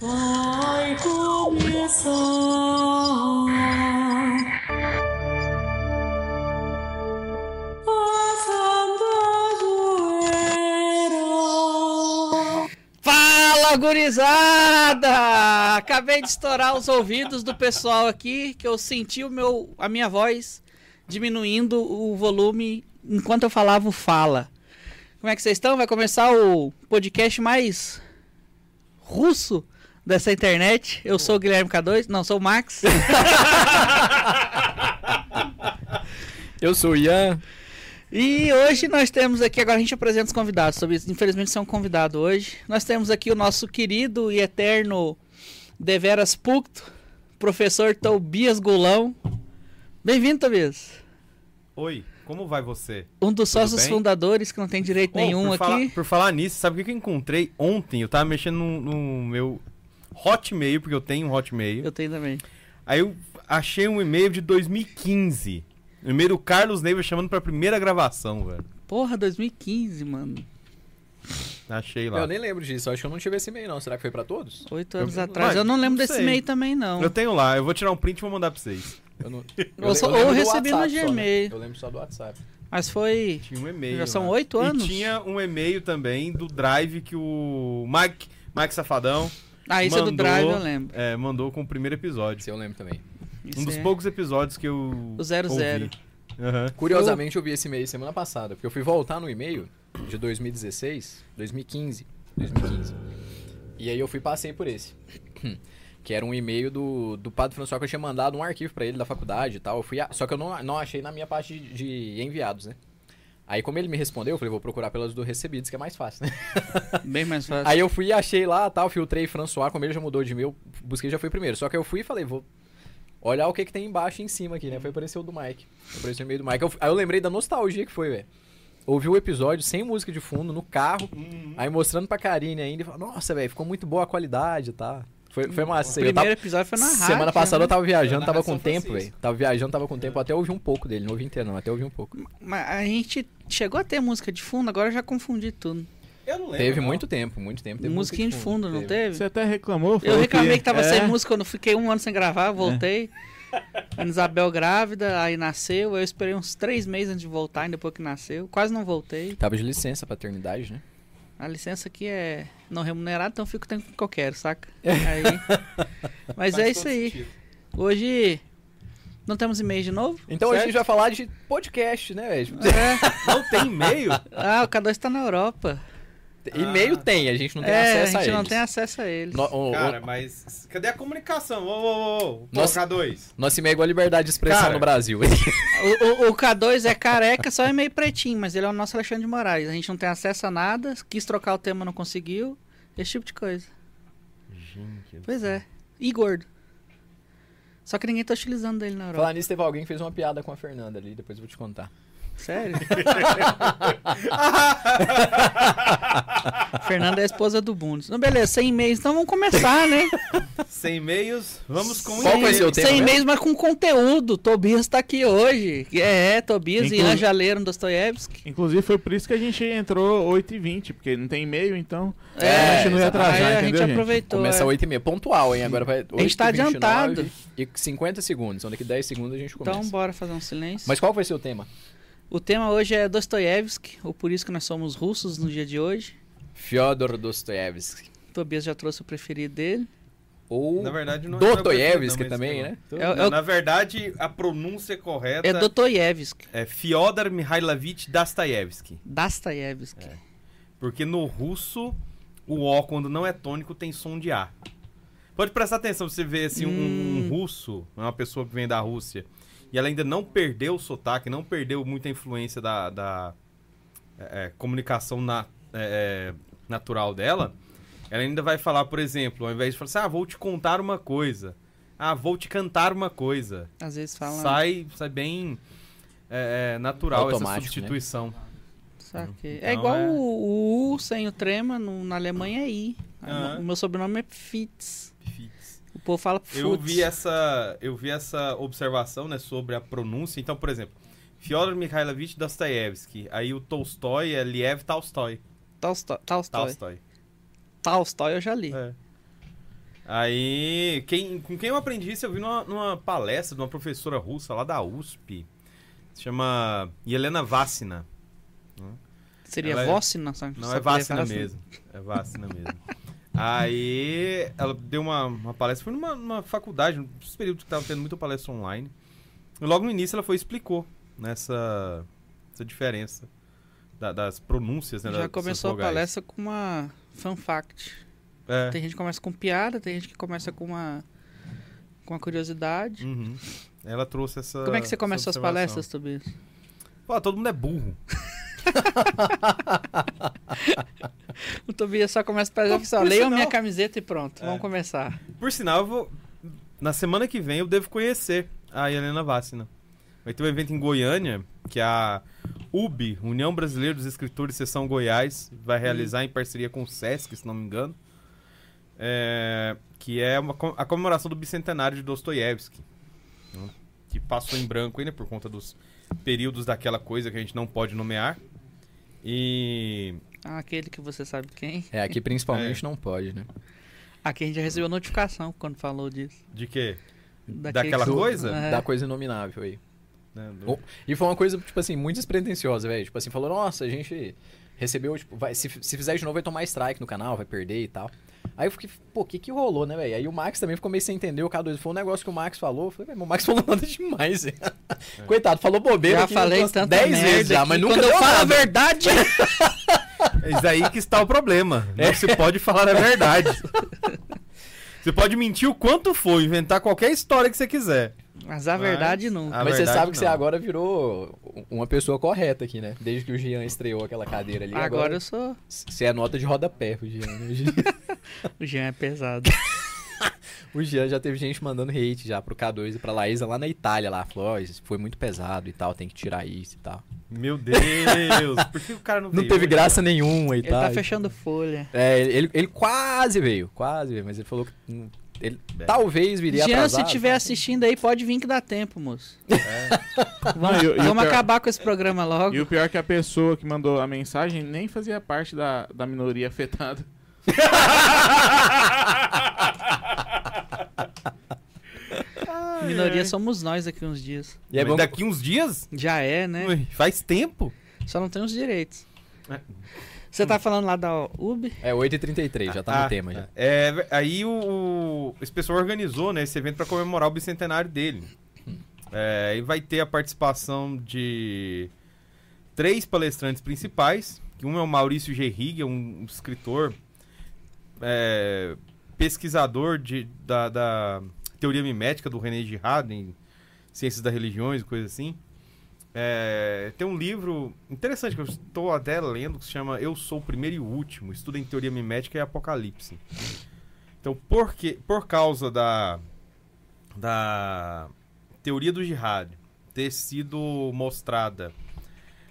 Vai começar. Fala, gurizada! Acabei de estourar os ouvidos do pessoal aqui, que eu senti o meu, a minha voz diminuindo o volume enquanto eu falava o fala. Como é que vocês estão? Vai começar o podcast mais russo dessa internet. Eu sou o Guilherme K2, não, sou o Max. Eu sou o Ian. E hoje nós temos aqui, agora a gente apresenta os convidados. Sobre, infelizmente, você é um convidado hoje. Nós temos aqui o nosso querido e eterno Deveras Pucto, professor Tobias Gulão. Bem-vindo, Tobias. Oi, como vai você? Um dos Tudo sócios bem? fundadores que não tem direito Oh, nenhum por aqui. Falar, por falar nisso, sabe o que que eu encontrei ontem? Eu tava mexendo no, no meu Hotmail, porque eu tenho um Hotmail. Eu tenho também. Aí eu achei um e-mail de 2015. O e-mail do Carlos Neiva chamando pra primeira gravação, velho. Porra, 2015, mano. Achei lá. Eu nem lembro disso, acho que eu não tive esse e-mail não. Será que foi pra todos? Oito anos Eu- atrás. Ué, eu não lembro não desse e-mail também, não. Eu tenho lá, eu vou tirar um print e vou mandar pra vocês. Eu, não... Eu só- do recebi no né? Gmail. Eu lembro só do WhatsApp. Mas foi. Tinha um e-mail. Já são oito anos? E tinha um e-mail também do Drive que o Mike, Mike Safadão Ah, isso é do Mandou. Drive, eu lembro. é, mandou com o primeiro episódio. Esse eu lembro também. Isso Um dos é- poucos episódios que eu. O zero ouvi. zero. Aham. Curiosamente eu vi esse e-mail semana passada, porque eu fui voltar no e-mail de 2016, 2015, 2015. E aí eu fui e passei por esse. Que era um e-mail do, do Padre François que eu tinha mandado um arquivo pra ele da faculdade e tal. Eu fui a- Só que eu não, não achei na minha parte de, de enviados, né? Aí como ele me respondeu, eu falei, vou procurar pelas do recebidos, que é mais fácil, né? Bem mais fácil. Aí eu fui e achei lá, tal, filtrei François, como ele já mudou de e-mail, busquei já foi primeiro. Só que eu fui e falei, vou olhar o que que tem embaixo e em cima aqui, né? Foi aparecer o do Mike. Apareceu o e-mail do Mike. Eu- aí eu lembrei da nostalgia que foi, velho. Ouvi o episódio sem música de fundo, no carro, aí mostrando pra Karine ainda, e falou, nossa, velho, ficou muito boa a qualidade e tá. Foi, foi massa. o primeiro tava- episódio foi na rádio. Semana passada eu tava viajando, tava com tempo, velho. Tava viajando, tava com tempo, até ouvi um pouco dele. Não ouvi inteiro, não, até ouvi um pouco. Mas a gente chegou a ter música de fundo, agora eu já confundi tudo. Eu não lembro. Teve não. muito tempo, muito tempo. teve Musiquinha de fundo, não teve? Você até reclamou? Eu reclamei que tava é, sem música quando eu fiquei um ano sem gravar, voltei. Ana Isabel grávida, aí nasceu. Eu esperei uns três meses antes de voltar, e depois que nasceu. Quase não voltei. Tava de licença, paternidade, né? A licença aqui é não remunerada, então eu fico o tempo que eu quero, saca? Aí... Mas é isso aí. sentido. Hoje não temos e-mail de novo? Então hoje a certo? gente vai falar de podcast, né? É. Não tem e-mail? Ah, o K2 tá na Europa. E-mail tem, a gente não tem é, acesso a a, gente eles. não tem acesso a eles. No- o- o- Cara, mas cadê a comunicação? Ô, ô, ô, ô. Nossa. Colocar dois. nosso e-mail é igual a liberdade de expressão Cara. no Brasil. O, o- o K2 é careca, só é meio pretinho, mas ele é o nosso Alexandre de Moraes. A gente não tem acesso a nada, quis trocar o tema, não conseguiu. Esse tipo de coisa. Gente. Pois é. E gordo. Só que ninguém tá utilizando ele na Europa. Falar nisso, teve alguém que fez uma piada com a Fernanda ali, depois eu vou te contar. Sério? Fernanda é a esposa do Bundes. Não, beleza, sem e-mails. Então vamos começar, né? Sem e-mails, vamos com Qual vai ser o e-mails. tema Sem e-mails, mas com conteúdo. Tobias tá aqui hoje. É, é Tobias Inclu- e Ian já leram Dostoiévski. Inclusive foi por isso que a gente entrou 8h20, porque não tem e-mail, então É, a gente não ia atrasar, aí a entendeu, gente gente? aproveitou. Começa é. 8h30, pontual, hein? Agora vai A gente tá 8h29 adiantado. E 50 segundos, então daqui 10 segundos a gente começa. Então bora fazer um silêncio. Mas qual vai ser o tema? O tema hoje é Dostoiévski, ou por isso que nós somos russos no dia de hoje. Fyodor Dostoevsky. Tobias já trouxe o preferido dele. Ou Na verdade, não é preferido, também, né? É, é Na verdade, a pronúncia correta é Dostoiévski. é Fyodor Mikhailovich Dostoevsky. Dostoiévski. É. Porque no russo, o O, quando não é tônico, tem som de A. Pode prestar atenção, você vê assim, um, Hum. um russo, uma pessoa que vem da Rússia, e ela ainda não perdeu o sotaque, não perdeu muita influência da, da é, é, comunicação na- é, é, natural dela, ela ainda vai falar, por exemplo, ao invés de falar assim, ah, vou te contar uma coisa, ah, vou te cantar uma coisa, Às vezes fala. sai, sai bem é, é, natural essa né? substituição. Saquei. Então é igual é- O, o U sem o trema, no- na Alemanha é I. Ah. O meu sobrenome é Fitz. O povo fala Eu vi essa, eu vi essa observação, né, sobre a pronúncia. Então, por exemplo, Fyodor Mikhailovich Dostoevsky. Aí o Tolstói é Liev Tolstói. Tolstói. Tolstói. Tolstói. Eu já li. É. Aí, quem, com quem eu aprendi isso, eu vi numa, numa palestra de uma professora russa lá da USP. Se chama Helena Vassina. Seria Ela é- Vocina? só- Não, é poderia vacina mesmo. É vacina mesmo. Aí ela deu uma, uma palestra, foi numa, numa faculdade, nos períodos que tava tendo muita palestra online. E logo no início ela foi explicou nessa essa diferença da- das pronúncias, né? Já das- começou a palestra com uma fun fact. É. Tem gente que começa com piada, tem gente que começa com uma, com uma curiosidade. Uhum. Ela trouxe essa. Como é que você começa suas palestras, Tobias? Pô, todo mundo é burro. O Tobias só começa a por leiam sinal- minha camiseta e pronto, É. vamos começar. Por sinal, eu vou. Na semana que vem eu devo conhecer a Helena Vassina. Vai ter um evento em Goiânia que a UB, União Brasileira dos Escritores Seção Goiás, vai realizar em parceria com o Sesc, se não me engano. É, que é uma a comemoração do bicentenário de Dostoiévski. né, Que passou em branco ainda por conta dos períodos daquela coisa que a gente não pode nomear. E. Ah, aquele que você sabe quem. É, aqui principalmente não pode, né? Aqui a gente já recebeu notificação quando falou disso. De quê? Daquele Daquela que- coisa? É. Da coisa inominável aí. Né, do- E foi uma coisa, tipo assim, muito despretensiosa, velho. Tipo assim, falou, nossa, a gente recebeu, tipo, vai, se, se fizer de novo vai tomar strike no canal, vai perder e tal. Aí eu fiquei, pô, o que que rolou, né, velho? Aí o Max também ficou meio sem entender, o K2 foi um negócio que o Max falou. Eu falei, velho, o Max falou nada demais, velho. Coitado, falou bobeira Já aqui falei umas tanta 10 merda vezes já, mas nunca Quando eu falo a verdade... É isso aí que está o problema. Não se pode falar a verdade. Você pode mentir o quanto for, inventar qualquer história que você quiser. Mas a Mas- verdade nunca. A mas você verdade, sabe que você não. agora virou uma pessoa correta aqui, né? Desde que o Jean estreou aquela cadeira ali. Agora eu sou... Você é nota de rodapé, o Jean. né? O Jean- é pesado. O Jean já teve gente mandando hate já pro K2 e pra Laísa lá na Itália, lá. Falou, isso foi muito pesado e tal, tem que tirar isso e tal. Meu Deus, por que o cara não Não veio teve hoje? graça nenhuma e Ele tal. tá fechando folha. É, ele, ele, ele quase veio, quase veio, mas ele falou que ele É. talvez viria Jean, atrasado. se estiver assistindo aí, pode vir que dá tempo, moço. Não, e o- e Vamos pior- acabar com esse programa logo. E o pior é que a pessoa que mandou a mensagem nem fazia parte da, da minoria afetada. Minoria somos nós daqui uns dias. E é bom daqui uns dias? Já é, né? Ui, Faz tempo. Só não tem os direitos. É. Você tá falando lá da UB? É 8h33, já tá Ah, no tema já. É, aí o, o- esse pessoal organizou né, esse evento para comemorar o bicentenário dele. É, e vai ter a participação de três palestrantes principais. que Um é o Maurício Gerrig, um escritor, é, pesquisador de, da, da teoria mimética do René Girard em Ciências das Religiões e coisa assim. É, tem um livro interessante que eu estou até lendo que se chama Eu Sou o Primeiro e o Último, Estuda em Teoria Mimética e Apocalipse. Então, por, que, por causa da, da teoria do jihad ter sido mostrada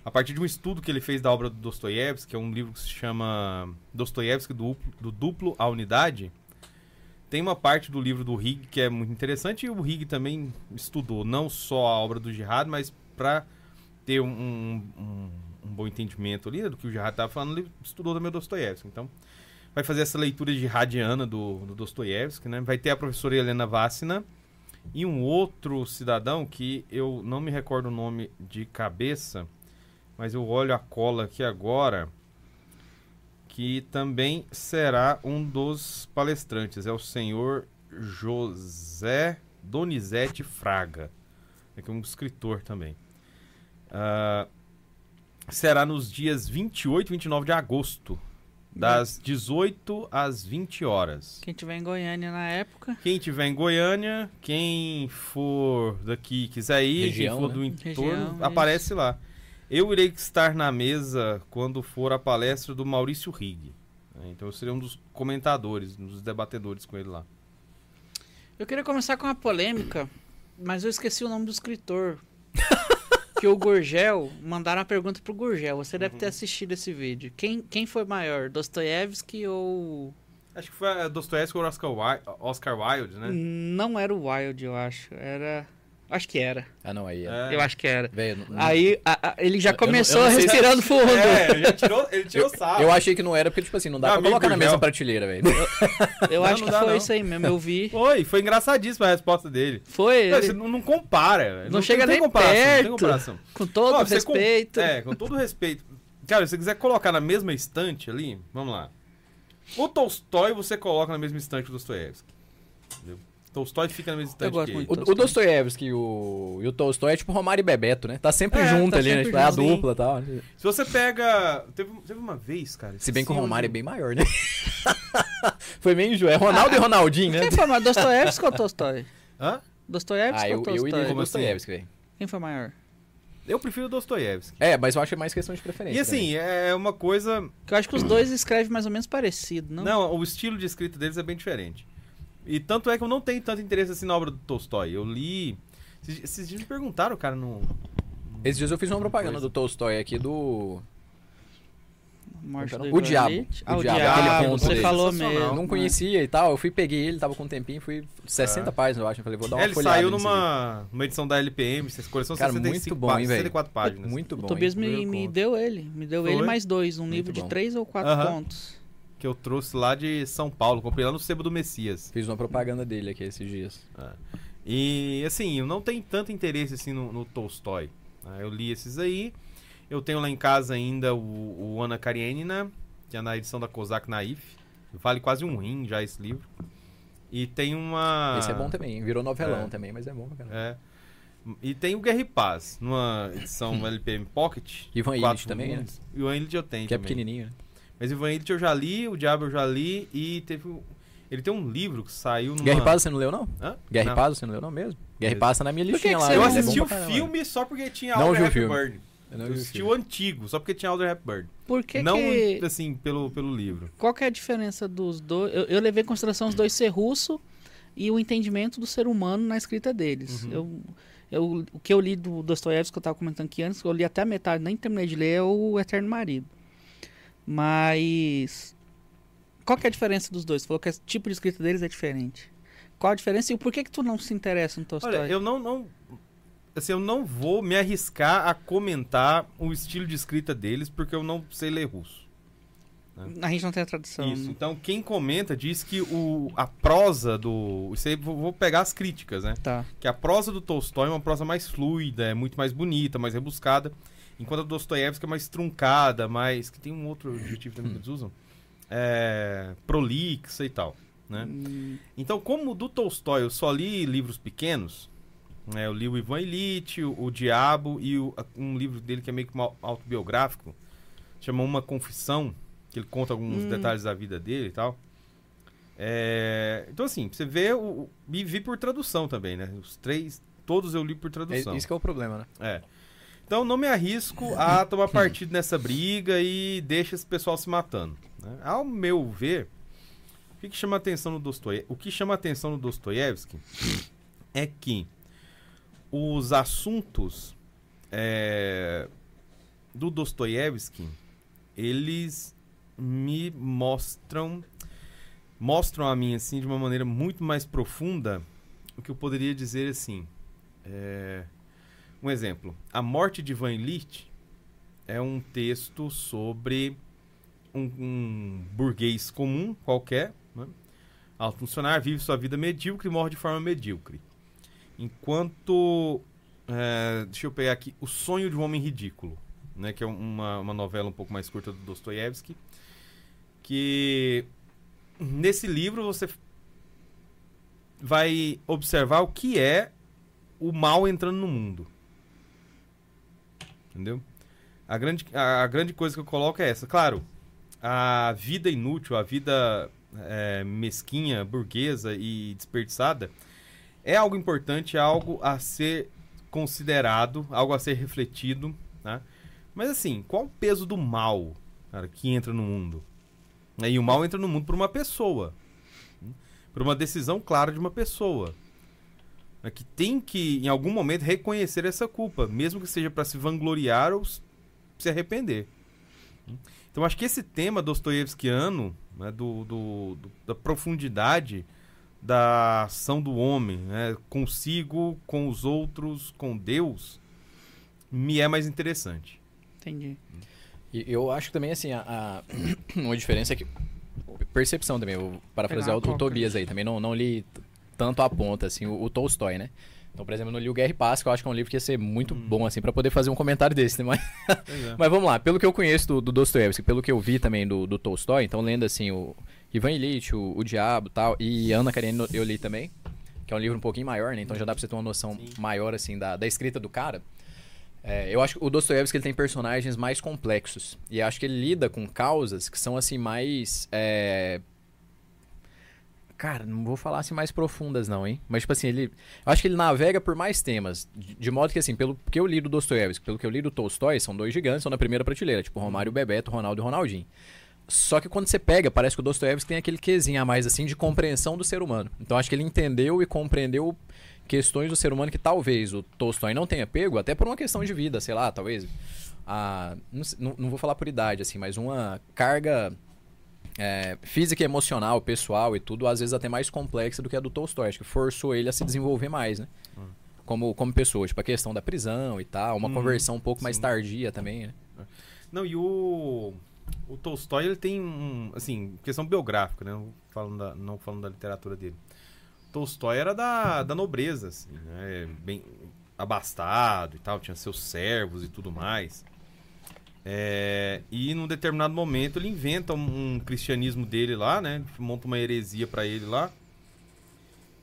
a partir de um estudo que ele fez da obra do Dostoiévski, que é um livro que se chama Dostoiévski do, do Duplo à Unidade, tem uma parte do livro do Higg que é muito interessante e o Higg também estudou não só a obra do Jihad, mas para ter um, um, um- bom entendimento ali né, do que o Jihad estava falando, ele estudou também o Dostoiévski. Então, vai fazer essa leitura jihadiana do, do Dostoiévski, né? Vai ter a professora Helena Vassina e um outro cidadão que eu não me recordo o nome de cabeça, mas eu olho a cola aqui agora, que também será um dos palestrantes. É o senhor José Donizete Fraga, é que é um escritor também. Ah, será nos dias 28 e 29 de agosto, das 18 às 20 horas. Quem tiver em Goiânia na época, Quem tiver em Goiânia, quem for daqui quiser ir, Região, quem for né? do entorno, Região, isso. aparece lá. Eu irei estar na mesa quando for a palestra do Maurício Rigg. né? Então eu serei um dos comentadores, um dos debatedores com ele lá. eu queria começar com uma polêmica, mas eu esqueci o nome do escritor. que o Gurgel, mandaram uma pergunta pro Gurgel. Você deve ter assistido esse vídeo. Quem, quem foi maior, Dostoiévski ou... Acho que foi a Dostoiévski ou Oscar Wilde, Oscar Wilde, né? Não era o Wilde, eu acho. Era... Acho que era. Ah, não, aí. É. É. Eu acho que era. Velho, não- Aí a- a- ele já Eu- eu não- começou eu não sei se- respirando fundo. É, ele tirou, ele tirou sarro. eu achei que não era porque, tipo assim, não dá Meu pra amigo colocar na mesma prateleira, velho. Eu Não, acho não que dá, foi não. isso aí mesmo. Eu vi. Foi, foi engraçadíssima a resposta dele. Foi. Não, ele- você não, não compara. velho. Não chega tem nem comparação, Não tem perto. comparação. Com todo Ó, você com- respeito. É, com todo respeito. Cara, se você quiser colocar na mesma estante ali, vamos lá. O Tolstói você coloca na mesma estante que o Dostoiévski. Entendeu? Tolstói fica na mesma estante gosto que muito. O, o Dostoiévski e o, e o Tolstói é tipo Romário e Bebeto, né? Tá sempre É, junto tá ali, né? sempre Tipo, é a dupla e tal. Se você pega. Teve, teve uma vez, cara. Se bem que o Romário é bem maior, né? Foi meio enjoo. É Ronaldo e Ronaldinho, né? Quem foi maior? Dostoiévski ou Tolstói? Hã? Dostoiévski Ah, ou eu, eu Tolstói? iria assim? Dostoiévski, velho. Quem foi maior? Eu prefiro o Dostoiévski. É, mas eu acho que é mais questão de preferência. E assim, é uma coisa. Porque eu acho que os dois escrevem mais ou menos parecido, não? Não, o estilo de escrita deles é bem diferente. E tanto é que eu não tenho tanto interesse assim na obra do Tolstói. Eu li. Esses, esses dias me perguntaram, cara, no. Esses dias eu fiz uma propaganda Coisa. do Tolstói aqui do. Morte O do Diabo. Illich. O Ah, o Diabo, Diabo, você dele. falou mesmo. não conhecia e tal. Eu fui, peguei ele, tava com um tempinho, fui 60 páginas, eu acho. Eu falei, vou dar uma É, ele folhada saiu numa, numa edição da LPM, essa coleção Cara, 65 muito bom, hein, pá- velho? 64 páginas. Muito O bom. Tobias hein? me, me deu ele. Me deu Foi? ele mais dois. Um Muito livro de bom. três ou quatro Aham. contos. Que eu trouxe lá de São Paulo. Comprei lá no Sebo do Messias. Fiz uma propaganda dele aqui esses dias. E assim, eu não tenho tanto interesse assim no, no Tolstói. né? Eu li esses aí. Eu tenho lá em casa ainda o, o Ana Karenina, que é na edição da Kozak Naif. Vale quase um rim já esse livro. E tem uma. Esse é bom também, virou novelão É. também, mas é bom pra caramba. É. E tem o Guerra e Paz, numa edição LPM Pocket. Ivan Illich também, né? E Ivan Illich eu tenho Que é também. pequenininho, né? Mas o Ivan Illich eu já li, o Diabo eu já li e teve... um- Ele tem um livro que saiu numa... Guerra e Paz você não leu, não? Hã? Guerra Não. e Paz você não leu, não mesmo? Guerra e. Paz tá na minha Por que listinha que lá. Eu é não- bom assisti o filme só porque tinha Não Audrey vi o filme. Hepburn. Eu não Eu assisti o antigo, só porque tinha Audrey Hepburn. Por que não, que... assim, pelo, pelo livro. Qual que é a diferença dos dois? Eu, eu levei em consideração os dois ser russo e o entendimento do ser humano na escrita deles. Uhum. Eu, eu, o que eu li do Dostoiévski, que eu estava comentando aqui antes, eu li até a metade, nem terminei de ler, é o Eterno Marido. Mas... Qual que é a diferença dos dois? Você falou que o tipo de escrita deles é diferente. Qual a diferença e por que que tu não se interessa no Tolstói? Olha, eu não, não... Assim, eu não vou me arriscar a comentar o estilo de escrita deles, porque eu não sei ler russo. A gente não tem a tradução. Isso. né? Então, quem comenta diz que o, a prosa do... Isso aí, vou, vou pegar as críticas, né? Tá. que a prosa do Tolstói é uma prosa mais fluida, é muito mais bonita, mais rebuscada, enquanto a do Dostoiévski é mais truncada, mais que tem um outro adjetivo também que eles usam, é, prolixa e tal, né? Hum, Então, como do Tolstói eu só li livros pequenos, né, eu li o Ivan Illich, o, o Diabo e o- um livro dele que é meio que autobiográfico, chama Uma Confissão, que ele conta alguns Hum. detalhes da vida dele e tal. É, então, assim, você vê, o, o- e vi por tradução também, né? Os três, todos eu li por É, tradução. isso que é o problema, né? É. Então não me arrisco a tomar partido nessa briga e deixa esse pessoal se matando. né? Ao meu ver, o que, chama atenção no Dostoiévski? O que chama atenção no Dostoiévski é que os assuntos é, do Dostoiévski eles me mostram mostram a mim assim de uma maneira muito mais profunda o que eu poderia dizer assim é, um exemplo a morte de Van Illich é um texto sobre um, um burguês comum qualquer né? alto funcionário vive sua vida medíocre e morre de forma medíocre enquanto é, deixa eu pegar aqui o sonho de um homem ridículo né, que é uma, uma novela um pouco mais curta do Dostoiévski, que nesse livro você vai observar o que é o mal entrando no mundo. Entendeu? A grande, a, grande coisa que eu coloco é essa. Claro, a vida inútil, a vida é, mesquinha, burguesa e desperdiçada é algo importante, é algo a ser considerado, algo a ser refletido, né? Mas assim, qual o peso do mal, cara, que entra no mundo? E o mal entra no mundo por uma pessoa. né? Por uma decisão clara de uma pessoa. Né, Que tem que, em algum momento, reconhecer essa culpa, mesmo que seja para se vangloriar ou se arrepender. Então, acho que esse tema dostoiévskiano, né, do, do- do- da profundidade da ação do homem, né? consigo, com os outros, com Deus, me é mais interessante. Entendi. E eu acho que também, assim, a, a- uma diferença é que. Percepção também, eu parafrasear o, o. Tobias aí, também não, não li tanto a ponta, assim, o, o Tolstói, né? Então, por exemplo, eu não li o Guerra e Paz, que eu acho que é um livro que ia ser muito bom, assim, pra poder fazer um comentário desse, né? Mas, é. mas vamos lá, pelo que eu conheço do, do Dostoiévski, pelo que eu vi também do, do Tolstói, então lendo, assim, o Ivan Illich, o, o Diabo e tal, e Ana Karenina eu li também, que é um livro um pouquinho maior, né? Então já dá pra você ter uma noção maior, assim, da, da escrita do cara. É, eu acho que o Dostoiévski ele tem personagens mais complexos. E acho que ele lida com causas que são assim mais. é, Cara, não vou falar assim mais profundas, não, hein? Mas, tipo assim, ele. Eu acho que ele navega por mais temas. De, de modo que, assim, pelo que eu li do Dostoiévski, pelo que eu li do Tolstói, são dois gigantes, são na primeira prateleira, tipo Romário Bebeto, Ronaldo e Ronaldinho. Só que quando você pega, parece que o Dostoiévski tem aquele quesinho a mais, assim, de compreensão do ser humano. Então acho que ele entendeu e compreendeu questões do ser humano que talvez o Tolstói não tenha pego, até por uma questão de vida, sei lá, talvez. A, sei- não- não vou falar por idade, assim, mas uma carga é, física e emocional, pessoal e tudo, às vezes até mais complexa do que a do Tolstói. Acho que forçou ele a se desenvolver mais, né? Como, como pessoa, tipo a questão da prisão e tal, uma Hum, conversão um pouco mais sim. tardia também, né? Não, e o, o Tolstói, ele tem um, assim, questão biográfica, né? Não falando da, não falando da literatura dele. Tolstói era da, da nobreza, assim, né? Bem abastado e tal, tinha seus servos e tudo mais. É, e num determinado momento ele inventa um, um cristianismo dele lá, né? Monta uma heresia pra ele lá.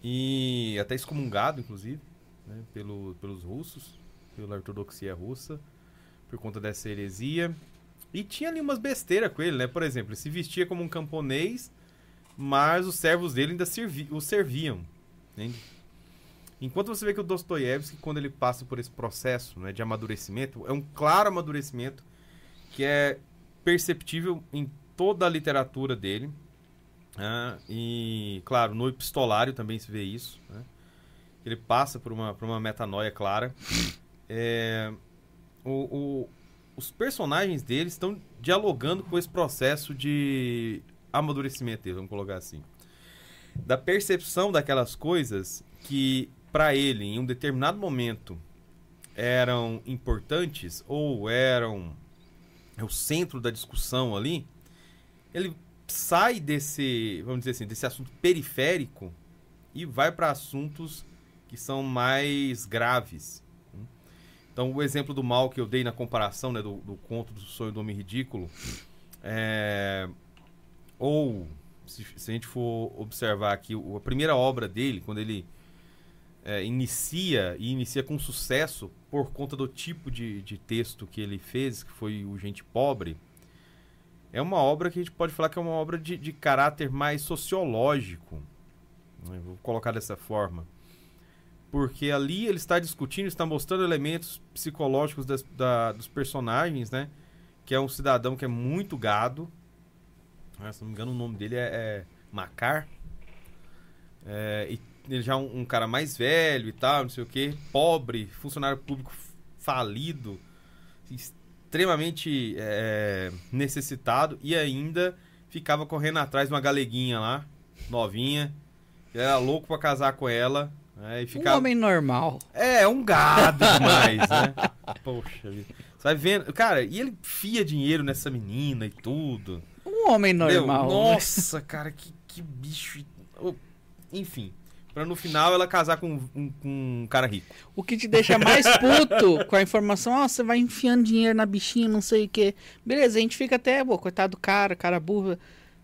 E até excomungado, inclusive, né? Pelo, pelos russos, pela ortodoxia russa, por conta dessa heresia. E tinha ali umas besteiras com ele, né? Por exemplo, ele se vestia como um camponês, mas os servos dele ainda servi o serviam. Entende? Enquanto você vê que o Dostoiévski, quando ele passa por esse processo né, de amadurecimento, é um claro amadurecimento que é perceptível em toda a literatura dele. né? E, claro, no epistolário também se vê isso. né? Ele passa por uma, por uma metanoia clara. É, o, o- os personagens dele estão dialogando com esse processo de amadurecimento dele, vamos colocar assim. Da percepção daquelas coisas que, para ele, em um determinado momento, eram importantes ou eram é o centro da discussão ali, ele sai desse, vamos dizer assim, desse assunto periférico e vai para assuntos que são mais graves. Então, o exemplo do mal que eu dei na comparação né, do, do conto do sonho do homem ridículo, é, ou se, se a gente for observar aqui a primeira obra dele, quando ele é, inicia e inicia com sucesso por conta do tipo de, de texto que ele fez, que foi o Gente Pobre, é uma obra que a gente pode falar que é uma obra de, de caráter mais sociológico. né? Vou colocar dessa forma. Porque ali ele está discutindo, está mostrando elementos psicológicos das- da- dos personagens, né? Que é um cidadão que é muito gado. Ah, se não me engano, o nome dele é, é Macar. É, e ele já é um, um cara mais velho e tal, não sei o quê. Pobre, funcionário público falido, extremamente é, necessitado e ainda ficava correndo atrás de uma galeguinha lá, novinha. Era louco pra casar com ela. né, e Um ficava... homem normal. É, um gado demais, né? Poxa vida. Você vai vendo. Cara, e ele fia dinheiro nessa menina e tudo. Um homem normal. né? Nossa, cara, que, que bicho. Enfim. Pra no final ela casar com um, com um cara rico. O que te deixa mais puto com a informação, ó, você vai enfiando dinheiro na bichinha, não sei o quê. Beleza, a gente fica até, pô, coitado do cara, cara burro.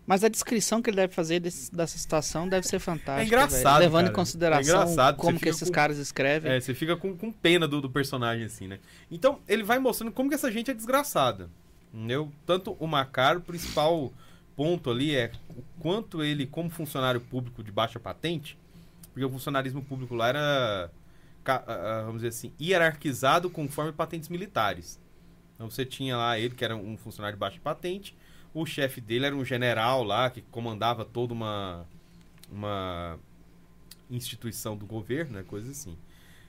Mas a descrição que ele deve fazer desse- dessa situação deve ser fantástica. É engraçado, velho. Levando cara. em consideração É como que esses com- caras escrevem. É, você fica com, com pena do, do personagem, assim, né? Então, ele vai mostrando como que essa gente é desgraçada. Entendeu? Tanto o Macaro, o principal ponto ali é o quanto ele, como funcionário público de baixa patente, porque o funcionarismo público lá era, vamos dizer assim, hierarquizado conforme patentes militares. Então você tinha lá ele, que era um funcionário de baixa patente, o chefe dele era um general lá, que comandava toda uma, uma instituição do governo, né, coisa assim.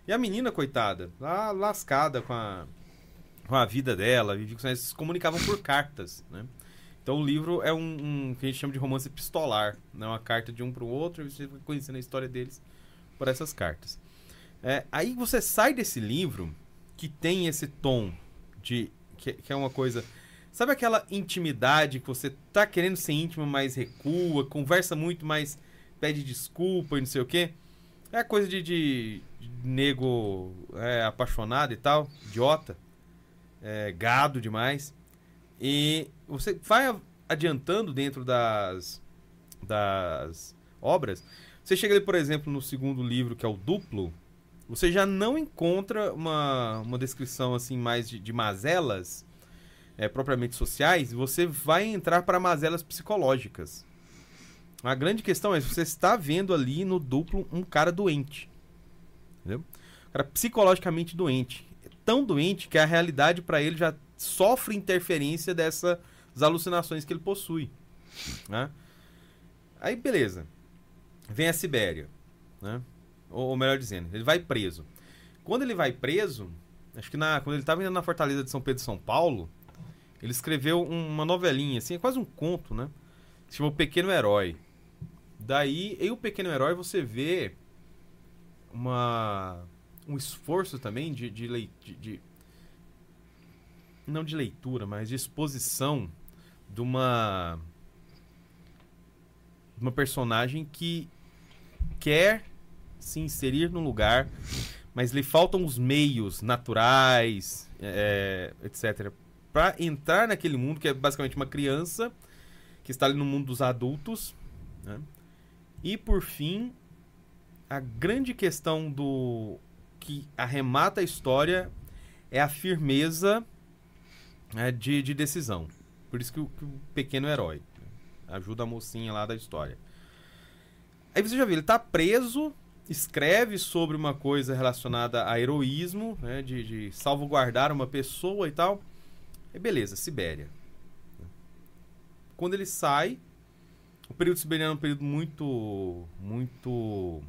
E a menina, coitada, lá lascada com a, com a vida dela, se comunicavam por cartas, né? Então o livro é um, um que a gente chama de romance epistolar, né? Uma carta de um para o outro e você vai conhecendo a história deles por essas cartas. É, aí você sai desse livro que tem esse tom de que, que é uma coisa Sabe aquela intimidade que você tá querendo ser íntimo, mas recua, conversa muito, mas pede desculpa e não sei o quê? É coisa de, de, de nego é, apaixonado e tal, idiota, é, gado demais. E você vai adiantando dentro das, das obras. Você chega ali, por exemplo, no segundo livro, que é o Duplo, você já não encontra uma, uma descrição assim mais de, de mazelas é, propriamente sociais, você vai entrar para mazelas psicológicas. A grande questão é você está vendo ali no duplo um cara doente. Entendeu? Um cara psicologicamente doente. Tão doente que a realidade para ele já sofre interferência dessas alucinações que ele possui. Né? Aí, beleza. Vem a Sibéria. Né? Ou, ou melhor dizendo, ele vai preso. Quando ele vai preso, acho que na, quando ele estava indo na Fortaleza de São Pedro e São Paulo, ele escreveu um, uma novelinha, assim, é quase um conto, né? Se chama O Pequeno Herói. Daí, em O Pequeno Herói, você vê uma, um esforço também de, de, de, de não de leitura, mas de exposição de uma uma personagem que quer se inserir num lugar, mas lhe faltam os meios naturais, é, etc, para entrar naquele mundo que é basicamente uma criança que está ali no mundo dos adultos. Né? E por fim, a grande questão do que arremata a história é a firmeza né, de, de, decisão. Por isso que o, que o, pequeno herói ajuda a mocinha lá da história. Aí você já viu, ele está preso, escreve sobre uma coisa relacionada a heroísmo, né, de, de salvaguardar uma pessoa e tal. E beleza, Sibéria. Quando ele sai, o período siberiano é um período muito, muito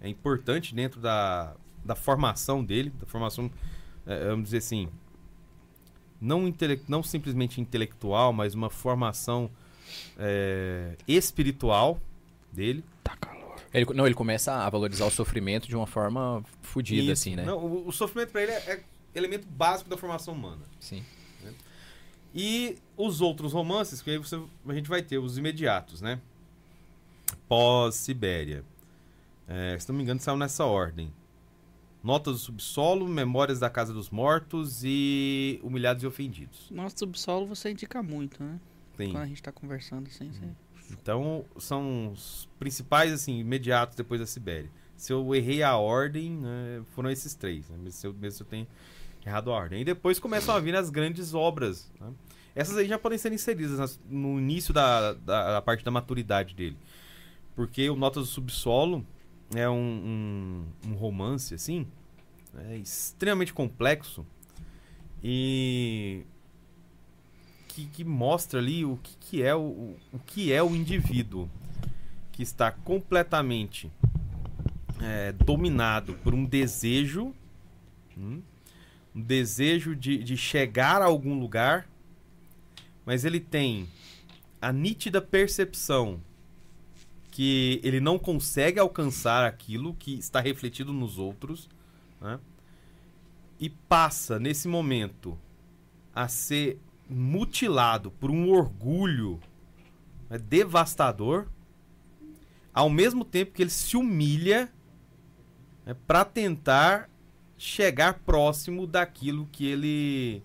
é importante dentro da, da formação dele, da formação, é, vamos dizer assim, não, intele não simplesmente intelectual, mas uma formação é, espiritual dele. Tá calor. Ele, não, ele começa a valorizar o sofrimento de uma forma fodida, assim, né? Não, o, o sofrimento para ele é, é elemento básico da formação humana. Sim. Né? E os outros romances, que aí você, a gente vai ter os imediatos, né? Pós-Sibéria. É, se não me engano, saiu nessa ordem. Notas do Subsolo, Memórias da Casa dos Mortos e Humilhados e Ofendidos. Nossa, subsolo você indica muito, né? Tem. Quando a gente tá conversando assim, você... Então, são os principais, assim, imediatos depois da Sibéria. Se eu errei a ordem, né, foram esses três. Né? Mesmo se eu, mesmo se eu tenho errado a ordem. E depois começam a vir as grandes obras. Né? Essas aí já podem ser inseridas nas, no início da, da, da, parte da maturidade dele. Porque o Notas do Subsolo é um, um, um romance, assim, é extremamente complexo e que, que, mostra ali o que, que é o, o, que é o indivíduo que está completamente é, dominado por um desejo hum, um desejo de, de chegar a algum lugar, mas ele tem a nítida percepção que ele não consegue alcançar aquilo que está refletido nos outros, né? e passa nesse momento a ser mutilado por um orgulho né, devastador, ao mesmo tempo que ele se humilha né, para tentar chegar próximo daquilo que ele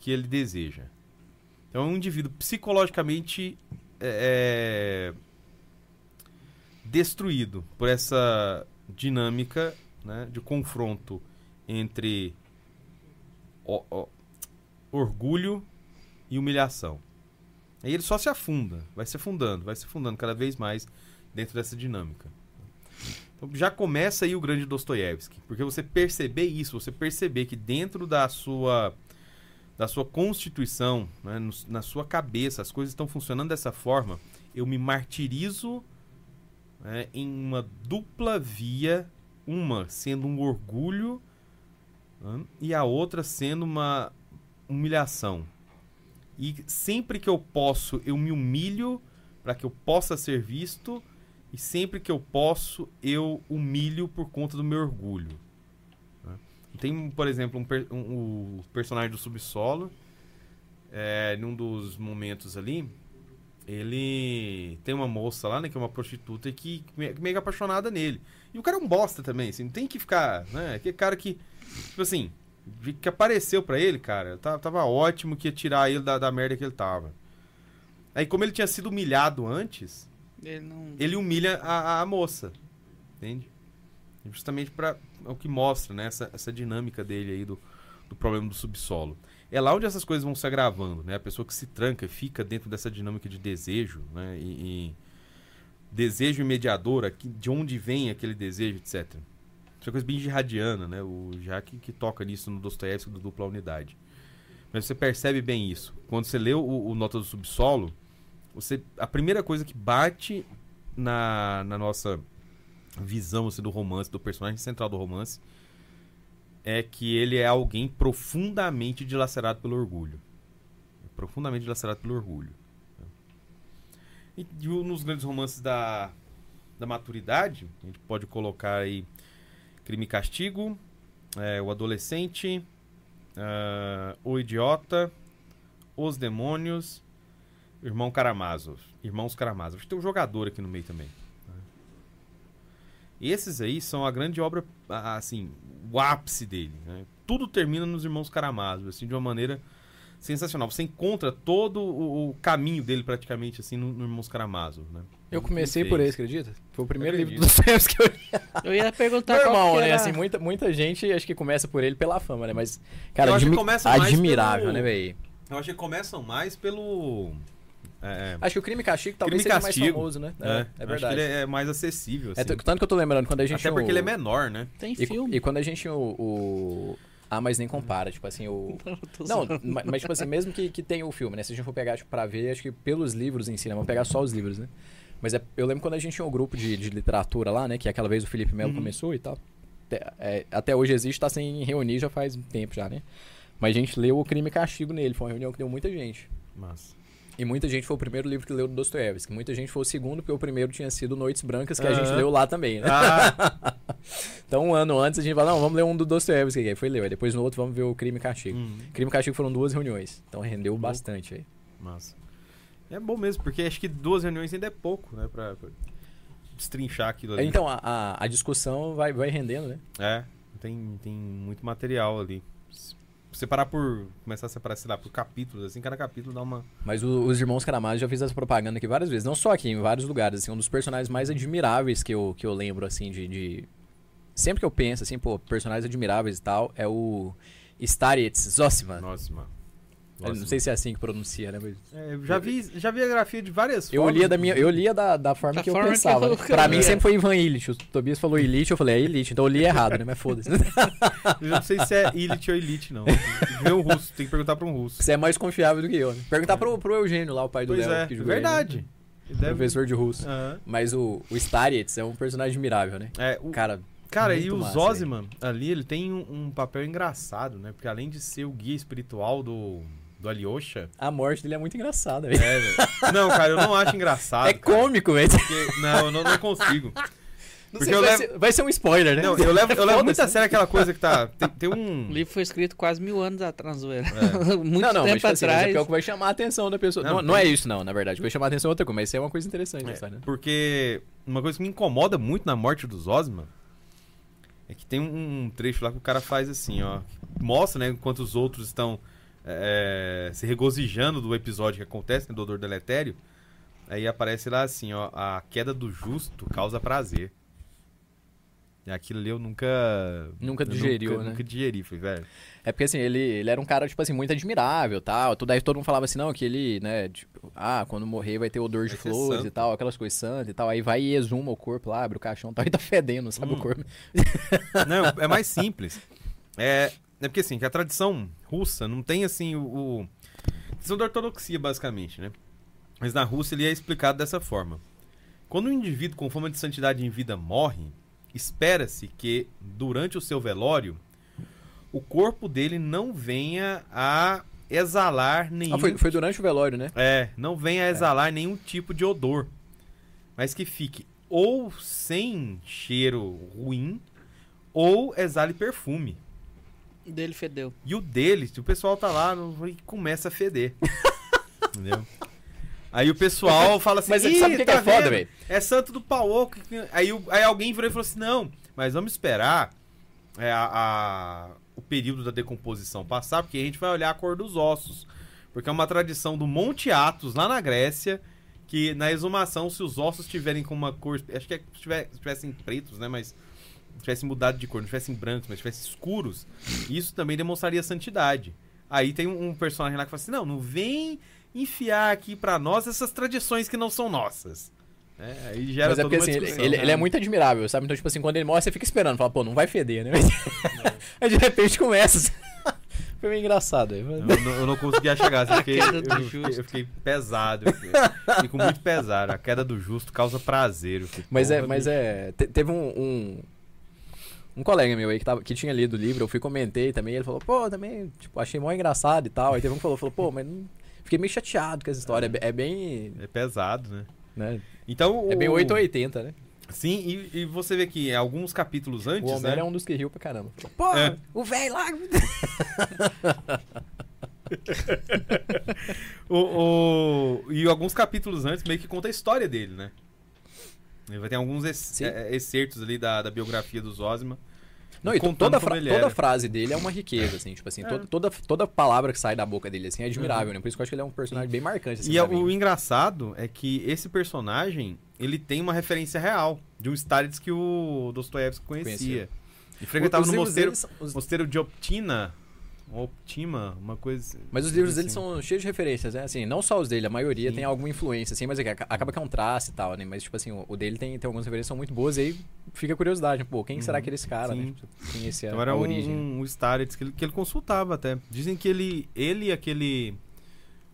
que ele deseja. Então é um indivíduo psicologicamente é, é destruído por essa dinâmica né, de confronto entre orgulho e humilhação. Aí ele só se afunda, vai se afundando, vai se afundando cada vez mais dentro dessa dinâmica. Então já começa aí o grande Dostoiévski, porque você perceber isso, você perceber que dentro da sua da sua constituição, né, no, na sua cabeça, as coisas estão funcionando dessa forma, eu me martirizo né, em uma dupla via, uma sendo um orgulho né, e a outra sendo uma humilhação. E sempre que eu posso, eu me humilho para que eu possa ser visto. E sempre que eu posso, eu humilho por conta do meu orgulho. né? Tem, por exemplo, um, um- o personagem do subsolo. É, num dos momentos ali, ele tem uma moça lá, né, que é uma prostituta e que me- meio que apaixonada nele. E o cara é um bosta também, assim, não tem que ficar, né? Aquele cara que, tipo assim, que apareceu pra ele, cara, tá- tava ótimo que ia tirar ele da, da merda que ele tava. Aí, como ele tinha sido humilhado antes, Ele não. ele humilha a, a moça, entende? Justamente para o que mostra, né, essa, essa dinâmica dele aí do, do problema do subsolo. É lá onde essas coisas vão se agravando, né? A pessoa que se tranca fica dentro dessa dinâmica de desejo, né? E, e desejo mediadora, que, de onde vem aquele desejo, etc. Isso é coisa bem jihadiana, né? O Jack que toca nisso no Dostoiévski do Dupla Unidade. Mas você percebe bem isso. Quando você lê o, o Nota do Subsolo, você a primeira coisa que bate na, na nossa visão assim, do romance, do personagem central do romance, é que ele é alguém profundamente dilacerado pelo orgulho. Profundamente dilacerado pelo orgulho. E, nos grandes romances da, da maturidade, a gente pode colocar aí Crime e Castigo, é, O Adolescente, ah, O Idiota, Os Demônios, Irmão Karamazov. Irmãos Karamazov. Tem um jogador aqui no meio também. esses aí são a grande obra, assim, o ápice dele. né? Tudo termina nos Irmãos Karamazov, assim, de uma maneira sensacional. Você encontra todo o, o caminho dele, praticamente, assim, no, no Irmãos Karamazov, né? Eu comecei por esse, acredita? Foi o primeiro livro dos Dostoiévski que eu li. Eu ia perguntar qual Normal, que né? Assim, muita, muita gente acho que começa por ele pela fama, né? Mas, cara, Eu acho que admi- começa mais admirável, pelo- né, velho? Eu acho que começam mais pelo... É, Acho que o Crime Castigo talvez Crime seja mais Castigo. famoso, né? é, É, é acho que verdade. ele é mais acessível, É assim. t- tanto que eu tô lembrando, quando a gente Até porque o- ele é menor, né? Tem E, filme. e quando a gente tinha o, o- Ah, mas nem compara, tipo assim, o... Tô Não, zoando. ma- mas tipo assim, mesmo que, que tenha o filme, né? Se a gente for pegar tipo, pra ver, acho que pelos livros em si, né? Vamos pegar só os livros, né? Mas é- eu lembro quando a gente tinha um grupo de, de literatura lá, né? Que aquela vez o Felipe Melo começou e tal. Até, é, até hoje existe, tá sem reunir já faz um tempo já, né? Mas a gente leu o Crime e Castigo nele, foi uma reunião que deu muita gente. Mas... E muita gente foi o primeiro livro que leu do Dostoiévski. Muita gente foi o segundo, porque o primeiro tinha sido Noites Brancas, que a gente leu lá também, né? Ah, Então, um ano antes, a gente falou, não, vamos ler um do Dostoiévski. Aí foi ler. Aí depois no outro, vamos ver o Crime e Castigo. hum, Crime e Castigo foram duas reuniões. Então rendeu bastante aí. massa. É bom mesmo, porque acho que duas reuniões ainda é pouco, né? Pra, pra destrinchar aquilo ali. Então, a, a, a discussão vai, vai rendendo, né? É, tem, tem muito material ali. Se separar por. Começar a separar, sei lá, por capítulos, assim, cada capítulo dá uma. Mas o- os irmãos Karamazov já fiz essa propaganda aqui várias vezes. Não só aqui, em vários lugares. Assim, um dos personagens mais admiráveis que eu, que eu lembro, assim, de, de- Sempre que eu penso, assim, pô, personagens admiráveis e tal, é o Starets Zossiman. Nossa, mano. Eu não sei se é assim que pronuncia, né? Mas É, eu já vi, já vi a grafia de várias eu formas. lia da minha, eu lia da, da forma Da que eu forma que pensava. eu- né? pra mim eu- sempre foi Ivan Illich. O Tobias falou Illich, eu falei é Illich, então eu li errado, né? Mas foda-se. Eu já não sei se é elite ou elite, não. Que ver um russo, tem que perguntar pra um russo. Você é mais confiável do que eu, né? Perguntar pro, pro Eugênio lá, o pai do Pois Léo. é, que né? verdade. Ele deve- Professor de russo. Aham. Mas o, o Starets é um personagem admirável, né? É, o, Cara, Cara, Muito e o Zosiman ali, ele tem um, um papel engraçado, né? Porque além de ser o guia espiritual do, do Alyosha... a morte dele é muito engraçada, velho. É, velho. Não, cara, eu não acho engraçado. É cara, cômico, velho. porque- não, eu não, não consigo. Não Porque sei, eu vai, levo- ser, vai ser um spoiler, né? Não, eu levo, eu levo muito a sério aquela coisa que tá... Tem, tem um... O livro foi escrito quase mil anos atrás, zoeira. É. Muito não, não, tempo tipo assim, mas é atrás. porque é o que vai chamar a atenção da pessoa. Não, Não, não, é isso, não, na verdade. Vai chamar a atenção é outra coisa, mas isso é uma coisa interessante, É, sabe, né? porque uma coisa que me incomoda muito na morte do Zosman é que tem um trecho lá que o cara faz assim, ó. Mostra, né, enquanto os outros estão é, se regozijando do episódio que acontece, né, do odor deletério. Aí aparece lá assim, ó, a queda do justo causa prazer. E aquilo ali eu nunca... Nunca digeriu, nunca, né? Nunca digeri, foi, velho. É porque assim, ele, ele era um cara, tipo assim, muito admirável tal. Tudo aí todo mundo falava assim, não, que ele, né, tipo, ah, quando morrer vai ter odor de Vai flores e tal, aquelas coisas santas e tal. Aí vai e exuma o corpo lá, abre o caixão e tal, e tá fedendo, sabe, Hum. o corpo. Não, é mais simples. É, é porque assim, que a tradição russa não tem assim o. o... Tradição da ortodoxia, basicamente, né? Mas na Rússia ele é explicado dessa forma. Quando um indivíduo com fama de santidade em vida morre, espera-se que, durante o seu velório, o corpo dele não venha a exalar nenhum Ah, foi, foi durante o velório, né? É, não venha a exalar nenhum tipo de odor. Mas que fique ou sem cheiro ruim, ou exale perfume. Dele fedeu. E o dele, o pessoal tá lá e começa a feder. Entendeu? Aí o pessoal fala assim, Mas "Ih, sabe o que, que tá é foda, vendo? velho? É santo do pau. Aí, o- aí alguém virou e falou assim: não, mas vamos esperar é, a, a- o período da decomposição passar, porque a gente vai olhar a cor dos ossos. Porque é uma tradição do Monte Athos, lá na Grécia, que na exumação, se os ossos tiverem com uma cor. Acho que é, se tivessem pretos, né? Mas. Se tivessem mudado de cor, não tivessem brancos, mas tivessem escuros, isso também demonstraria santidade. Aí tem um, um personagem lá que fala assim: não, não vem enfiar aqui pra nós essas tradições que não são nossas. É, aí gera Mas é porque assim, ele, discussão. ele- ele é muito admirável, sabe? Então, tipo assim, quando ele morre, você fica esperando, fala, pô, não vai feder, né? Aí de repente começa. Foi meio engraçado aí. mas- Eu não, eu não conseguia chegar, assim, eu fiquei, eu, eu fiquei pesado. Eu fiquei, fico muito pesado. A queda do justo causa prazer. Mas é, mas é. te- teve um, um. Um colega meu aí que, tava, que tinha lido o livro, eu fui comentei também, ele falou, pô, também, tipo, achei mó engraçado e tal. Aí teve um que falou, falou, pô, mas não- fiquei meio chateado com essa história. É, é bem. É pesado, né? Né? Então, É bem o- 8 ou 80, né? Sim, e, e você vê que alguns capítulos O antes, Homero né? é um dos que riu pra caramba. Pô, É. o velho lá. O, o- e alguns capítulos antes meio que conta a história dele, né? Vai ter alguns ex- Sim. é, excertos ali da, da biografia do Zosima. Não, e toda, fra- toda frase dele é uma riqueza, assim, tipo assim, toda, toda, toda palavra que sai da boca dele, assim, é admirável, né? Por isso que eu acho que ele é um personagem bem marcante, assim, E é- mim. o engraçado é que esse personagem, ele tem uma referência real de um Starets que o Dostoiévski conhecia. Conhecia. E frequentava no mosteiro, são- mosteiro de Optina, Optima, uma coisa... Mas os livros assim. dele são cheios de referências, né? Assim, não só os dele, a maioria Sim. tem alguma influência, assim, mas é acaba que é um traço e tal, né? Mas, tipo assim, o o dele tem, tem algumas referências são muito boas e aí fica a curiosidade, pô, quem será que é esse cara, Sim. né? Tipo, Conhecer a, Então era a um, origem. um Starets que ele, que ele consultava até. Dizem que ele, ele e aquele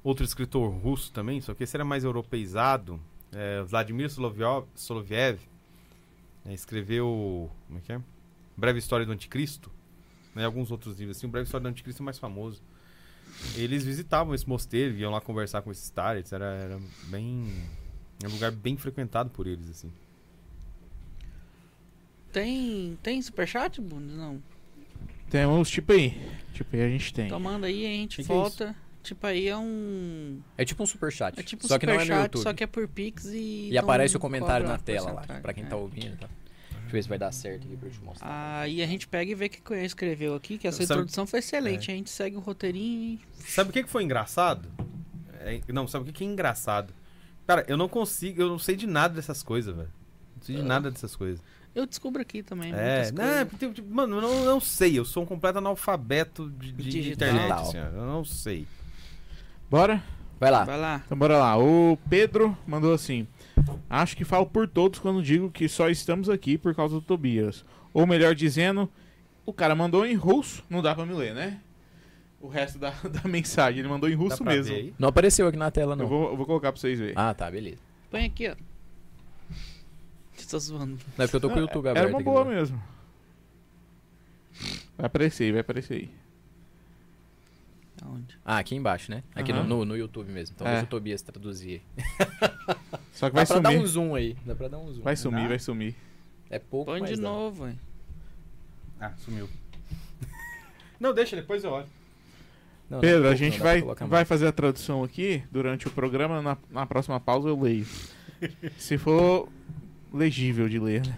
outro escritor russo também, só que esse era mais europeizado, é, Vladimir Soloviev, Soloviev é, escreveu, como é que é? Breve História do Anticristo, né, alguns outros livros assim, o Breve História do Anticristo é mais famoso. Eles visitavam esse mosteiro, iam lá conversar com esses Starets, era, era bem... É um lugar bem frequentado por eles, assim. Tem, tem superchat, Bundes? Não. Temos tipo aí. Tipo aí a gente tem. Então manda aí, a gente Que que é volta. tipo aí é um. É tipo um superchat. É tipo só que não é no superchat, YouTube. só que é por Pix e. E aparece o comentário na tela lá, porcentagem, pra quem é. tá ouvindo, tá? Deixa eu ver se vai dar certo aqui pra eu te mostrar. Aí a gente pega e vê o que o escreveu aqui, que essa Sabe- introdução foi excelente. A gente segue o roteirinho e. Sabe o que que foi engraçado? É, não, sabe o que que é engraçado? Cara, eu não consigo, eu não sei de nada dessas coisas, velho. Não sei de nada dessas coisas. Eu descubro aqui também. É, não, porque, tipo, mano, eu não, não sei, eu sou um completo analfabeto de, de Digital. internet, assim, eu não sei. Bora? Vai lá. Vai lá. Então bora lá. O Pedro mandou assim: Acho que falo por todos quando digo que só estamos aqui por causa do Tobias. Ou melhor dizendo, o cara mandou em russo, não dá pra me ler, né? O resto da, da mensagem, ele mandou em russo mesmo. Não apareceu aqui na tela, não. Eu vou, eu vou colocar pra vocês verem. Ah, tá, beleza. Põe aqui, ó. Você tá zoando. Não é porque eu tô com o YouTube aberto Era uma aqui. boa né? mesmo. Vai aparecer aí, vai aparecer aí. Aonde? Ah, aqui embaixo, né? Aqui no, Aham. no, no YouTube mesmo. Então É. deixa o Tobias traduzir. Só que Dá vai pra dar sumir. um zoom aí. Dá pra dar um zoom. Vai sumir, Dá? vai sumir. É pouco, Põe mas de dá. novo, velho. Ah, sumiu. não, deixa, depois eu olho. Não, não, Pedro, a gente não, dá pra vai, vai fazer a tradução aqui durante o programa. Na, na próxima pausa eu leio. Se for legível de ler, né?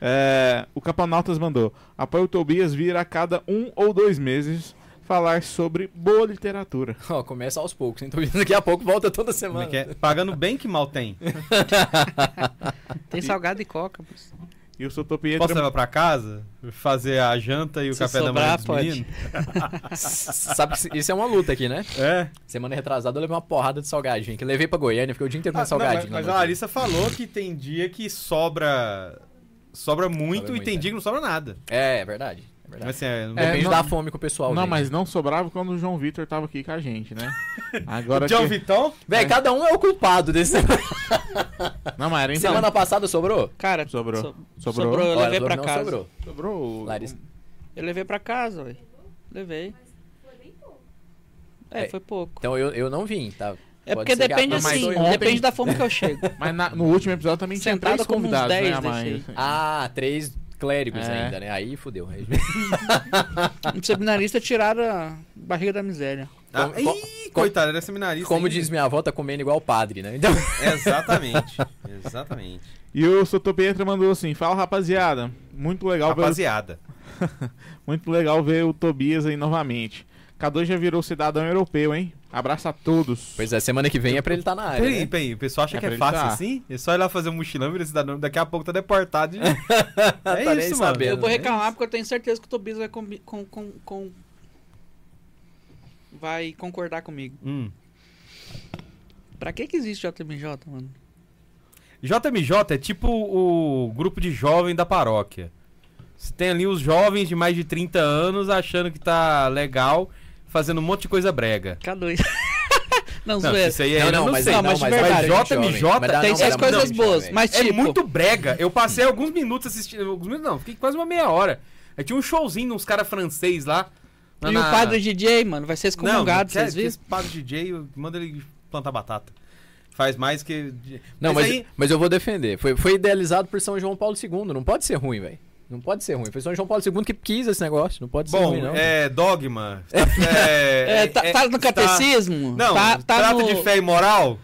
É, o Capanautas mandou: Apoio o Tobias vir a cada um ou dois meses falar sobre boa literatura. Ó, começa aos poucos, hein? Tobias daqui a pouco volta toda Como semana. é que é? Pagando bem que mal tem. Tem salgado e coca, moço. E o Sotopietra. Posso levar pra casa? Fazer a janta e o Se café da manhã sobrar, dos pode. meninos? Sabe que isso é uma luta aqui, né? É. Semana retrasada eu levei uma porrada de salgadinho. Que eu levei pra Goiânia, fiquei o dia inteiro Ah, comendo não, salgadinho. mas, mas a Larissa falou que tem dia que sobra. Sobra muito Sobra e muito, tem é. dia que não sobra nada. É, é verdade. É verdade. Mas assim, é, não- É, Depende não- da fome que o pessoal Não, tem. mas não sobrava quando o João Vitor tava aqui com a gente, né? Agora John que... Vitão? Véi, cada um é o culpado desse. Não, mas era então. Semana passada sobrou? Cara, Sobrou. so- Sobrou? sobrou. Eu Olha, levei pra casa. sobrou. Sobrou. o- Larissa. Eu levei pra casa, velho. Levei. É, foi pouco. Então eu, eu não vim, tá? É Pode porque depende assim, ontem- depende da fome que eu chego. Mas na- no último episódio também tinha Sentado três convidados, 10 né, a mais. deixei. Ah, três clérigos É. ainda, né? Aí fudeu. Aí- Um seminarista tiraram a barriga da miséria. Ah, Como- ih, coitado, era seminarista. Como ainda. diz minha avó, tá comendo igual o padre, né? Então, Exatamente. Exatamente. E o Sotopietra mandou assim: Fala rapaziada, muito legal, ver, Rapaziada. muito legal ver o Tobias aí novamente. K2 já virou cidadão europeu, hein? Abraço a todos. pois é, semana que vem é pra ele estar na área. Peraí, né? peraí, o pessoal acha É que é ele fácil tá. assim? É só ir lá fazer um mochilão, vira cidadão, daqui a pouco tá deportado. de- Tá é nem isso, mano. sabendo. Eu vou né? reclamar porque eu tenho certeza que o Tobias vai combi- com, com, com- vai concordar comigo. Hum. Pra que que existe JMJ, mano? JMJ é tipo o grupo de jovem da paróquia. Você tem ali os jovens de mais de 30 anos achando que tá legal, fazendo um monte de coisa brega. K2. não, Não, zoeira. isso aí é, Não, eu não, não mas, sei. não, não, mas mas, de verdade, gente JMJ. Mas tem não, suas pra coisas gente boas, mas É tipo... muito brega. Eu passei alguns minutos assistindo. Alguns minutos não, fiquei quase uma meia hora. Aí tinha um showzinho uns caras francês lá. E na- o padre DJ, mano, vai ser Não, excomungado, quer- vocês viram? esse padre DJ, manda ele plantar batata. Faz mais que. Não, mas, aí. mas eu vou defender. Foi, foi idealizado por São João Paulo II. Não pode ser ruim, velho. Não pode ser ruim. Foi São João Paulo II que quis esse negócio. Não pode ser Bom, ruim, não. é dogma. É, É, tá, tá no catecismo? Não, tá, tá trata no... de fé e moral.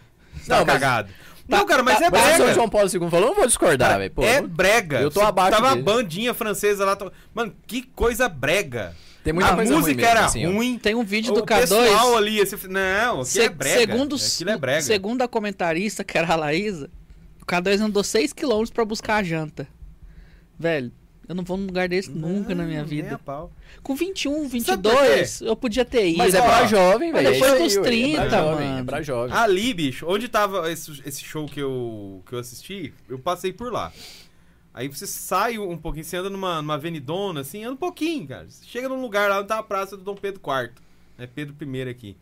Tá Não, mas- cagado. não, cara, mas é Mas se São brega. João Paulo II falou, não vou discordar, velho. É brega. eu tô abaixo Tava dele. uma bandinha francesa lá. to- Mano, que coisa brega. Tem muita a coisa ruim música mesmo, era assim, ruim. Tem um vídeo o do K2... pessoal ali, esse... não, aquilo Se- é brega. Segundo, aquilo é brega. segundo a comentarista, que era a Laísa, o K2 andou 6km pra buscar a janta. Velho, eu não vou num lugar desse nunca na minha Não, nem a vida. pau. Com 21, Sabe por 22, eu podia ter ido. Mas é Ó, pra jovem, velho. depois é dos aí, ué, 30, é pra jovem, mano. É pra jovem. Ali, bicho, onde tava esse, esse show que eu, que eu assisti, eu passei por lá. Aí você sai um pouquinho, você anda numa, numa avenidona, assim, anda um pouquinho, cara. Você chega num lugar lá onde tá a praça do Dom Pedro IV. É Pedro I aqui.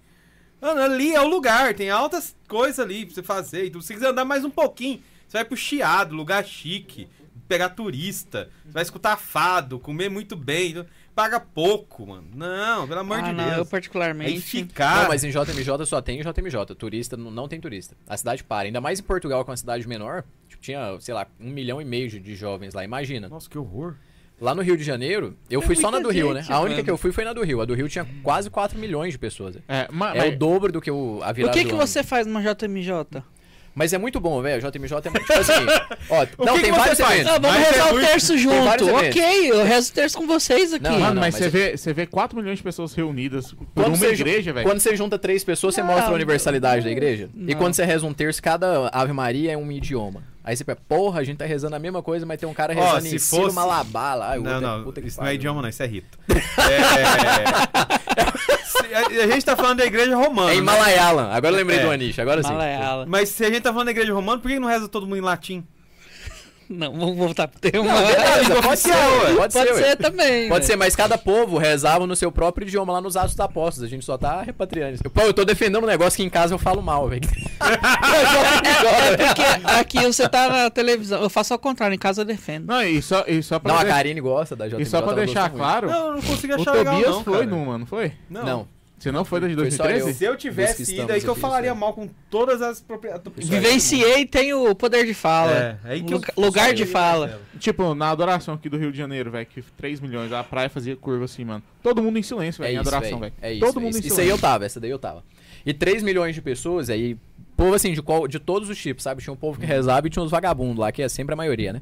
Mano, ali é o lugar, tem altas coisas ali pra você fazer. Então, se você quiser andar mais um pouquinho, você vai pro Chiado, lugar chique, pegar turista, você vai escutar fado, comer muito bem, então, paga pouco, mano. Não, pelo amor ah, de não, Deus. eu particularmente... ficar. Não, mas em JMJ só tem JMJ. Turista não, não tem turista. A cidade para. Ainda mais em Portugal, que é uma cidade menor. Tipo, tinha, sei lá, um milhão e meio de, jovens lá. Imagina. Nossa, que horror. Lá no Rio de Janeiro, eu É fui só na do Rio, né? gente, A única mano. que eu fui foi na do Rio. A do Rio tinha quase 4 milhões de pessoas. É, ma- É mas- o dobro do que o, a O virada que do que ano. você faz numa JMJ? Mas é muito bom, velho. O JMJ é muito... Tipo assim... Ó, não, que tem que vários você faz? eventos. Ah, vamos Mas é rezar o muito- terço junto. Ok, eu rezo o terço com vocês aqui. Não, Mano, não, mas, mas você, é- vê, você vê 4 milhões de pessoas reunidas por Quando uma igreja, velho. Quando você junta três pessoas, você mostra a universalidade da igreja. E quando você reza um terço, cada Ave Maria é um idioma. Aí você pensa, porra, a gente tá rezando a mesma coisa, mas tem um cara rezando se em cima fosse- Malabar lá. e o Não, outro é não, puta que isso não é idioma, não, isso é rito. É... Se- a, a gente tá falando da igreja romana. É em né? Malayalam. Agora eu lembrei É. do Anish, agora sim. Malayalam. Mas se a gente tá falando da igreja romana, por que não reza todo mundo em latim? Não, vamos voltar pro tema. Beleza, pode ser, ué, pode Pode ser, ser também. Pode ser, mas cada povo rezava no seu próprio idioma lá nos Atos dos Apóstolos. A gente só tá repatriando isso. Pô, eu tô defendendo um negócio que em casa eu falo mal, velho. É porque aqui você tá na televisão. Eu faço ao contrário, em casa eu defendo. Não, e só, e só pra, Não, a de- Karine gosta da JMJ. e só pra ela deixar claro, Não, eu não consigo o achar legal, Tobias não, foi cara. numa, não foi? Não. Não. Você não foi da de Foi só 2013? Se eu tivesse ido, aí que eu falaria isso mal com todas as propriedades. Vivenciei e tenho o poder de fala. É, aí que eu- Lugar- de fala. Tipo, na adoração aqui do Rio de Janeiro, velho, que 3 milhões, a praia fazia curva assim, mano. Todo mundo em silêncio, É velho, em isso, adoração, velho. É isso, Todo velho. mundo em Isso silêncio. aí eu tava, essa daí eu tava. E 3 milhões de pessoas, aí, povo assim, de, qual, de todos os tipos, sabe? Tinha um povo que rezava e tinha uns vagabundos lá, que é sempre a maioria, né?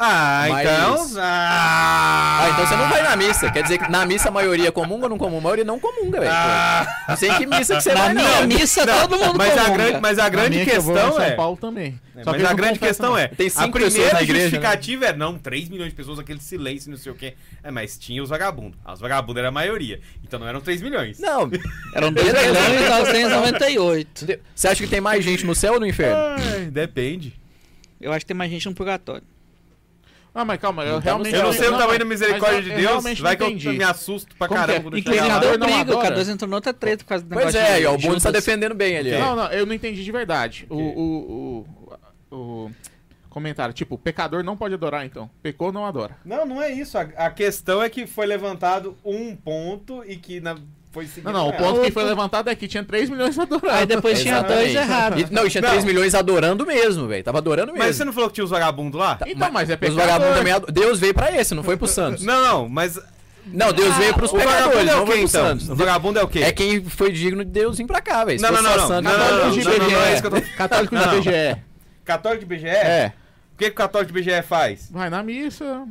Ah, Mas- então. Ah, Ah, então você não vai na missa. Quer dizer que na missa a maioria comunga ou não comunga? A maioria não comunga, velho. Ah. Não sei que missa que você Na vai, minha não. missa, todo mundo Mas a comunga. grande, mas a Na grande que eu vou em questão São é. Paulo também. É, Só que mas a não grande questão não. é, Tem a cinco pessoas primeira na igreja, né? justificativa é, não, 3 milhões de pessoas, aquele silêncio, não sei o quê. É, mas tinha os vagabundos. Os vagabundos era a maioria. Então não eram 3 milhões. Não. Eram 2 milhões e 998. Você acha que tem mais gente no céu ou no inferno? Ai, depende. Eu acho que tem mais gente no purgatório. Ah, mas calma, eu Não tá realmente... Eu não sei o tamanho da misericórdia de eu Deus. Vai que eu me assusto pra caramba é? eu Inclusive, não briga. O adora? K2 entrou noutra treta por causa do Pois é, e o Bruno Judas. tá defendendo bem ali. Não, não, eu não entendi de verdade. O, o, comentário, tipo, o pecador não pode adorar, então. Pecou, não adora. Não, não é isso. A, a questão é que foi levantado um ponto e que na- foi Não, não, o ponto que foi levantado é que tinha 3 milhões adorando. Aí depois tinha dois errados. E- não, e tinha Não. 3 milhões adorando mesmo, velho. Tava adorando mesmo. Mas você não falou que tinha os vagabundos lá? Então, mas é Os pecador. vagabundos também Deus veio pra esse, não foi pro Santos. Não, não, mas. Não, Deus veio pros O vagabundo pecadores, é não o foi pro então? Santos. O vagabundo é o quê? É quem foi digno de Deus vir pra cá, velho. Se Não, não, fosse não, só não. não, não, não, é isso que eu tô- Católico de Não. BGE. Católico de BGE? É. O que, que o católico de BGE faz? Vai na missa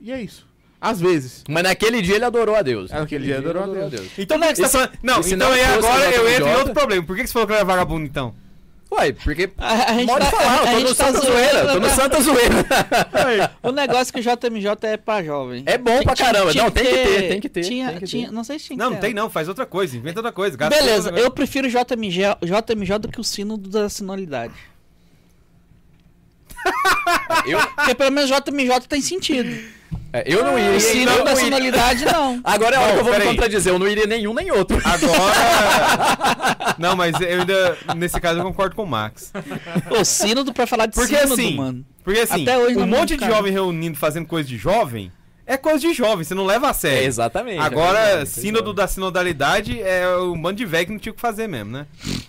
e é isso. Às vezes. Mas naquele dia ele adorou a Deus. Naquele dia adorou a Deus. Então, por que você tá falando. Não, se então não aí fosse agora o eu entro em outro problema. Por que que você falou que ele é vagabundo, então? Ué, porque. A, a gente Pode tá, falar, a, eu tô no tá Santa zoando, Zoeira. Tô no? Santa Zoeira. O negócio é que o JMJ é pra jovem. É bom pra caramba. Não, tem que ter, tem que ter. Tinha, tem que ter. tinha, não sei se tinha Não, que não ter. tem não, faz outra coisa, inventa outra coisa. gasta Beleza, outra coisa. eu prefiro JMJ, JMJ do que o sino da sinalidade. Eu, Porque pelo menos JMJ tem sentido. É, eu não iria. Eu da não iria. sinalidade, não. Agora é a hora Não, que eu vou me contradizer. Eu não iria nenhum nem outro. Agora. não, mas eu ainda. Nesse caso eu concordo com o Max. O sino do, pra falar de Porque sínodo, assim, mano. Porque assim, Até hoje um monte de cara. jovem reunindo fazendo coisa de jovem é coisa de jovem, você não leva a É, sério. exatamente. Agora, é verdade, sínodo da sinodalidade é o bando de velho que não tinha o que fazer mesmo, né?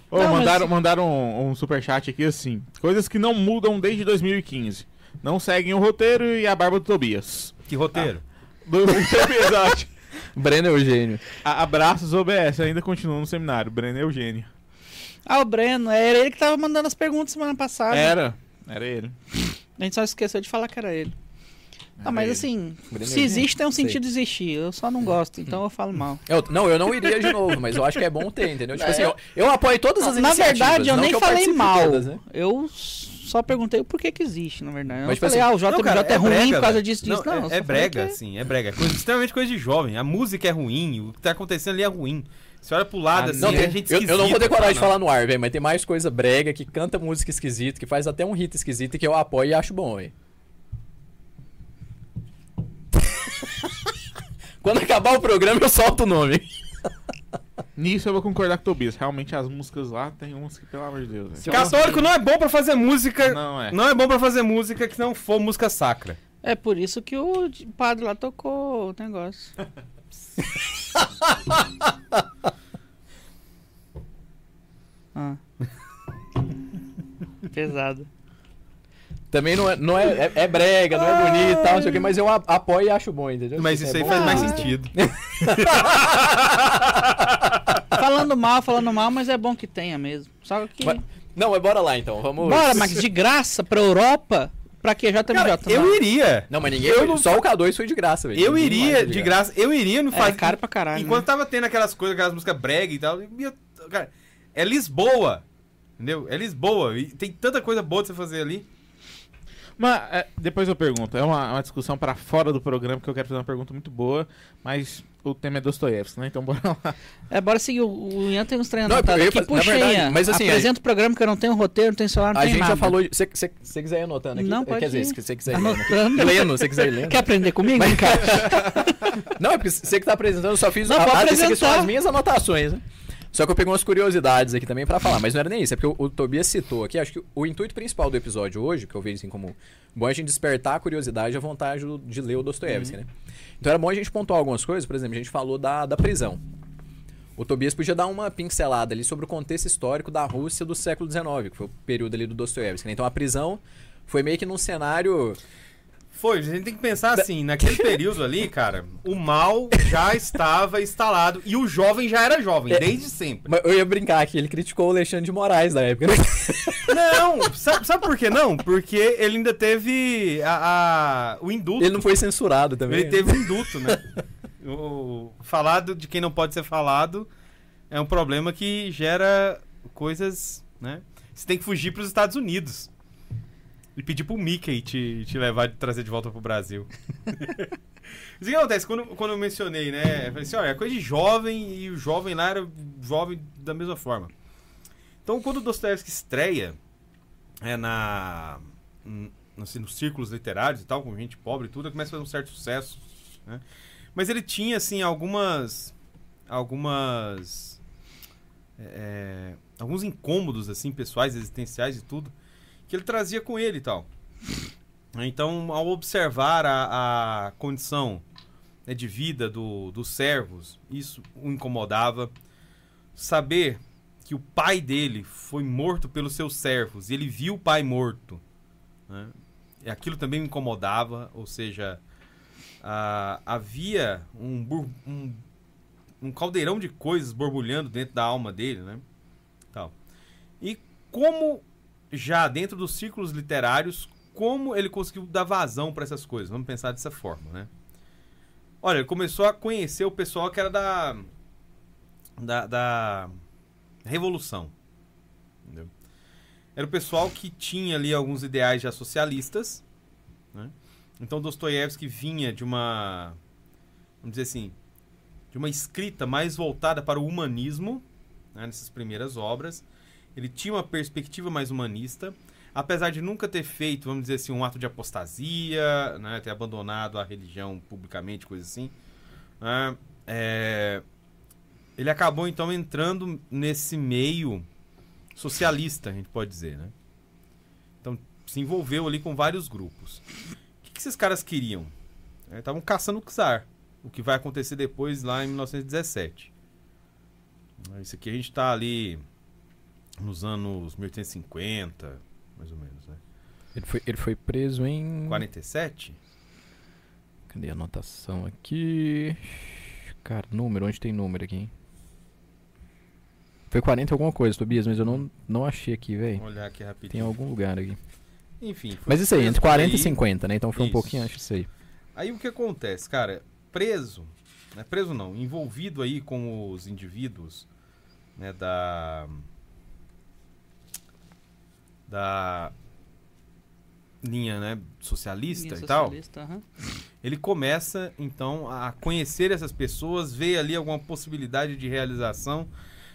Ô, Não, mas- mandaram, mandaram um, um superchat aqui assim. Coisas que não mudam desde 2015. Não seguem o roteiro e a barba do Tobias. Que roteiro. Do Tobias, acho. Breno Eugênio. A- Abraços, OBS. Ainda continua no seminário. Breno Eugênio. Ah, o Breno, era ele que tava mandando as perguntas semana passada. Era. Era ele. A gente só esqueceu de falar que era ele. Ah, Era mas ele. assim, Breno se Eugênio. existe, tem um sentido de existir. Eu só não gosto, então eu falo mal. Eu- não, eu não iria de novo, mas eu acho que é bom ter, entendeu? Tipo assim, eu, eu apoio todas as Na iniciativas. verdade, eu nem falei mal. todas, né? Eu só perguntei o porquê que existe, na verdade. Eu não Mas, tipo falei, assim, ah, o JMJ Não, cara, é, ruim brega, por causa disso, disso. Não, é, só é falei brega, que- sim, é brega. É coisa, extremamente coisa de jovem. A música é ruim, o que tá acontecendo ali é ruim. Você olha pro lado, Ah, assim, Não, é tem- gente eu, eu não vou coragem de não. falar no ar, velho, mas tem mais coisa brega que canta música esquisita, que faz até um hit esquisito e que eu apoio e acho bom, velho. Quando acabar o programa, eu solto o nome. Nisso eu vou concordar com o Tobias. Realmente as músicas lá tem umas que, pelo amor de Deus. velho. Católico não é bom pra fazer música. Não é. Não é bom pra fazer música que não for música sacra. É por isso que o padre lá tocou o negócio. ah. Pesado. Também não é, não é, é, é brega, não é bonito e tal, não sei o que, mas eu apoio e acho bom, entendeu? Mas É isso aí bom. faz mais Ah. sentido. Falando mal, falando mal, mas é bom que tenha mesmo. Só que. Mas- Não, mas bora lá então, vamos... Bora, Max, de graça pra Europa? Pra que JMJ? Cara, não? eu iria. Não, mas ninguém Eu foi, não- só o K2 foi de graça, velho. Eu iria foi de graça. Eu iria no É faz... caro pra caralho. Enquanto né? tava tendo aquelas coisas, aquelas músicas brega e tal. ia- Cara, é Lisboa. Entendeu? É Lisboa. E tem tanta coisa boa de você fazer ali. Mas é, depois eu pergunto. É uma, uma discussão pra fora do programa que eu quero fazer uma pergunta muito boa. Mas o tema é Dostoiévski, né? Então bora lá. É, bora seguir. O, o Ian tem uns treinos Não, anotados aqui. Puxa, verdade, Ian. mas assim, Apresenta o programa que eu não tenho roteiro, não tenho celular, não A tenho gente já nada. falou. Se você quiser ir anotando aqui. Não, pode Quer dizer, ir. se você quiser ir lendo. Anotando. Lendo, se você quiser ir lendo. Quer aprender comigo, cara? Não, é porque você que tá apresentando, eu só fiz Não, a, pode a, apresentar. as minhas anotações, né? Só que eu peguei umas curiosidades aqui também pra falar, mas não era nem isso, é porque o, o Tobias citou aqui, acho que o intuito principal do episódio hoje, que eu vejo assim como bom é a gente despertar a curiosidade e a vontade do- de ler o Dostoiévski, né? Então era bom a gente pontuar algumas coisas, por exemplo, a gente falou da, da prisão. O Tobias podia dar uma pincelada ali sobre o contexto histórico da Rússia do século XIX, que foi o período ali do Dostoiévski. né? Então a prisão foi meio que num cenário Foi, a gente tem que pensar assim, naquele período ali, cara, o mal já estava instalado e o jovem já era jovem, É. desde sempre. Mas Eu ia brincar aqui, ele criticou o Alexandre de Moraes da época. né? Não, sabe, sabe por que não? Porque ele ainda teve a, a- o indulto. Ele não foi censurado também. Ele teve o induto, né? O, falado de quem não pode ser falado é um problema que gera coisas, né? Você tem que fugir para os Estados Unidos. E pedir pro Mickey te, te levar, te trazer de volta pro Brasil. Mas o que acontece? Quando, quando eu mencionei, né? Eu falei assim, olha, é coisa de jovem e o jovem lá era jovem da mesma forma. Então, quando o Dostoevsky estreia é, na, assim, nos círculos literários e tal, com gente pobre e tudo, ele começa a fazer um certo sucesso. Né? Mas ele tinha, assim, algumas... Algumas... é, alguns incômodos, assim, pessoais, existenciais e tudo, que ele trazia com ele e tal. Então, ao observar a, a condição né, de vida do, dos servos, isso o incomodava. Saber que o pai dele foi morto pelos seus servos e ele viu o pai morto, né, e aquilo também me incomodava, ou seja, ah, havia um, um, um caldeirão de coisas borbulhando dentro da alma dele, né? Tal. E como já dentro dos círculos literários, como ele conseguiu dar vazão para essas coisas? Vamos pensar dessa forma, né? Olha, ele começou a conhecer o pessoal que era da da, da revolução, entendeu? Era o pessoal que tinha ali alguns ideais já socialistas, né? Então Dostoiévski vinha de uma vamos dizer assim, de uma escrita mais voltada para o humanismo, né, nessas primeiras obras. Ele tinha uma perspectiva mais humanista, apesar de nunca ter feito, vamos dizer assim, um ato de apostasia, né, ter abandonado a religião publicamente, coisa assim. né, é, ele acabou então entrando nesse meio socialista, a gente pode dizer, né? Então se envolveu ali com vários grupos. O que, que esses caras queriam? É, Estavam caçando o czar, o que vai acontecer depois lá em 1917. Isso aqui a gente está ali nos anos 1850, mais ou menos, né? Ele foi, ele foi preso em. 47? Cadê a anotação aqui? Cara, número, onde tem número aqui, hein? Foi 40 alguma coisa, Tobias, mas eu não, não achei aqui, velho. Vamos olhar aqui rapidinho. Tem algum lugar aqui. Enfim. foi Mas isso aí, entre por 40 e aí. 50, né? Então foi um Isso. pouquinho antes disso aí. Aí o que acontece, cara? Preso, né? preso não, envolvido aí com os indivíduos, né, da da linha, né, socialista Linha e tal. socialista, aham. Ele começa então a conhecer essas pessoas, ver ali alguma possibilidade de realização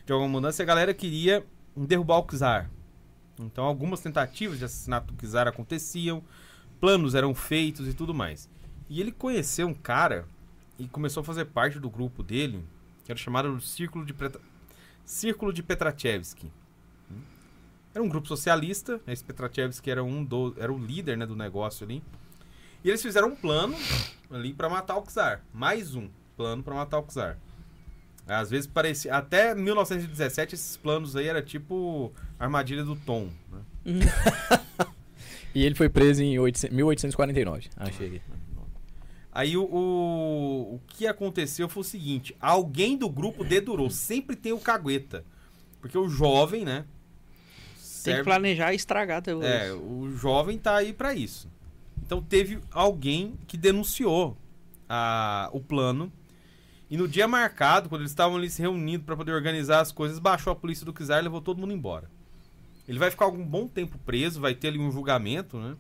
de alguma mudança. E a galera queria derrubar o czar. Então algumas tentativas de assassinato do czar aconteciam, planos eram feitos e tudo mais. E ele conheceu um cara e começou a fazer parte do grupo dele, que era chamado Círculo de. Círculo de Petrachevsky. Era um grupo socialista, esse Petrachevsky era um do... era o líder, né, do negócio ali. E eles fizeram um plano ali pra matar o czar, mais um plano pra matar o czar. Às vezes parecia até 1917 esses planos aí era tipo armadilha do Tom, né? E ele foi preso em 800 1849. Achei aqui. Aí o, o, o que aconteceu foi o seguinte: alguém do grupo dedurou. Sempre tem o cagueta. Porque o jovem, né? Tem que serve- planejar e estragar até hoje. É, o jovem tá aí pra isso. Então teve alguém que denunciou a, o plano. E no dia marcado, quando eles estavam ali se reunindo pra poder organizar as coisas, baixou a polícia do Kizar e levou todo mundo embora. Ele vai ficar algum bom tempo preso, vai ter ali um julgamento, né?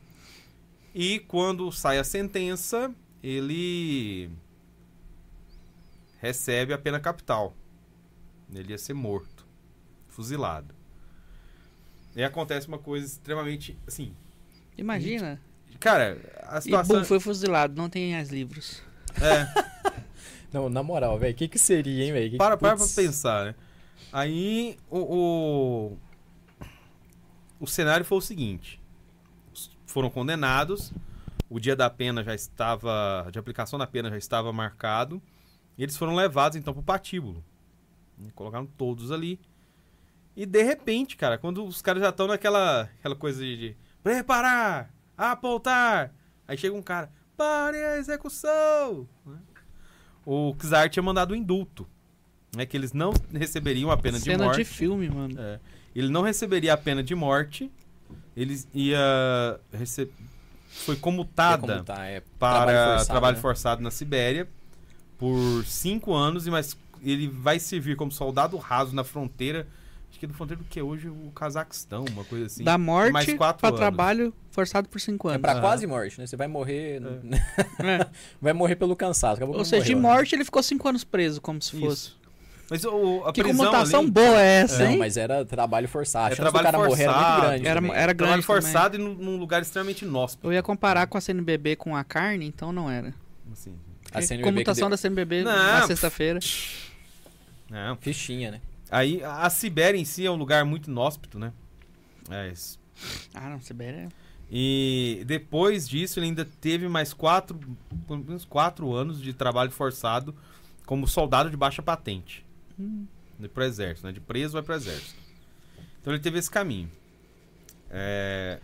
E quando sai a sentença, ele recebe a pena capital. Ele ia ser morto, fuzilado. E acontece uma coisa extremamente, assim, Imagina. cara, a E situação bum, foi fuzilado, não tem mais livros. é, Não, na moral, velho, o que que seria, hein, velho? Que- para, para pra pensar, né? Aí o, o o cenário foi o seguinte: foram condenados, o dia da pena já estava, de aplicação da pena já estava marcado, e eles foram levados então pro patíbulo. E Colocaram todos ali. E de repente, cara, quando os caras já estão naquela aquela coisa de, de preparar, apontar, aí chega um cara, pare a execução. né? O Czar tinha mandado um indulto, né, que eles não receberiam a pena de Cena morte. de filme, mano. É. Ele não receberia a pena de morte. Ele ia receber. Foi comutada como tá, é para trabalho trabalho, forçado, forçado, né? na Sibéria por cinco anos, e mas ele vai servir como soldado raso na fronteira. Acho que é do fronteira do que hoje o Cazaquistão, uma coisa assim. da morte mais quatro pra anos. trabalho forçado por cinco É anos. pra Aham. quase morte, né? Você vai morrer. É. vai morrer pelo cansaço. Ou não seja, de morreu, né? morte ele ficou cinco anos preso, como se fosse. Isso. Mas o, a Que comutação ali, boa é essa, Não, hein? mas era trabalho forçado. A É do trabalho cara morrer era muito forçado. grande. Era, também. era trabalho grande também. forçado e num, lugar extremamente inóspito. Eu ia comparar com a CNBB com a carne, então não era. Assim. A CNBB Comutação deu da CNBB Não, na sexta-feira. Não, fichinha, né? Aí a Sibéria em si é um lugar muito inóspito, né? É, es- Ah, não, Sibéria. E depois disso, ele ainda teve mais quatro, pelo menos quatro anos de trabalho forçado como soldado de baixa patente. Hum. De pro exército, né? De preso vai pro exército. Então ele teve esse caminho. É,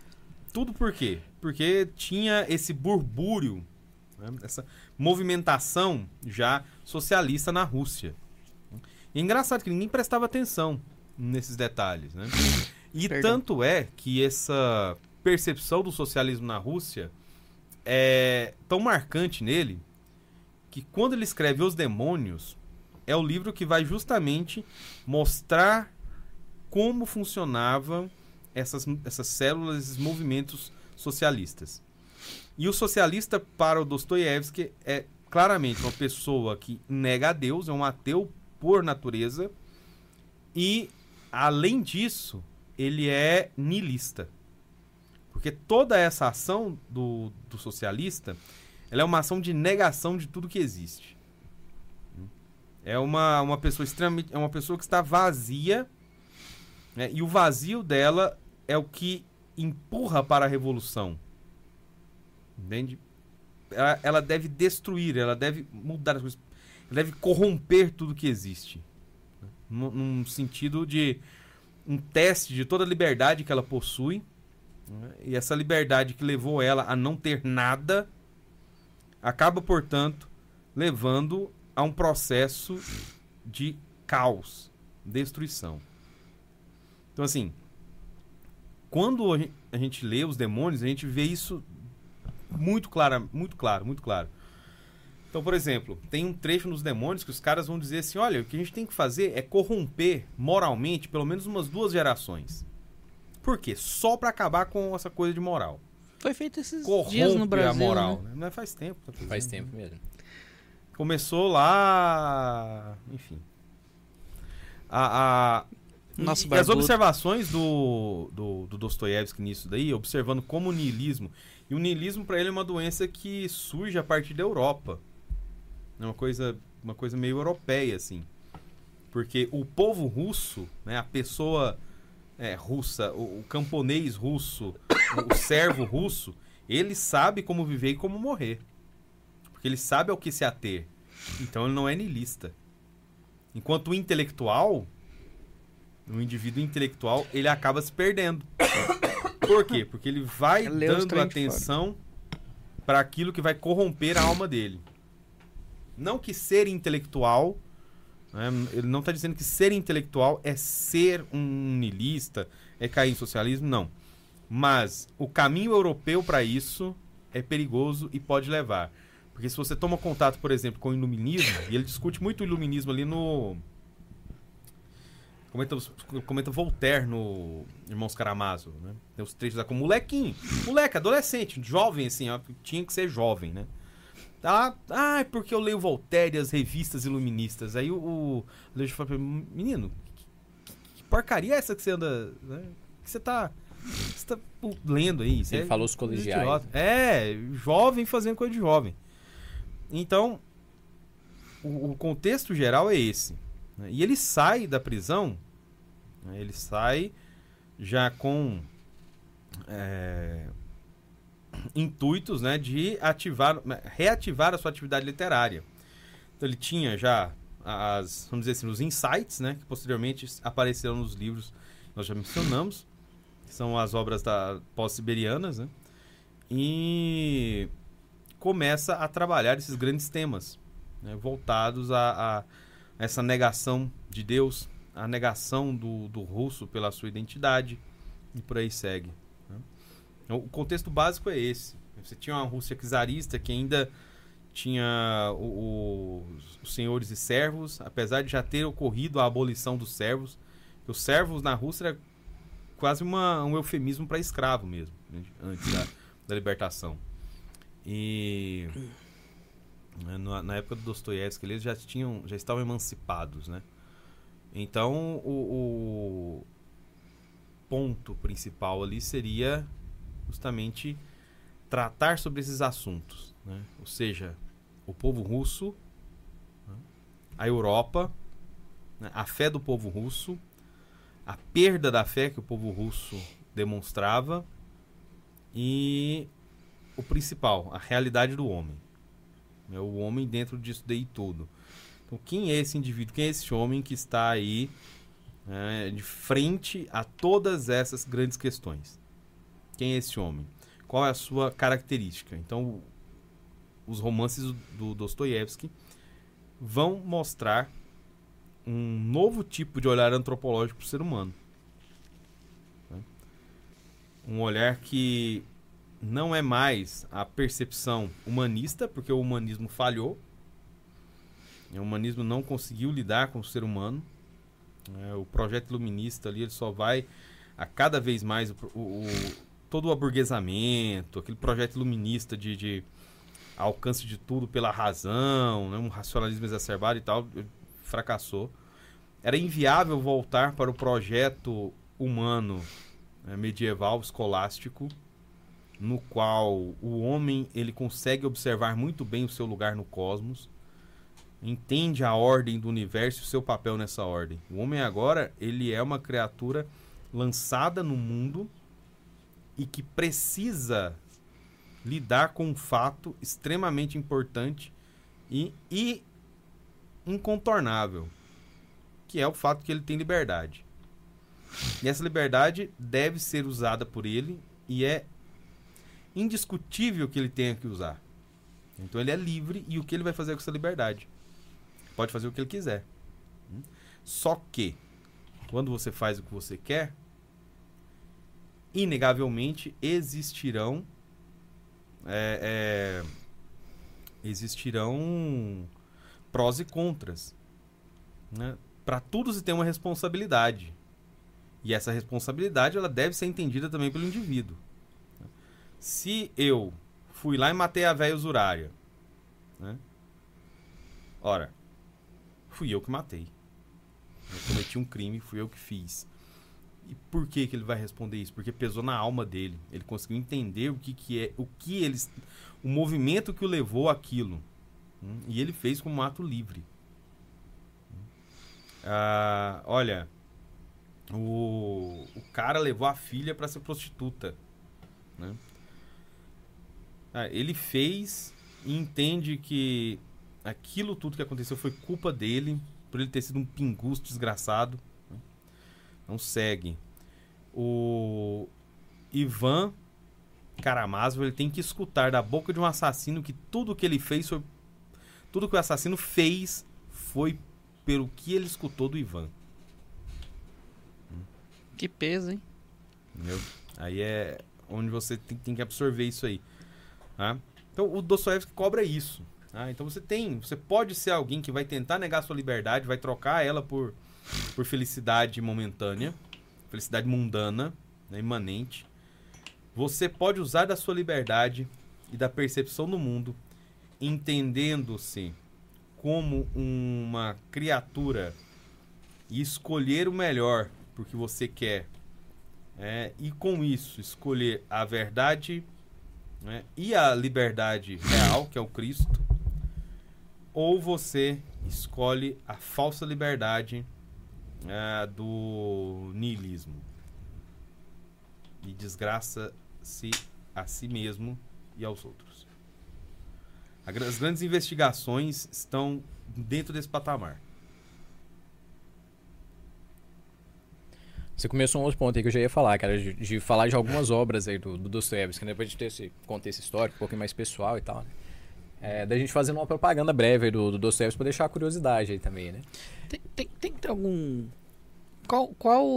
Tudo por quê? Porque tinha esse burbúrio, né? essa movimentação já socialista na Rússia. E é engraçado que ninguém prestava atenção nesses detalhes, né? E Perdão. tanto é que essa percepção do socialismo na Rússia é tão marcante nele que quando ele escreve Os Demônios, é o livro que vai justamente mostrar como funcionavam essas, essas células, esses movimentos socialistas. E o socialista, para o Dostoiévski, é claramente uma pessoa que nega a Deus, é um ateu por natureza, e, além disso, ele é niilista. Porque toda essa ação do, do socialista ela é uma ação de negação de tudo que existe. É uma, uma pessoa extremamente. É uma pessoa que está vazia. né, E o vazio dela é o que empurra para a revolução. Entende? Ela, ela deve destruir, ela deve mudar as coisas. Deve corromper tudo que existe. né, Num, sentido de um teste de toda a liberdade que ela possui. né, E essa liberdade que levou ela a não ter nada acaba, portanto, levando a um processo de caos, destruição. Então, assim, quando a gente lê os demônios, a gente vê isso muito claro, muito claro, muito claro. Então, por exemplo, tem um trecho nos demônios que os caras vão dizer assim: olha, o que a gente tem que fazer é corromper moralmente pelo menos umas duas gerações. Por quê? Só pra acabar com essa coisa de moral. Foi feito esses Corrompe dias no Brasil. a moral. né? Né? Mas faz tempo. tá Faz né? tempo mesmo. Começou lá. Enfim. A, a- Nosso e as barbudo. observações do, do, do Dostoiévski nisso daí, observando como o niilismo. E o niilismo para ele é uma doença que surge a partir da Europa. É uma coisa, uma coisa meio europeia, assim. Porque o povo russo, né, a pessoa é, russa, o, o camponês russo, o, o servo russo, ele sabe como viver e como morrer. Porque ele sabe ao que se ater. Então ele não é niilista. Enquanto o intelectual, o indivíduo intelectual, ele acaba se perdendo. Por quê? Porque ele vai É dando atenção para aquilo que vai corromper a alma dele. Não que ser intelectual, né, ele não está dizendo que ser intelectual é ser um niilista, é cair em socialismo, não. Mas o caminho europeu para isso é perigoso e pode levar. Porque se você toma contato, por exemplo, com o iluminismo, e ele discute muito o iluminismo ali no. Comenta, comenta Voltaire no Irmãos Caramazo, né? Tem os trechos lá com molequinho. Moleque, adolescente, jovem, assim, ó, tinha que ser jovem, né? Tá, ah, é porque eu leio Voltaire e as revistas iluministas. Aí o, o Leo fala pra mim, menino, que, que porcaria é essa que você anda. Né? Que você tá. Você tá lendo aí? Ele é falou os colegiais. É, jovem fazendo coisa de jovem. Então, o, o contexto geral é esse. né? E ele sai da prisão, né? ele sai já com é, intuitos né, de ativar, reativar a sua atividade literária. Então ele tinha já as, vamos dizer assim, os insights, né, que posteriormente apareceram nos livros que nós já mencionamos, que são as obras da pós-siberianas, né, e começa a trabalhar esses grandes temas, né, voltados a, a essa negação de Deus, a negação do, do russo pela sua identidade, e por aí segue. O contexto básico é esse. Você tinha uma Rússia czarista que ainda tinha o- o- os senhores e servos, apesar de já ter ocorrido a abolição dos servos. Os servos na Rússia era quase uma- um eufemismo para escravo mesmo, né, antes da, da libertação. E na, na época do Dostoiévski eles já tinham, já estavam emancipados, né? Então o, o ponto principal ali seria justamente tratar sobre esses assuntos, né? Ou seja, o povo russo, né, a Europa, né, a fé do povo russo, a perda da fé que o povo russo demonstrava e o principal, a realidade do homem. É o homem dentro disso daí tudo. Então, quem é esse indivíduo? Quem é esse homem que está aí né, de frente a todas essas grandes questões? Quem é esse homem? Qual é a sua característica? Então, os romances do- do Dostoiévski vão mostrar um novo tipo de olhar antropológico para o ser humano. né? Um olhar que não é mais a percepção humanista, porque o humanismo falhou. O humanismo não conseguiu lidar com o ser humano. É, o projeto iluminista ali ele só vai a cada vez mais o- o- todo o aburguesamento, aquele projeto iluminista de, de alcance de tudo pela razão, né, um racionalismo exacerbado e tal, fracassou. Era inviável voltar para o projeto humano eh, medieval, escolástico, no qual o homem ele consegue observar muito bem o seu lugar no cosmos, entende a ordem do universo e o seu papel nessa ordem. O homem agora ele é uma criatura lançada no mundo e que precisa lidar com um fato extremamente importante e, e incontornável, que é o fato que ele tem liberdade. E essa liberdade deve ser usada por ele e é indiscutível que ele tenha que usar. Então ele é livre e o que ele vai fazer com essa liberdade? Pode fazer o que ele quiser. Só que, quando você faz o que você quer, inegavelmente existirão é, é, existirão prós e contras. Né? Para tudo se tem uma responsabilidade. E essa responsabilidade ela deve ser entendida também pelo indivíduo. Se eu fui lá e matei a velha usurária, né? ora, fui eu que matei. Eu cometi um crime, fui eu que fiz. E por que, que ele vai responder isso? Porque pesou na alma dele. Ele conseguiu entender o que, que é, o que eles, o movimento que o levou àquilo. Hum, E ele fez como um ato livre. Ah, olha, o, o cara levou a filha para ser prostituta. Né? Ah, ele fez e entende que aquilo tudo que aconteceu foi culpa dele, por ele ter sido um pinguço desgraçado. Não segue. O Ivan Karamazov ele tem que escutar da boca de um assassino que tudo que ele fez foi tudo que o assassino fez foi pelo que ele escutou do Ivan. Que peso, hein? Entendeu? Aí é onde você tem, tem que absorver isso aí. tá? Então o Dostoiévski cobra isso. tá? Então você tem, você pode ser alguém que vai tentar negar sua liberdade, vai trocar ela por, por felicidade momentânea, felicidade mundana, né, imanente. Você pode usar da sua liberdade e da percepção do mundo, entendendo-se como uma criatura e escolher o melhor porque você quer é, e com isso escolher a verdade né, e a liberdade real, que é o Cristo, ou você escolhe a falsa liberdade é, do niilismo e desgraça-se a si mesmo e aos outros. As grandes investigações estão dentro desse patamar. Você começou um outro ponto aí que eu já ia falar, cara, de, de falar de algumas obras aí do, do Dostoiévski, né? depois de ter esse contexto histórico, um pouquinho mais pessoal e tal, né? É, da gente fazendo uma propaganda breve aí do, do Dostoiévski pra deixar a curiosidade aí também, né? Tem, tem, tem que ter algum. Qual, qual,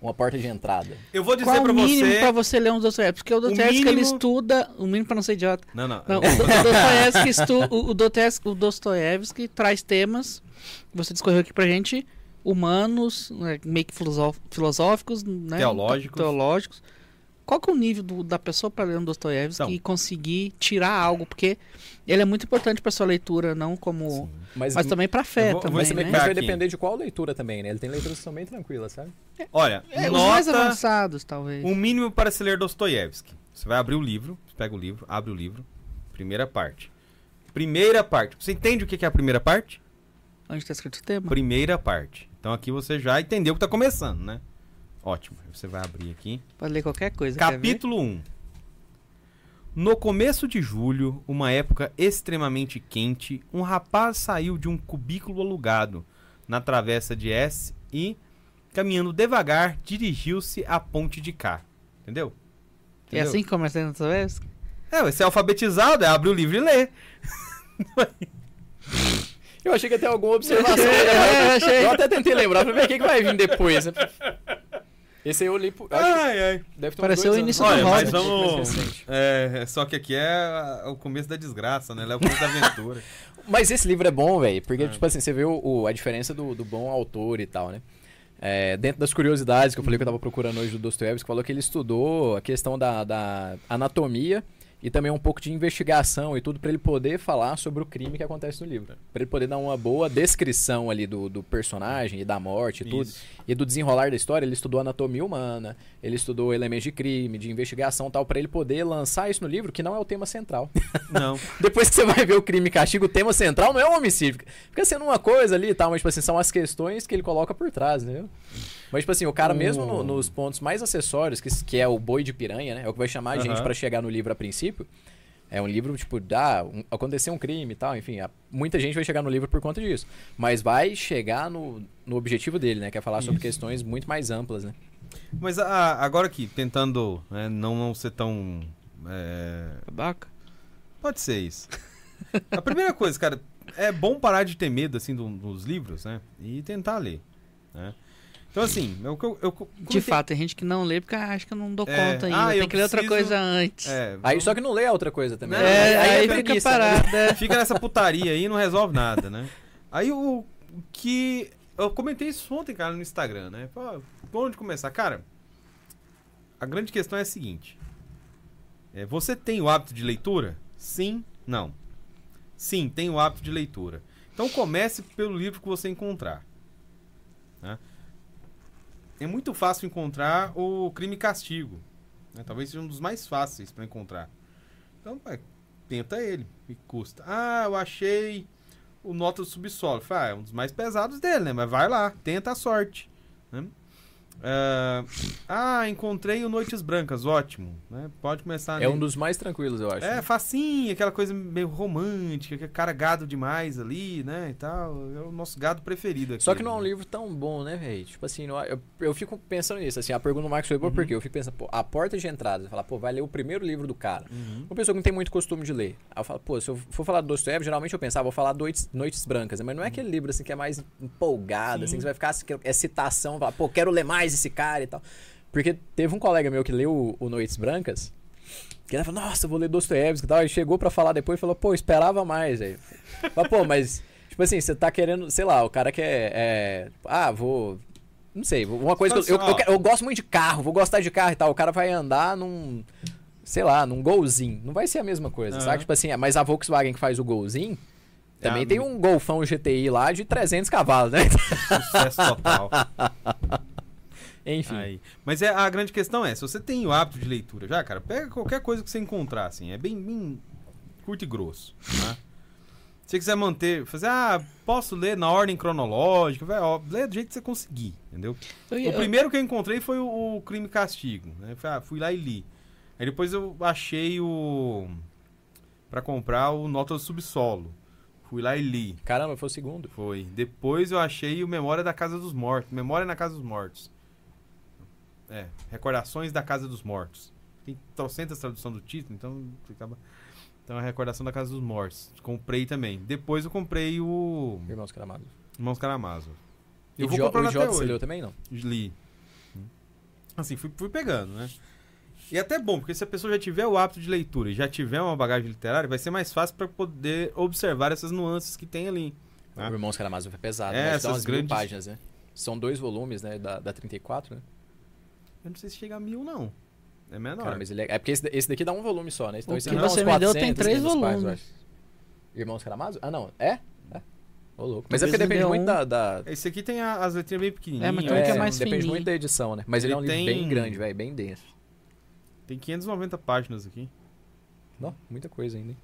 Uma porta de entrada. Eu vou dizer qual pra o mínimo você. pra você ler um Dostoiévski? Porque o Dostoiévski ele mínimo- estuda. O mínimo pra não ser idiota. Não, não. Não, o estu- o- o Dostoiévski- o Dostoiévski traz temas que você discorreu aqui pra gente, humanos, né, meio que filosóficos, né, Teológicos. teológicos. Qual que é o nível do- da pessoa para ler um Dostoiévski Então. e conseguir tirar algo? Porque ele é muito importante pra sua leitura, não como... Mas, Mas também pra fé Eu vou- também, né? mas vai aqui. depender de qual leitura também, né? Ele tem leituras que são bem tranquilas, sabe? Olha, É, os mais nota avançados, talvez. um mínimo para se ler Dostoiévski. Você vai abrir o livro, você pega o livro, abre o livro, primeira parte. Primeira parte. Você entende o que é a primeira parte? Onde tá escrito o tema? Primeira parte. Então aqui você já entendeu que tá começando, né? Ótimo. Você vai abrir aqui. Pode ler qualquer coisa. ver? Capítulo 1. No começo de julho, uma época extremamente quente, um rapaz saiu de um cubículo alugado na travessa de S e, caminhando devagar, dirigiu-se à ponte de K. Entendeu? É assim que começa dessa vez? É, você é alfabetizado, é abre o livro e lê. Eu achei que ia ter alguma observação. É, eu achei. Eu até tentei lembrar, falei, "Mas o que vai vir depois? Esse aí eu li. Acho Ai, ai. deve ter Pareceu o anos. início Olha, do mas Hobbit. vamos. Recente. É, só que aqui é o começo da desgraça, né? É o começo da aventura. Mas esse livro é bom, velho, porque, É. tipo assim, você vê o, o- a diferença do, do bom autor e tal, né? É, dentro das curiosidades que eu falei que eu tava procurando hoje do Dostoiévski, falou que ele estudou a questão da, da anatomia e também um pouco de investigação e tudo pra ele poder falar sobre o crime que acontece no livro. Pra ele poder dar uma boa descrição ali do, do personagem e da morte e tudo. Isso. E do desenrolar da história, ele estudou anatomia humana, ele estudou elementos de crime, de investigação e tal, pra ele poder lançar isso no livro, que não é o tema central. Não. Depois que você vai ver o crime e castigo, o tema central não é o homicídio. Fica- sendo uma coisa ali e tal, mas, tipo assim, são as questões que ele coloca por trás, entendeu? Mas, tipo assim, o cara, mesmo no- nos pontos mais acessórios, que, que é o boi de piranha, né? É o que vai chamar a gente Aham. pra chegar no livro a princípio. É um livro, tipo, ah, um, aconteceu um crime e tal, enfim. a- muita gente vai chegar no livro por conta disso. Mas vai chegar no, no objetivo dele, né? Que é falar sobre Isso. questões muito mais amplas, né? Mas a- agora aqui, tentando né, não, não ser tão. é, Babaca. Pode ser isso. A primeira coisa, cara, é bom parar de ter medo, assim, do- dos livros, né? E tentar ler, né? Então, assim, eu, eu, eu De fato, tem gente que não lê porque acha que eu não dou É, conta ainda. ah, tem que ler outra preciso- coisa antes. É, Aí vamos- só que não lê a outra coisa também. Não, É, aí aí, é fica preguiça, né? parado. é. Fica nessa putaria aí e não resolve nada, né? Aí o o que. Eu comentei isso ontem, cara, no Instagram, né? Pô, por onde começar? Cara, a grande questão é a seguinte: É, você tem o hábito de leitura? Sim, não. Sim, tem o hábito de leitura. Então comece pelo livro que você encontrar. né? É muito fácil encontrar o Crime e Castigo. né? Talvez seja um dos mais fáceis para encontrar. Então, vai, tenta ele. E custa. Ah, eu achei o Nota do Subsolo. Fala, ah, é um dos mais pesados dele, né? Mas vai lá, tenta a sorte. né? Ah, ah, encontrei o Noites Brancas, ótimo. Né? Pode começar É um nele. dos mais tranquilos, eu acho. É, facinho, aquela coisa meio romântica, que é cara gado demais ali, né, e tal. É o nosso gado preferido aqui. Só que não é um né? livro tão bom, né, velho? Tipo assim, não- eu, eu fico pensando nisso, assim, a pergunta do Marcos foi boa porque eu fico pensando, pô, a porta de entrada, você fala, pô, vai ler o primeiro livro do cara. Uhum. Uma pessoa que não tem muito costume de ler. Aí eu falo, pô, se eu for falar do Dostoiévski, geralmente eu pensava, vou falar Noites, Noites Brancas, né? mas não é aquele livro, assim, que é mais empolgado, Sim. assim, que você vai ficar, assim, é citação, falar, pô, quero ler mais esse cara e tal. Porque teve um colega meu que leu o, Noites Brancas, que ele falou, nossa, eu vou ler Dostoiévski e tal, e chegou pra falar depois e falou, pô, esperava mais, velho. Mas, pô, mas, tipo assim, você tá querendo, sei lá, o cara quer, é, ah, vou... Não sei, uma coisa que eu, eu, eu, eu gosto muito de carro, vou gostar de carro e tal. O cara vai andar num, sei lá, num golzinho. Não vai ser a mesma coisa, Aham. sabe? Tipo assim, mas a Volkswagen que faz o golzinho também É tem um golfão GTI lá de 300 cavalos, né? Sucesso total. Enfim. Aí. Mas é, a grande questão é, se você tem o hábito de leitura já, cara, pega qualquer coisa que você encontrar, assim. É bem, bem curto e grosso, né? Se você quiser manter, fazer, ah, posso ler na ordem cronológica, vai, ó, lê do jeito que você conseguir, entendeu? Eu- O eu- primeiro que eu encontrei foi o, o Crime e Castigo, né? Fui- ah, Fui lá e li. Aí depois eu achei o... Pra comprar o Nota do Subsolo. Fui lá e li. Caramba, foi o segundo. Foi. Depois eu achei o Memória da Casa dos Mortos. Memória na Casa dos Mortos. É, Recordações da Casa dos Mortos. Tem trocentas tradução do título, então acaba... Então é Recordação da Casa dos Mortos. Comprei também. Depois eu comprei o Irmãos Caramados. Irmãos Karamazov. Eu E vou comprando o até Jota você leu também, não? Li. Assim, fui, fui pegando, né? E é até bom, porque se a pessoa já tiver o hábito de leitura e já tiver uma bagagem literária, vai ser mais fácil para poder observar essas nuances que tem ali. Ah. O Irmãos Karamazov é pesado, É, né? Essas umas mil grandes- páginas, né? São dois volumes, né? Da, da 34, né? Eu não sei se chega a mil, não. É menor. Cara, mas ele é... é porque esse, esse daqui dá um volume só, né? Então O esse que aqui dá você uns me deu tem 400, três 500 páginas, eu volumes. acho. Irmãos Karamazov? Ah, não. É? É. Ô, louco. Mas é porque depende muito um. da... da... Esse aqui tem a- as letrinhas bem pequenininhas. É, mas tem um que é mais depende fininho. muito da edição, né? Mas ele, Ele é um livro tem- bem grande, velho, bem denso. Tem 590 páginas aqui. Não, muita coisa ainda, hein?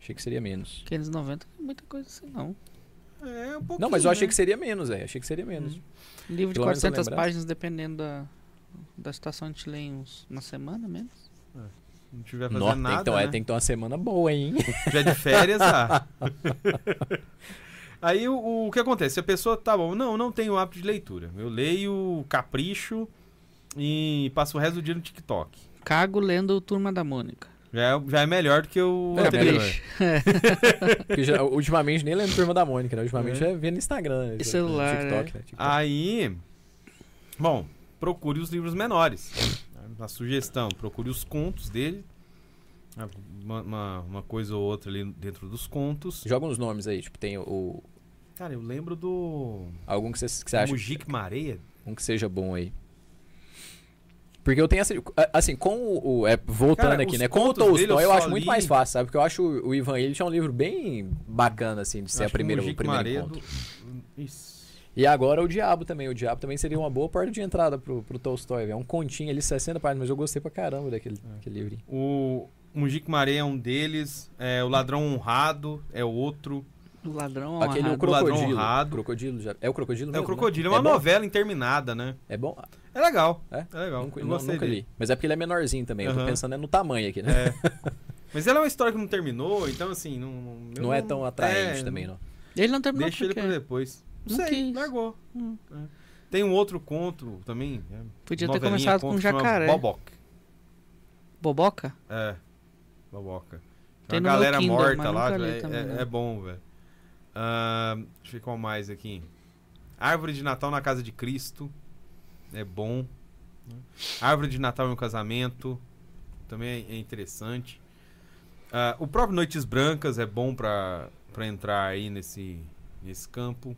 Achei que seria menos. 590 não é muita coisa assim, não. É, um pouquinho, Não, mas eu achei né? que seria menos, velho. Achei que seria menos. Livro de Pelo menos eu 400 lembrar. páginas, dependendo da, da situação a gente lê em uns, uma semana menos. Não tiver fazendo Nossa, nada, então, né? é, tem que ter uma semana boa, hein? Tiver de férias, ah. Aí o, o que acontece? Se a pessoa, tá bom, não, não tenho hábito de leitura. Eu leio capricho e passo o resto do dia no TikTok. Cago lendo Turma da Mônica. Já é, já é melhor do que o É, anterior. Porque já- ultimamente nem lembro Turma da Mônica, né? Ultimamente é, vendo Instagram. E celular, TikTok, né? TikTok. Aí, bom, procure os livros menores. A sugestão, procure os contos dele. Uma, uma, uma coisa ou outra ali dentro dos contos. Joga uns nomes aí, tipo, tem o, Cara, eu lembro do algum que você acha Mujik Mareia. um que seja bom aí. Porque eu tenho essa. Assim, com o. o- é, voltando Cara, aqui, né? Com o Tolstói, eu eu acho muito li- mais fácil, sabe? Porque eu acho o, Ivan Illich é um livro bem bacana, assim, de ser a primeira, o primeiro Mareia encontro. Isso. E agora o Diabo também. O Diabo também seria uma boa porta de entrada pro, pro Tolstói. É um continho ali, 60 páginas, mas eu gostei pra caramba daquele, É. daquele livrinho. O Mujik Mareia é um deles. É, o Ladrão Honrado é outro. O ladrão Aquele o honrado. Ladrão Crocodilo. Honrado. Crocodilo já. É o Crocodilo É o mesmo, né? Crocodilo. É uma bom? novela interminada, né? É bom? É legal. É? É legal. Nunca, eu gostei nunca li. Mas é porque ele é menorzinho também. Eu tô pensando é no tamanho aqui, né? É. Mas ela é uma história que não terminou, então assim, não. Não, Não é tão atraente é, também, não. Ele não terminou Deixa ele pra depois. Não, Não sei, quis. largou. Hum. É. Tem um outro conto também. é, podia ter começado com jacaré. Boboca? É. Boboca. Tem uma galera Kindle, morta lá, é, também, é- não. é bom, velho. Ah, deixa eu ver qual mais aqui. Árvore de Natal na Casa de Cristo. É bom. né? Árvore de Natal em um casamento. Também é interessante. Ah, o próprio Noites Brancas é bom pra, pra entrar aí nesse, nesse campo.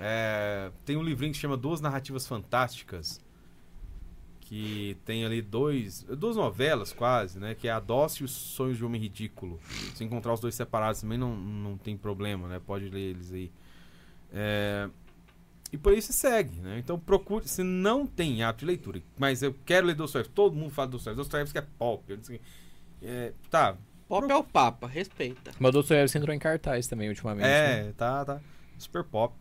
É, tem um livrinho que se chama Duas Narrativas Fantásticas. Que tem ali dois. Duas novelas quase, né? Que é A Doce e os Sonhos de um Homem Ridículo. Se encontrar os dois separados também não, não tem problema, né? Pode ler eles aí. É, e por aí se segue, né? Então procure. Se não tem hábito de leitura, mas eu quero ler Dostoiévski, todo mundo fala Dostoiévski. Dostoiévski é pop. É, tá. Pop é o Papa, respeita. Mas o Dostoiévski entrou em cartaz também ultimamente. né? É, tá, tá. Super pop.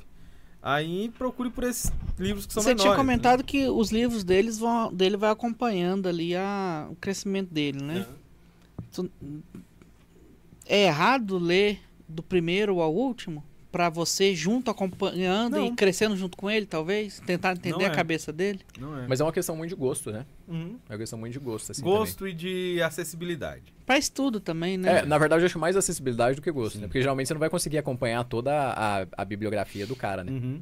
Aí procure por esses livros que são Você menores. tinha né? comentado que os livros deles vão, dele vai acompanhando ali a, o crescimento dele, né? Tu- É errado ler do primeiro ao último? Pra você junto acompanhando e Não. crescendo junto com ele, talvez? Tentar entender Não a é. cabeça dele? Não é. Mas é uma questão muito de gosto, né? Uhum. É uma questão muito de gosto, assim. Gosto e de acessibilidade. Pra estudo também, também. né? É, na verdade, eu acho mais acessibilidade do que gosto, Sim. né? Porque geralmente você não vai conseguir acompanhar toda a, a bibliografia do cara, né? Uhum.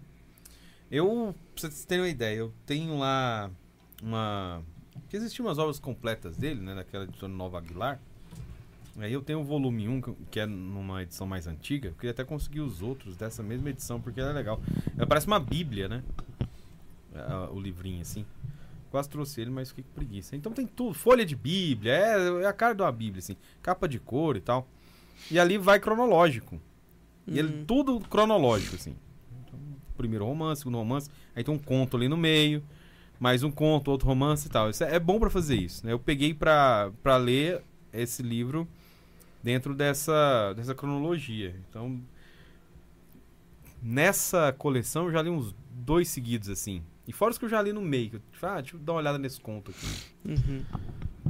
Eu, pra vocês terem uma ideia, eu tenho lá uma. Que existiam umas obras completas dele, né? Daquela editora Nova Aguilar. Aí eu tenho o volume 1, que- é numa edição mais antiga. Eu queria até conseguir os outros dessa mesma edição, porque ela é legal. Ela parece uma bíblia, né? Ah, O livrinho, assim. Quase trouxe ele, mas fiquei com preguiça. Então tem tudo. Folha de bíblia, é, é a cara de uma bíblia, assim. Capa de cor e tal. E ali vai cronológico. E ele Uhum. tudo cronológico, assim. Então, primeiro romance, segundo romance, aí tem um conto ali no meio, mais um conto, outro romance e tal. Isso é, é bom pra fazer isso, né? Eu peguei pra ler esse livro dentro dessa, dessa cronologia. Então, nessa coleção eu já li uns dois seguidos, assim. E fora os que eu já li no meio. que eu, tipo, ah, deixa eu dar uma olhada nesse conto aqui. Uhum.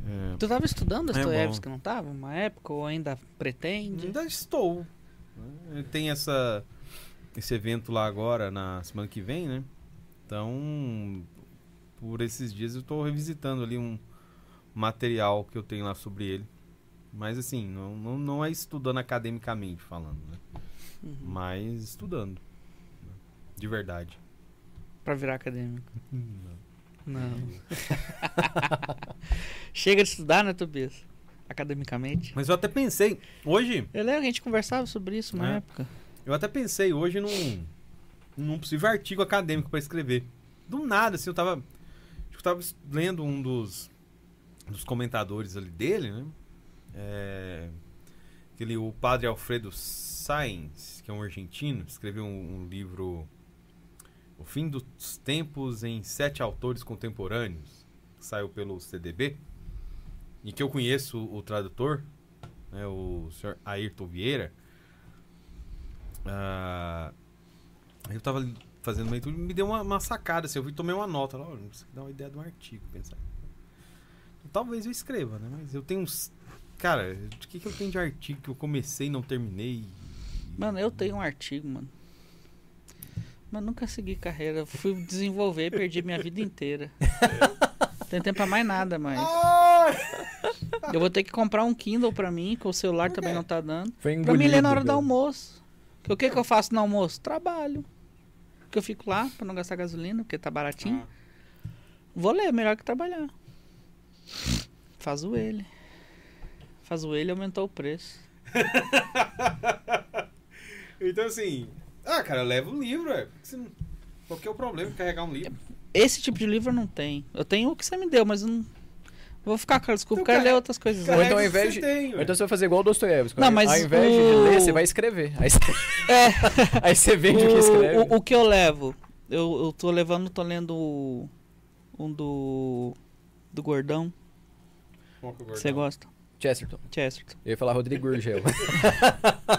É, Tu tava estudando É Dostoiévski, não tava? Uma época ou ainda pretende? Ainda estou. né? Tem essa, esse evento lá agora, na semana que vem, né? Então, por esses dias eu estou revisitando ali um material que eu tenho lá sobre ele. Mas assim, não, não, não é estudando academicamente falando, né? Uhum. Mas estudando. né? De verdade. Pra virar acadêmico. Não. Chega de estudar, né, Tobias? Academicamente. Mas eu até pensei, hoje, Eu lembro que a gente conversava sobre isso uma É. época. eu até pensei hoje num, num possível artigo acadêmico para escrever. Do nada, assim, eu tava. acho que Eu tava lendo um dos, dos comentadores ali dele, né? É, aquele, o padre Alfredo Sainz, que é um argentino, escreveu um, um livro O Fim dos Tempos em Sete Autores Contemporâneos, que saiu pelo CDB, e que eu conheço o, tradutor, né, o senhor Ayrton Vieira. Ah, eu tava fazendo leitura, me deu uma, uma sacada, assim, eu fui tomei uma nota, lá, aqui dá uma ideia de um artigo, pensar. Talvez eu escreva, né? Mas eu tenho uns. Cara, de que, que eu tenho de artigo que eu comecei e não terminei? Mano, eu tenho um artigo, mano. Mas nunca segui carreira. Fui desenvolver e perdi minha vida inteira. Não tem tempo pra mais nada, mas. Eu vou ter que comprar um Kindle pra mim, que o celular também não tá dando. Foi Pra mim ler na hora do almoço. Que o que, que eu faço no almoço? Trabalho. Que eu fico lá pra não gastar gasolina, porque tá baratinho. Vou ler, melhor que trabalhar. Faz o ele. Faz o ele aumentou o preço. Então, assim. Ah, cara, eu levo um livro, é. Você Qual que é o problema de carregar um livro? Esse tipo de livro eu não tenho. Eu tenho o que você me deu, mas eu não. Vou ficar com a desculpa, Então, quero ler cara- outras coisas. Ou então, ao o invés você de- tem, então você vai fazer igual o Dostoiévski. Não, mas Ao invés de o- ler, você vai escrever. Aí você, É, aí você vende o que escreve. o, o, o que eu levo? Eu, eu tô levando, tô lendo o- um do. Do Gordão. Qual que é o Você gordão? gosta? Chesterton. Chesterton. Eu ia falar Rodrigo Gurgel.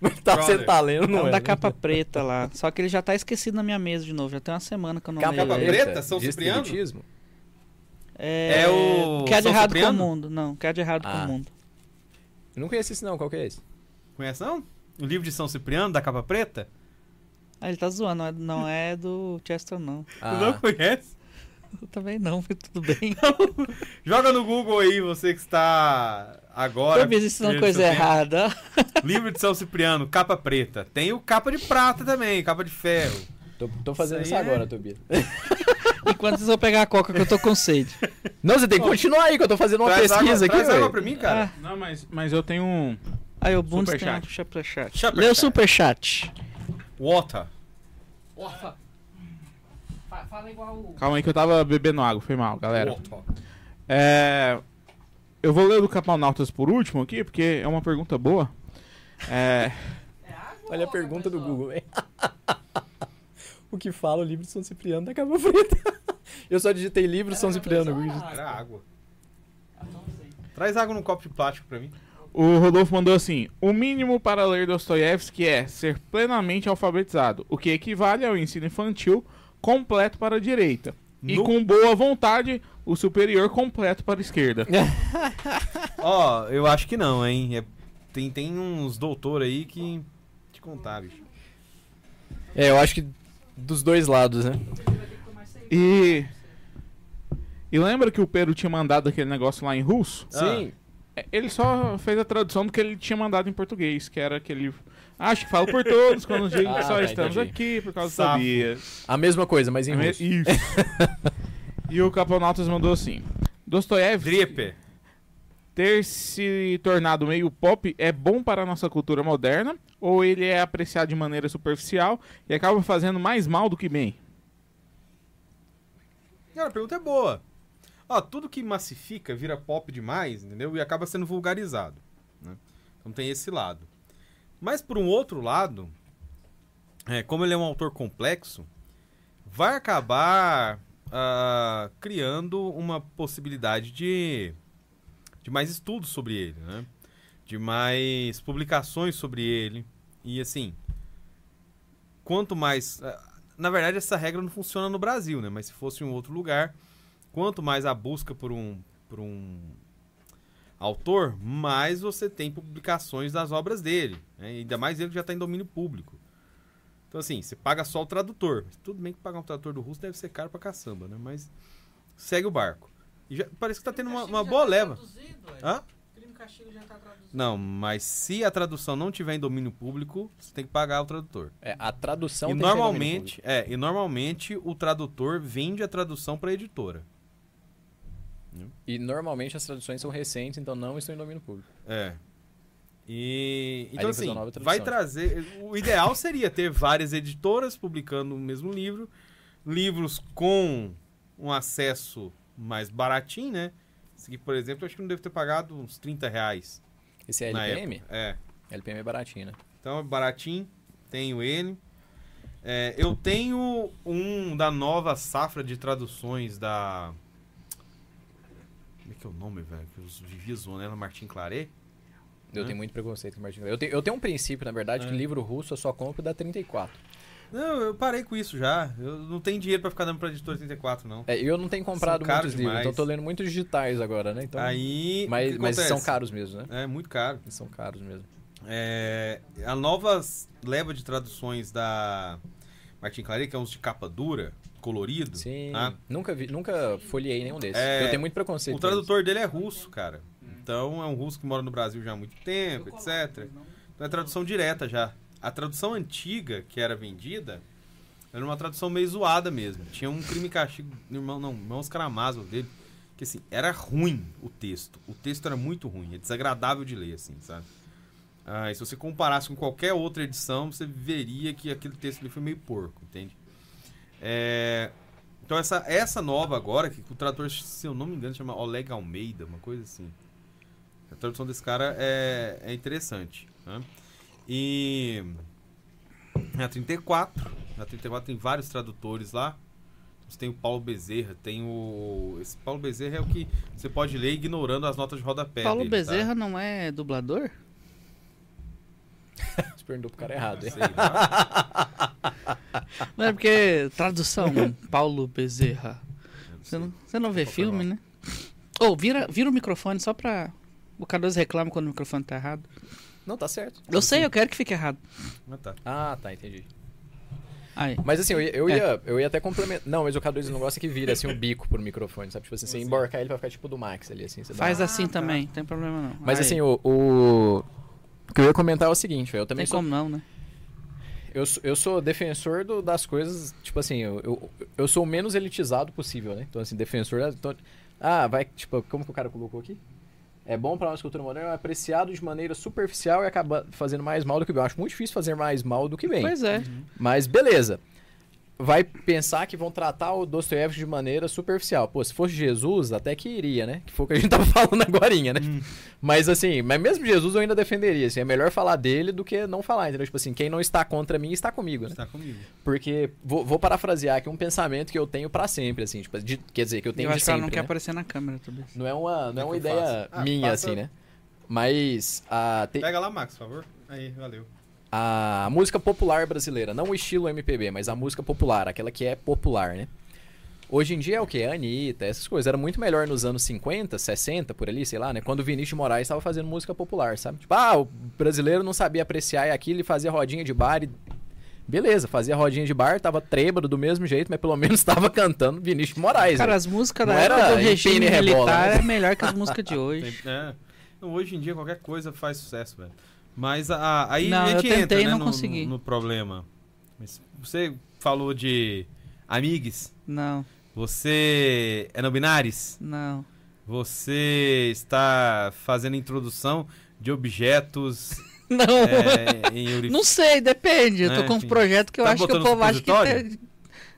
Mas tá, você tá lendo, É não um é? da capa preta lá. Só que ele já tá esquecido na minha mesa de novo. Já tem uma semana que eu não Capa leio ele. preta? São Cipriano? É, É o Que é de errado Cipriano? com o mundo. Não, que é de errado com Ah. o mundo. Eu não conheço esse não, qual que é esse? Conhece não? O livro de São Cipriano, da capa preta? Ah, ele tá zoando, não é, é do Chester, não. Tu não Ah, conhece? Eu também não, mas tudo bem. Joga no Google aí, você que está agora. Eu vi isso uma coisa errada. Livro de São Cipriano, capa preta. Tem o capa de prata também, capa de ferro. tô, tô fazendo Isso isso, é- agora, Tobias. Enquanto vocês vão pegar a coca que eu tô com sede. Não, você tem que continuar aí, que eu tô fazendo uma Traz pesquisa água, aqui, traz água velho. pra mim, cara. Não, mas, mas eu tenho um. Aí o Bundes tem um Superchat. superchat. Superchat. Lê o superchat. Water. Fala igual o... Calma aí que eu tava bebendo água, foi mal, galera. É. Eu vou ler o do Caponautas por último aqui, porque é uma pergunta boa. É. Olha a pergunta do Google, velho. o que fala o livro de São Cipriano da capa preta? Eu só digitei livro de São Cipriano. no Google. Era água. Traz água num copo de plástico pra mim. O Rodolfo mandou assim: o mínimo para ler Dostoiévski é ser plenamente alfabetizado, o que equivale ao ensino infantil completo para a direita. E No- com boa vontade, o superior completo para a esquerda. Ó, eu acho que não, hein? É- tem, tem uns doutor aí que. Te contar, bicho. É, eu acho que dos dois lados, né? E. E lembra que o Pedro tinha mandado aquele negócio lá em russo? Sim. É, Ele só fez a tradução do que ele tinha mandado em português, que era aquele. Acho que falo por todos quando digo que Ah, só tá, estamos entendi. aqui por causa Safo. da Bia. A mesma coisa, mas em russo. Isso. e o Caponautas mandou assim: Dostoiévski Dripe. ter se tornado meio pop é bom para a nossa cultura moderna ou ele é apreciado de maneira superficial e acaba fazendo mais mal do que bem? Cara, a pergunta é boa. Ó, tudo que massifica vira pop demais, entendeu? E acaba sendo vulgarizado. Né? Então tem esse lado. Mas por um outro lado, é, como ele é um autor complexo, vai acabar ah, criando uma possibilidade de, de mais estudos sobre ele, né? De mais publicações sobre ele. E assim, quanto mais. ah, Na verdade, essa regra não funciona no Brasil, né? Mas se fosse em um outro lugar, quanto mais a busca por um, por um autor, mais você tem publicações das obras dele. Né? Ainda mais ele que já está em domínio público. Então, assim, você paga só o tradutor. Tudo bem que pagar um tradutor do russo deve ser caro pra caçamba, né? Mas segue o barco. E já- parece que tá tendo uma, uma boa leva. Hã? Crime e castigo já tá traduzido. Não, mas se a tradução não tiver em domínio público, você tem que pagar o tradutor. É, a tradução e tem que ser domínio normalmente, é, e normalmente o tradutor vende a tradução para editora. E normalmente as traduções são recentes, então não estão em domínio público. É. E então assim, tradução. vai trazer, o ideal seria ter várias editoras publicando o mesmo livro, livros com um acesso mais baratinho, né? Esse aqui, por exemplo, eu acho que não deve ter pagado uns 30 reais Esse é LPM? É. LPM é baratinho, né? Então é baratinho, tenho ele. É, eu tenho um da nova safra de traduções da. É que é o nome, velho? Que eu vivia zoando ela, Martin Claret. Eu Hã? tenho muito preconceito com o Martin Claret. Eu, tenho- eu tenho um princípio, na verdade, É. que livro russo eu só compro da 34. Não, eu parei com isso já. Eu não tenho dinheiro pra ficar dando pra editora 34, não. É, eu não tenho comprado São muitos livros, então tô lendo muitos digitais agora, né? Então, Aí. mas, mas são caros mesmo, né? É, muito caro. São caros mesmo. É, a nova leva de traduções da Martin Claret, que é uns de capa dura, colorido. Sim. tá? Nunca vi, nunca folhei nenhum desses. É, eu tenho muito preconceito. O tradutor dele é russo, cara. Então é um russo que mora no Brasil já há muito tempo, etc. Então é tradução direta já. A tradução antiga que era vendida era uma tradução meio zoada mesmo. Tinha um crime castigo, irmão, não, irmãos Karamazov dele, que assim, era ruim o texto. O texto era muito ruim, é desagradável de ler, assim, sabe? Ah, e se você comparasse com qualquer outra edição, você veria que aquele texto ali foi meio porco, entende? É, Então essa, essa nova agora, que o tradutor, se eu não me engano, chama Oleg Almeida, uma coisa assim. A tradução desse cara é, é interessante. Né? E na 34, na 34 tem vários tradutores lá. Você tem o Paulo Bezerra, tem o. Esse Paulo Bezerra é o que você pode ler ignorando as notas de rodapé. Paulo dele, tá? Bezerra não é dublador? Você perguntou pro cara errado, hein? Sei. Não é porque tradução, Paulo Bezerra. Você não, você não vê Qual filme, foi né? Ô, vira, vira o microfone só pra. O Cardoso reclama quando o microfone tá errado. Não, tá certo. Eu sei, eu quero que fique errado. Ah, tá. Ah, tá, entendi. Aí. Mas assim, eu ia, eu É. ia, eu ia até complementar. Não, mas o K2 não gosta que vira assim o bico pro microfone, sabe? Tipo assim, você emborcar ele vai ficar tipo do Max ali, assim. Você dá Faz uma- assim também, não tem problema não. Mas Aí. assim, o, o. O que eu ia comentar é o seguinte. Eu também Tem sou, como não, né? eu, sou- eu sou defensor do- das coisas, tipo assim, eu, eu, eu sou o menos elitizado possível, né? Então, assim, defensor. da- então- ah, vai, tipo, como que o cara colocou aqui? É bom pra nossa cultura moderna, é apreciado de maneira superficial e acaba fazendo mais mal do que bem. Eu acho muito difícil fazer mais mal do que bem. Pois é. Mas beleza. Vai pensar que vão tratar o Dostoiévski de maneira superficial. Pô, se fosse Jesus, até que iria, né? Que foi o que a gente tava falando agorinha, né? Mas assim, mas mesmo Jesus eu ainda defenderia. Assim, é melhor falar dele do que não falar, entendeu? Tipo assim, quem não está contra mim está comigo, né? Está comigo. Porque, vou, vou parafrasear aqui um pensamento que eu tenho pra sempre, assim. Tipo, de- quer dizer, que eu tenho Eu de acho que ela sempre, não quer né? aparecer na câmera, talvez. Não é uma, não é É uma ideia. Ah, minha, passa- assim, né? Mas a, te- Pega lá, Max, por favor. Aí, valeu. A música popular brasileira, não o estilo MPB, mas a música popular, aquela que é popular, né? Hoje em dia é o que? Anitta, essas coisas. Era muito melhor nos anos 50, 60, por ali, sei lá, né? Quando o Vinícius de Moraes estava fazendo música popular, sabe? Tipo, ah, o brasileiro não sabia apreciar aquilo e fazia rodinha de bar e. Beleza, fazia rodinha de bar, tava trêbado do mesmo jeito, mas pelo menos tava cantando Vinícius de Moraes. Cara, né? as músicas da Não época era do regime e rebola, militar né? é melhor que as músicas de hoje. É. Não, hoje em dia qualquer coisa faz sucesso, velho. Mas a, aí Não, a gente eu tentei entra né, não no, consegui. no- problema. Mas você falou de amigues, Não, você é no binares, não. você está fazendo introdução de objetos Não, é, em não sei, depende. Eu tô com um enfim. projeto que eu Tá acho que o povo acha que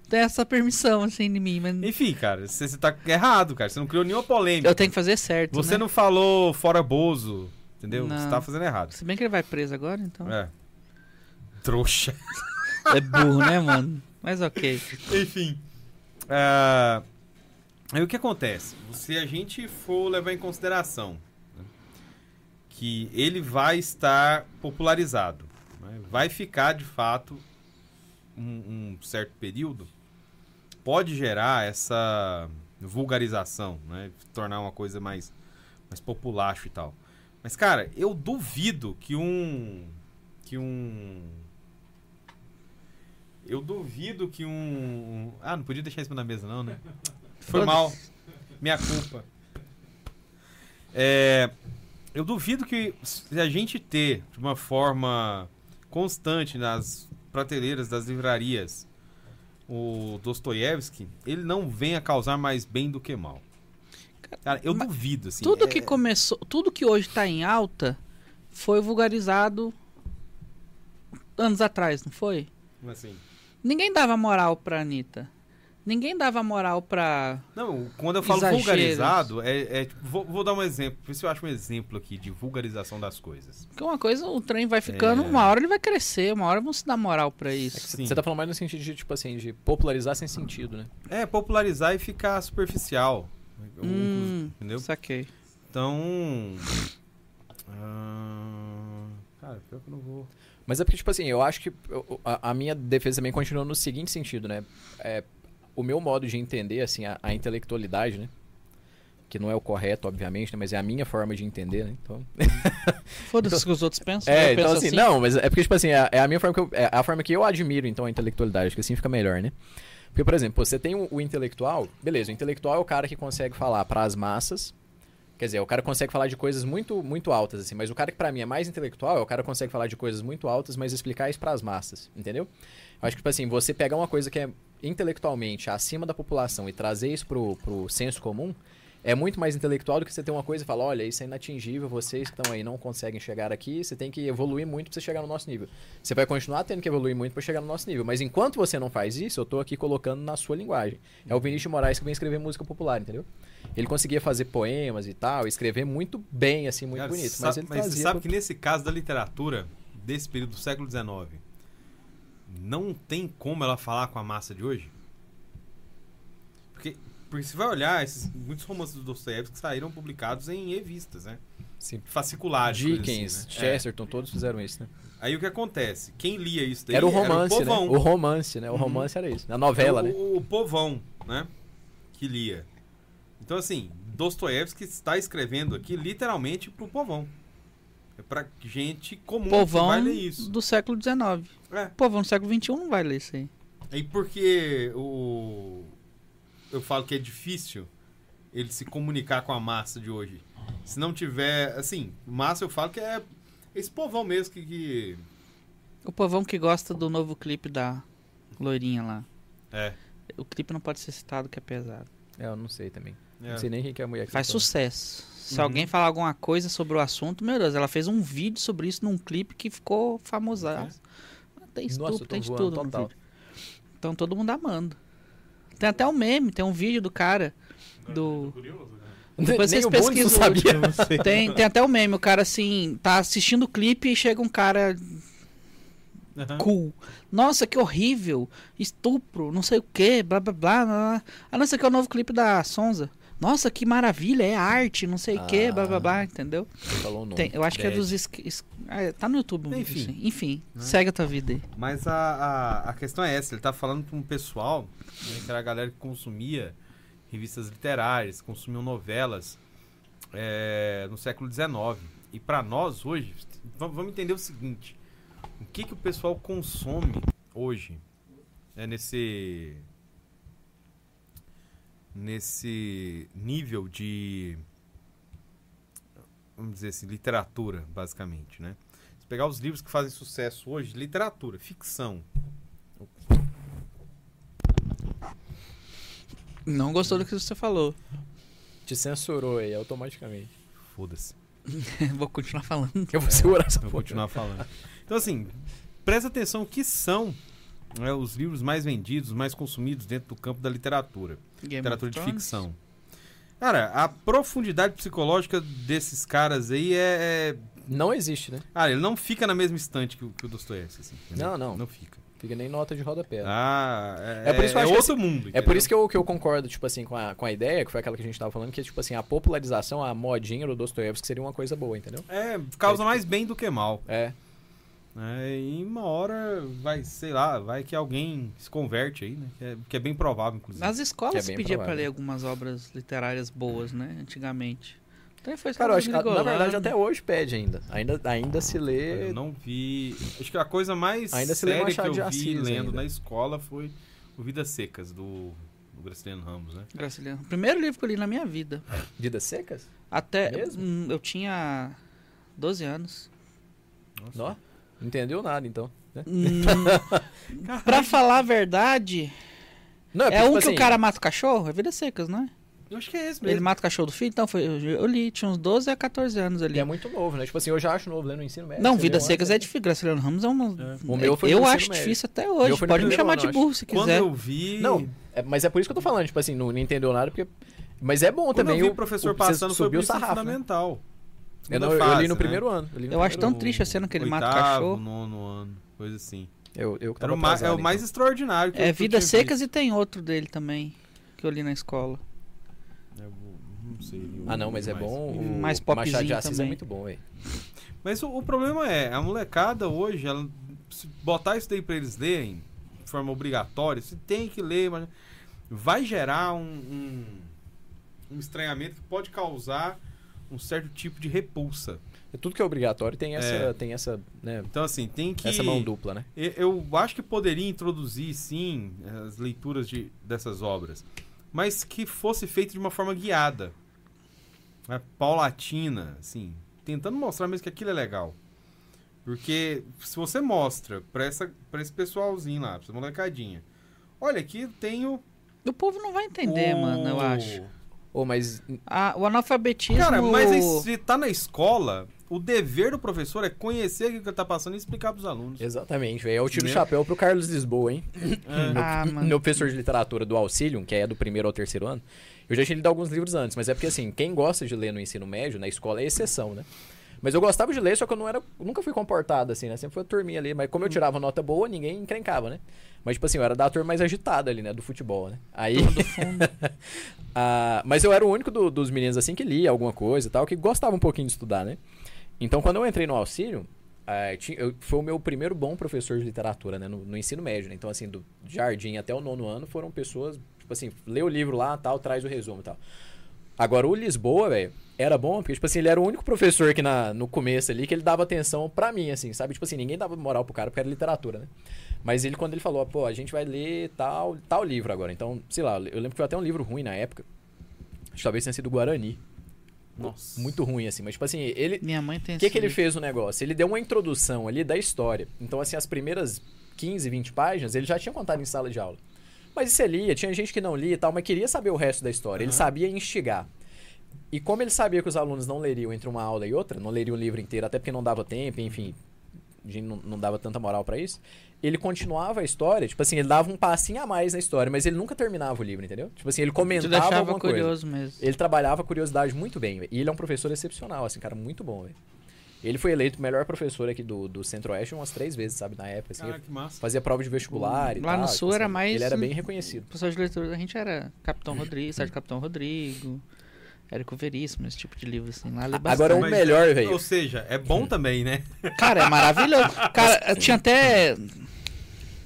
tem essa permissão, assim, de mim. Mas Enfim, cara, você, você tá errado, cara. Você não criou nenhuma polêmica. eu tenho que fazer certo, Você né? não falou fora Bozo, entendeu? Não. Você tá fazendo errado. Se bem que ele vai preso agora, então. É. Trouxa. É burro, né, mano? Mas ok. Enfim. ah, aí o que acontece? Se a gente for levar em consideração né, que ele vai estar popularizado, né, vai ficar de fato um, um certo período, pode gerar essa vulgarização, né, tornar uma coisa mais, mais populacho e tal. Mas, cara, eu duvido que um. Que um. Eu duvido que um. Ah, não podia deixar isso na mesa, não, né? Foi mal. Minha culpa. É, eu duvido que se a gente ter de uma forma constante nas prateleiras das livrarias o Dostoiévski, ele não venha causar mais bem do que mal. Cara, eu Mas duvido, assim. Tudo é- que começou, tudo que hoje tá em alta foi vulgarizado anos atrás, não foi? Assim, Ninguém dava moral pra Anitta. Ninguém dava moral pra. Não, quando eu falo Exageros. vulgarizado, é, é tipo, vou, vou dar um exemplo, ver se eu acho um exemplo aqui de vulgarização das coisas. Porque uma coisa, o trem vai ficando, É. uma hora ele vai crescer, uma hora vão se dar moral pra isso. Sim. Você tá falando mais no sentido de, tipo assim, de popularizar sem sentido, né? É, popularizar e ficar superficial. Hum, Entendeu? saquei. Então. ah, cara, pior que eu não vou. Mas é porque, tipo assim, eu acho que eu- a, a minha defesa também continua no seguinte sentido, né? É, o meu modo de entender, assim, a, a intelectualidade, né? Que não é o correto, obviamente, né? Mas é a minha forma de entender, né? Então... Foda-se o que os outros pensam. É, eu então penso assim, não, mas é porque, tipo assim, é, é a minha forma que eu, é a forma que eu admiro, então, a intelectualidade, que assim fica melhor, né? Porque, por exemplo, você tem o, o intelectual, beleza, o intelectual é o cara que consegue falar para as massas, quer dizer, o cara consegue falar de coisas muito, muito altas, assim, mas o cara que pra mim é mais intelectual é o cara que consegue falar de coisas muito altas, mas explicar isso pras massas, entendeu? Eu acho que, tipo assim, você pegar uma coisa que é intelectualmente acima da população e trazer isso pro, pro senso comum, é muito mais intelectual do que você ter uma coisa e falar, olha, isso é inatingível, vocês que estão aí não conseguem chegar aqui, você tem que evoluir muito pra você chegar no nosso nível. Você vai continuar tendo que evoluir muito pra chegar no nosso nível, mas enquanto você não faz isso, eu tô aqui colocando na sua linguagem. É o Vinícius Moraes que vem escrever música popular, entendeu? Ele conseguia fazer poemas e tal, escrever muito bem, assim, muito Cara, bonito, mas ele mas você sabe pro- que nesse caso da literatura, desse período do século XIX, não tem como ela falar com a massa de hoje? Porque, você vai olhar, esses, muitos romances do Dostoiévski saíram publicados em revistas, né? Sim. Fasciculares. coisa Dickens, assim, né? Chesterton, todos fizeram isso, né? É. Aí o que acontece? Quem lia isso daí Era o romance, né? povão. O romance, né? O Uhum. romance era isso. A novela, o, né? o, o povão, né? Que lia. Então, assim, Dostoiévski está escrevendo aqui literalmente pro povão. É pra gente comum que Povão vai ler isso. do século XIX. É. Povão do século XXI não vai ler isso aí. E porque o eu falo que é difícil ele se comunicar com a massa de hoje. Se não tiver, assim, massa eu falo que é esse povão mesmo que, que O povão que gosta do novo clipe da loirinha lá. é, O clipe não pode ser citado que é pesado. É, eu não sei também. é. Não sei nem quem que é a mulher que Faz cantou. sucesso. Se Uhum. alguém falar alguma coisa sobre o assunto, meu Deus, ela fez um vídeo sobre isso num clipe que ficou famosaço. Tem Nossa, estupro, tô tem de tudo no total. vídeo. Então todo mundo amando. Tem até um meme, tem um vídeo do cara. Do... Depois Nem vocês pesquisam. sabia. Tem, tem até o meme, o cara assim, tá assistindo o clipe e chega um cara Aham. cool. Nossa, que horrível. Estupro, não sei o que, blá blá blá. blá, blá. Ah, não, esse aqui é o novo clipe da Sonza. Nossa, que maravilha, é arte, não sei o que, blá blá blá, entendeu? Falou o nome. Tem, eu acho que é dos. es- es- ah, tá no YouTube. Enfim. assim. Enfim, Né? segue a tua vida aí. Mas a, a, a questão é essa, ele tá falando para um pessoal, né, que era a galera que consumia revistas literárias, consumiam novelas é, no século XIX. E para nós hoje, vamos vamos entender o seguinte: o que, que o pessoal consome hoje é, nesse nesse nível de vamos dizer assim literatura basicamente, né? Se pegar os livros que fazem sucesso hoje, literatura, ficção, Não gostou do que você falou. Te censurou aí automaticamente. foda-se. Vou continuar falando. Eu vou segurar essa Vou porra. continuar falando. Então, assim, presta atenção o que são né, os livros mais vendidos, mais consumidos dentro do campo da literatura. Game literatura de ficção. Cara, a profundidade psicológica desses caras aí é. é... Não existe, né? Ah, ele não fica na mesma estante que o, que o Dostoiévski. Assim? Não, não. Não fica. Fica nem nota de rodapé. Ah, é, É por isso que eu é acho que outro mundo. É por isso que eu, que eu concordo, tipo assim, com a, com a ideia, que foi aquela que a gente tava falando, que, tipo assim, a popularização, a modinha do Dostoiévski seria uma coisa boa, entendeu? É, causa mais bem do que mal. É. É, e uma hora vai, sei lá, vai que alguém se converte aí, né? Que é, que é bem provável, inclusive. Nas escolas é pedia pra provável. ler algumas obras literárias boas, né? Antigamente. Então foi Cara, eu acho, que, na verdade, até hoje pede ainda. Ainda, ainda se lê. Eu não vi. Acho que a coisa mais Ainda se lê séria que eu vi Assis lendo ainda. na escola foi o Vidas Secas, do, do Graciliano Ramos, né? Graciliano. Primeiro livro que eu li na minha vida. Vidas secas? Até. Mesmo? hum, Eu tinha 12 anos. Nossa. Ó. Não entendeu nada, então. né? Hum, pra falar a verdade, Não, é porque, um tipo que assim, o cara mata o cachorro? É Vidas Secas, não é? Eu acho que é esse Ele mesmo. mata o cachorro do filho? Então foi, eu, eu li, tinha uns 12 a 14 anos ali. Ele é muito novo, né? Tipo assim, eu já acho novo lendo no ensino médio. Não, Vidas um Secas ano, é difícil. Graciliano Ramos é um. O meu foi eu acho médio. difícil até hoje. Pode me chamar ano, de burro se Quando quiser. eu vi. Não, é- mas é por isso que eu tô falando, tipo assim, não, não entendeu nada, porque. Mas é bom quando também. eu vi o professor o- passando sobre o sarrafo. né? Eu, não, Segunda eu li fase, no né? primeiro ano. Eu, Eu acho tão triste a cena que ele mata o Oitavo, cachorro. nono ano, coisa assim. Eu, eu Era o, ma- é o mais então. extraordinário que É eu Vidas Secas e tem outro dele também. Que eu li na escola. visto. Eu vou- não sei, eu- Ah, não, mas é mais. bom. O mais Machado de popzinho Assis é também. muito bom, velho. Mas o, o problema é, a molecada hoje, ela, se botar isso daí pra eles lerem de forma obrigatória, se tem que ler, mas vai gerar um, um, um estranhamento que pode causar um certo tipo de repulsa. Tudo que é obrigatório tem essa, É. tem essa, né, Então, assim, tem que. essa mão dupla, né? Eu acho que poderia introduzir, sim, as leituras de, dessas obras, mas que fosse feito de uma forma guiada, né, paulatina, assim, tentando mostrar mesmo que aquilo é legal. Porque se você mostra pra, essa, pra esse pessoalzinho lá, pra essa molecadinha, olha, aqui tem o. O povo não vai entender, o- mano, eu acho. Ou mas Ah, o analfabetismo. Cara, mas se tá na escola, o dever do professor é conhecer aquilo que ele tá passando e explicar pros alunos. exatamente, velho. Eu tiro o chapéu pro Carlos Lisboa, hein? Ah, mano. Meu professor de literatura do Auxilium, que é do primeiro ao terceiro ano, eu já tinha lido alguns livros antes, mas é porque assim, quem gosta de ler no ensino médio, na escola, é exceção, né? Mas eu gostava de ler, só que eu não era, nunca fui comportado assim, né? Sempre foi a turminha ali, mas como eu tirava nota boa, ninguém encrencava, né? Mas tipo assim, eu era da turma mais agitada ali, né, do futebol, né? Aí Ah, mas eu era o único do- dos meninos assim que lia alguma coisa e tal, que gostava um pouquinho de estudar, né? Então quando eu entrei no auxílio, ah, tinha- eu- foi o meu primeiro bom professor de literatura, né? No, no ensino médio, né? Então, assim, do jardim até o nono ano foram pessoas, tipo assim, lê o livro lá, tal, traz o resumo e tal. Agora, o Lisboa, velho, era bom, porque, tipo assim, ele era o único professor que na, no começo ali que ele dava atenção pra mim, assim, sabe? Tipo assim, ninguém dava moral pro cara porque era literatura, né? Mas ele, quando ele falou, pô, a gente vai ler tal, tal livro agora. Então, sei lá, eu lembro que foi até um livro ruim na época. Acho que talvez tenha sido Guarani. Nossa. Muito ruim, assim. Mas, tipo assim, ele, Minha mãe tem o que, que ele fez no negócio? Ele deu uma introdução ali da história. Então, assim, as primeiras 15, 20 páginas, ele já tinha contado em sala de aula. Mas isso lia, tinha gente que não lia e tal, mas queria saber o resto da história. Ele Aham. sabia instigar. E como ele sabia que os alunos não leriam entre uma aula e outra, não leriam o livro inteiro, até porque não dava tempo, enfim, a gente não, não dava tanta moral pra isso, ele continuava a história, tipo assim, ele dava um passinho a mais na história, mas ele nunca terminava o livro, entendeu? Tipo assim, ele comentava deixava alguma coisa. curioso mesmo. Ele trabalhava a curiosidade muito bem, velho. E ele é um professor excepcional, assim, cara, muito bom, velho. Ele foi eleito o melhor professor aqui do, do Centro-Oeste umas três vezes, sabe, na época, assim. Cara, que massa. Fazia prova de vestibular e Lá tal. no tipo Sul assim, era mais- Ele era bem reconhecido. Professor de leitura, a gente era Capitão Rodrigo, Sérgio Capitão Rodrigo, Érico Veríssimo, esse tipo de livro, assim. Lá lê Agora, o bastante. Mas- melhor, velho. Ou seja, é bom também, né? Cara, é maravilhoso. Cara, eu tinha até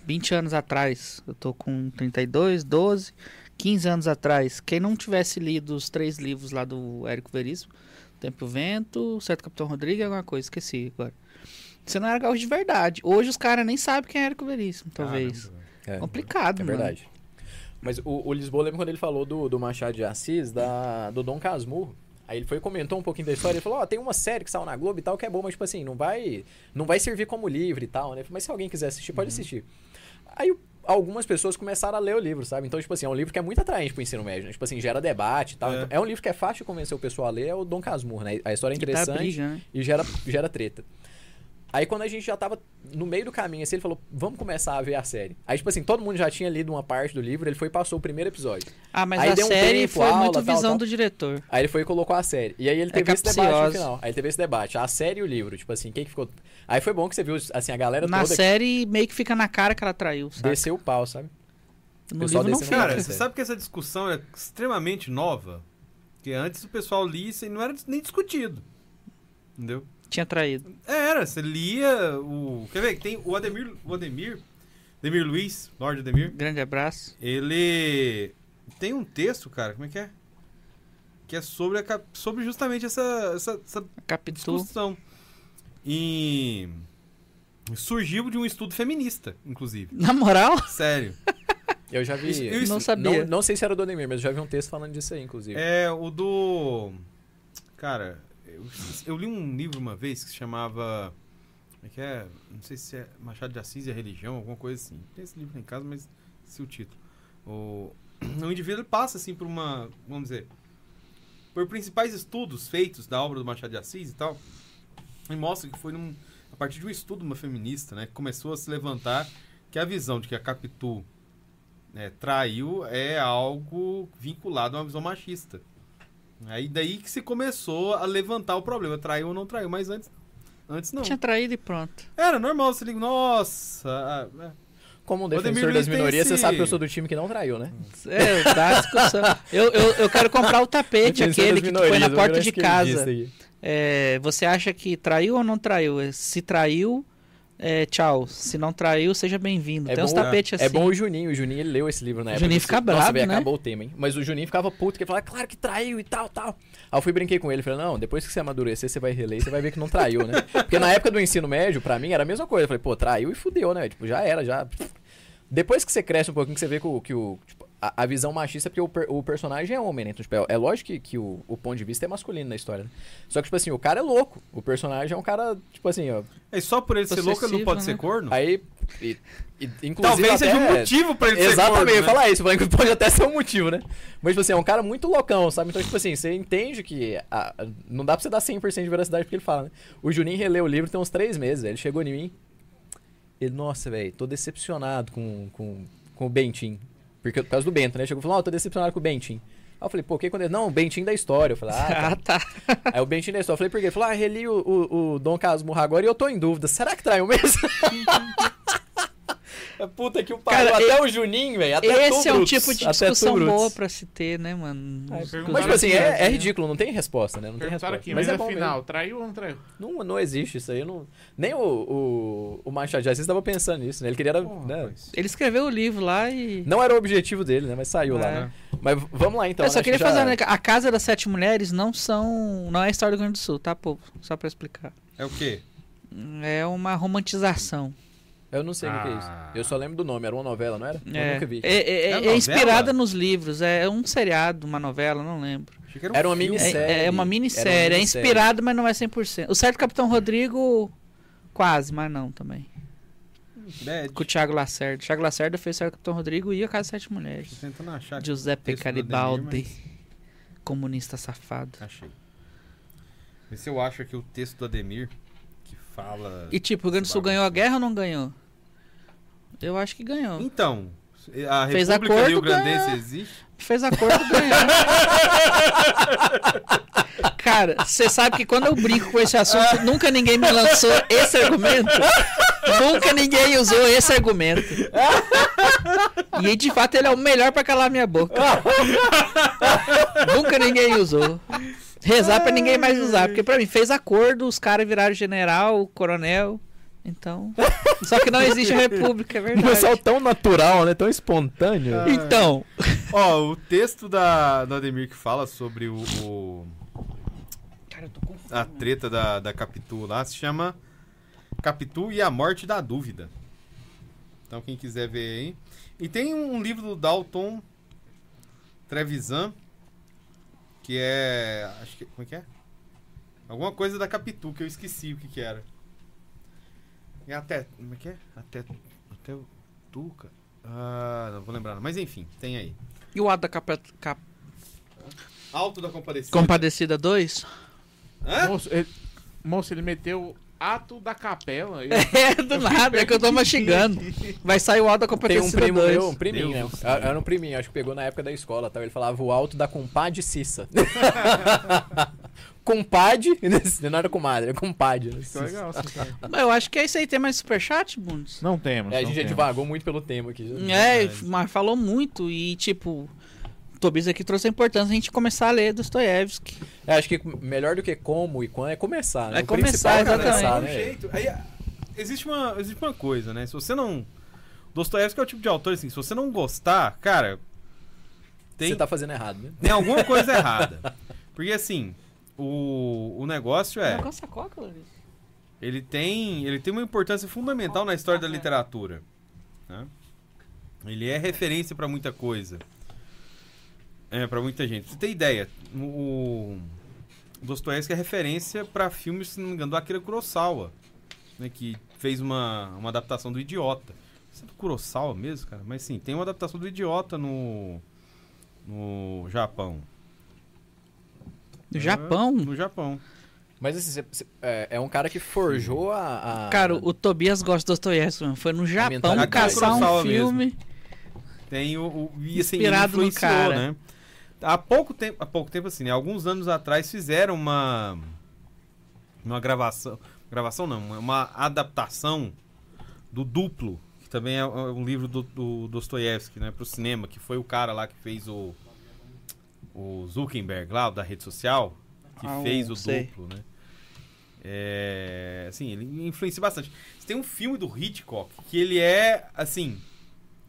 20 anos atrás, eu tô com 32, 12, 15 anos atrás, quem não tivesse lido os três livros lá do Érico Veríssimo, Tempo e o Vento, Certo Capitão Rodrigo e alguma coisa, esqueci agora. Você não era gaúcho de verdade. Hoje os caras nem sabem quem é Érico Veríssimo, talvez. Caramba. É, Complicado, é mano. Mas o, o Lisboa, lembra quando ele falou do, do Machado de Assis, da, do Dom Casmurro? Aí ele foi e comentou um pouquinho da história. Ele falou: Ó, tem uma série que saiu na Globo e tal que é boa, mas, tipo assim, não vai, não vai servir como livro e tal, né? Mas se alguém quiser assistir, pode assistir. Aí algumas pessoas começaram a ler o livro, sabe? Então, tipo assim, é um livro que é muito atraente pro ensino médio, né? Tipo assim, gera debate e tal. É. Então, É, um livro que é fácil de convencer o pessoal a ler, é o Dom Casmurro, né? A história é interessante briga, né? e gera, gera treta. Aí quando a gente já tava no meio do caminho, assim, ele falou, vamos começar a ver a série. Aí, tipo assim, todo mundo já tinha lido uma parte do livro, ele foi e passou o primeiro episódio. Ah, mas Aí a deu um série tempo, foi aula, muito tal, visão tal. do diretor. Aí ele foi e colocou a série. E aí ele É teve esse debate no final. Aí teve esse debate, a série e o livro, tipo assim, quem que ficou... Aí foi bom que você viu, assim, a galera Na toda série meio que fica na cara que ela traiu, sabe? desceu o pau, sabe? No pessoal livro não fica. Cara, você sabe que essa discussão é extremamente nova? Porque antes o pessoal lia isso e não era nem discutido. Entendeu? Tinha traído. Era, você lia o. Quer ver? Tem o Ademir. O Ademir. Ademir Luiz, Lorde Ademir. Grande abraço. Ele tem um texto, cara, como é que é? Que é sobre, a, sobre justamente essa, essa, essa discussão. E surgiu de um estudo feminista, inclusive. Na moral, Sério. Eu já vi... Isso- isso- não sabia. Não, não sei se era do Ademir, mas eu já vi um texto falando disso aí, inclusive. É o do. Cara, eu, li um livro uma vez que se chamava. Como é que é? Não sei se é Machado de Assis e a Religião, alguma coisa assim. Tem esse livro em casa, mas se o título. O, o indivíduo passa assim por uma. Vamos dizer. Por principais estudos feitos da obra do Machado de Assis e tal. E mostra que foi num, a partir de um estudo uma feminista, né? Que começou a se levantar que a visão de que a Capitu né, traiu é algo vinculado a uma visão machista. Aí daí que se começou a levantar o problema, traiu ou não traiu, mas antes, antes não. tinha traído e pronto. Era normal, você liga, nossa, ah, é. Como um O defensor das minorias, você esse- sabe que eu sou do time que não traiu, né? É, dá discussão. Eu, eu, eu quero comprar o tapete, aquele que põe na porta de casa. É, você acha que traiu ou não traiu? Se traiu, é, tchau. Se não traiu, seja bem-vindo. É Tem uns bom- tapetes assim. É bom o Juninho, o Juninho ele leu esse livro na O época. Juninho Ele fica Nossa, bravo, velho, né? acabou o tema, hein? Mas o Juninho ficava puto, que ele falava, claro que traiu e tal, tal. Aí eu fui brinquei com ele, falei, não, depois que você amadurecer, você vai reler e você vai ver que não traiu, né? Porque na época do ensino médio, pra mim, era a mesma coisa. Eu falei, pô, traiu e fudeu, né? Tipo, já era, já... Depois que você cresce um pouquinho, que você vê que o... Que o tipo, a, a visão machista, é porque o, per- o personagem é homem, né? Então, tipo, é, é lógico que, que o, o ponto de vista é masculino na história, né? Só que, tipo assim, o cara é louco. O personagem é um cara, tipo assim, ó... É só por ele ser louco, ele não pode né? ser corno? Aí... E, e, inclusive Talvez seja um até- motivo pra ele ser Exatamente, corno, eu ia né? falar isso, falando que pode até ser um motivo, né? Mas, tipo assim, é um cara muito loucão, sabe? Então, tipo assim, você entende que a- não dá pra você dar 100% de veracidade porque ele fala, né? O Juninho releu o livro tem uns três meses, ele chegou em mim, ele, nossa, velho, tô decepcionado com, com, com o Bentin. Porque, por causa do Bento, né? Chegou e falou, ó, tô decepcionado com o Bentin. Aí eu falei, pô, o que aconteceu? Não, o Bentin da história. Eu falei, ah, Ah, tá. tá. Aí o Bentin da história. Eu falei, por quê? Ele falou, ah, reli o, o, o Dom Casmurro agora e eu tô em dúvida. Será que traiu mesmo? Puta que o pariu. Cara, Até o Juninho, velho. Esse é um tipo de discussão boa pra se ter, né, mano? Mas, tipo assim, é, é ridículo, não tem resposta, né? Não tem resposta. aqui, mas mas é bom afinal, mesmo. traiu ou não traiu? Não, não existe isso aí. Não... Nem o, o, o Machado de Assis estava pensando nisso, né? Ele queria... Pô, né? Ele escreveu o livro lá e. Não era o objetivo dele, né? Mas saiu lá, É. né? Mas vamos lá, então. eu só né? queria que fazer. já- né, A Casa das Sete Mulheres não são. Não é a história do Rio Grande do Sul, tá, povo? Só pra explicar. É o quê? É uma romantização. Eu não sei o que é isso. Ah. Eu só lembro do nome. Era uma novela, não era? Eu É, nunca vi. é, é- É é inspirada nos livros. É um seriado, uma novela, não lembro. Era, um Era uma filme. minissérie. É, é uma minissérie. É inspirado, mas não é 100%. O certo Capitão Rodrigo, quase, mas não também. É, Com o Thiago Lacerda. O Thiago Lacerda fez o certo Capitão Rodrigo e a Casa das Sete Tô Mulheres. tentando achar. Giuseppe Garibaldi. Comunista safado. Achei. Vê se eu acho aqui o texto do Ademir que fala. E tipo, o Rio Grande do Sul ganhou a guerra ou não ganhou? Eu acho que ganhou. Então, a Fez República acordo, Rio Grandense ganha. existe? Fez acordo, ganhou. Cara, você sabe que quando eu brinco com esse assunto, nunca ninguém me lançou esse argumento. Nunca ninguém usou esse argumento. E de fato ele é o melhor pra calar minha boca. nunca ninguém usou. Rezar pra ninguém mais usar. Porque pra mim, fez acordo, os caras viraram general, coronel. Então. Só que não existe a república, é Um pessoal verdade. tão natural, né? Tão espontâneo. Ah. Então. Ó, o texto da, do Ademir que fala sobre o, o- Cara, eu tô com a treta da, da Capitu lá se chama Capitu e a Morte da Dúvida. Então, quem quiser ver aí. E tem um livro do Dalton Trevisan, que é. Acho que. Como é que é? Alguma coisa da Capitu, que eu esqueci o que, que era. É até. Como é que é? Até. Até o. Tuca. Ah, não vou lembrar. não. Mas enfim, tem aí. E o ato da capa, cap- Alto da Compadecida. Compadecida 2? Hã? Moço, ele, moço, ele meteu ato da capela. Eu- É, do nada, é que eu tô mastigando. Vai sair o alto da Tem um Compadecida primo 2. meu, um priminho, Deus né? céu. Era um priminho, acho que pegou na época da escola, tal. Ele falava o alto da compadre Cissa. compadre, não era comadre, era compadre. né? Ficou legal, assim. Mas eu acho que é isso aí. Tem mais superchat, Bundes? Não temos. É, a não gente já temos. divagou muito pelo tema aqui. É, mas falou muito. E, tipo, o Tobias aqui trouxe a importância de a gente começar a ler Dostoiévski. É, acho que melhor do que como e quando é começar, né? É O começar, principal é exatamente. começar, um né? jeito. Aí, existe, uma, existe uma coisa, né? Se você não. Dostoiévski é o tipo de autor assim, se você não gostar, cara. Tem, Você tá fazendo errado, né? tem alguma coisa errada. Porque assim, o, o negócio é. Alcança a coca, Larissa. Ele tem, ele tem uma importância fundamental na história da literatura. né? Ele é referência pra muita coisa. É, para muita gente. Pra você ter ideia, o Dostoiévski é referência pra filmes, se não me engano, do Akira Kurosawa, né, que fez uma, uma adaptação do Idiota. Isso é do Kurosawa mesmo, cara? Mas sim, tem uma adaptação do Idiota no no Japão. No Japão? No Japão. Mas assim, é, é um cara que forjou a. a- Cara, o Tobias gosta de Dostoiévski, mano. Foi no Japão caçar um filme. Tem o, o e assim, Inspirado no cara. né? Há pouco tempo, há pouco tempo assim, né? Alguns anos atrás fizeram uma uma gravação, gravação não, uma- uma adaptação do Duplo, que também é um livro do, do Dostoiévski, né, pro cinema, que foi o cara lá que fez o o Zuckerberg lá, o da rede social, que Ah, fez o sei. Duplo, né? É, assim, ele influencia bastante. Tem um filme do Hitchcock que ele é, assim...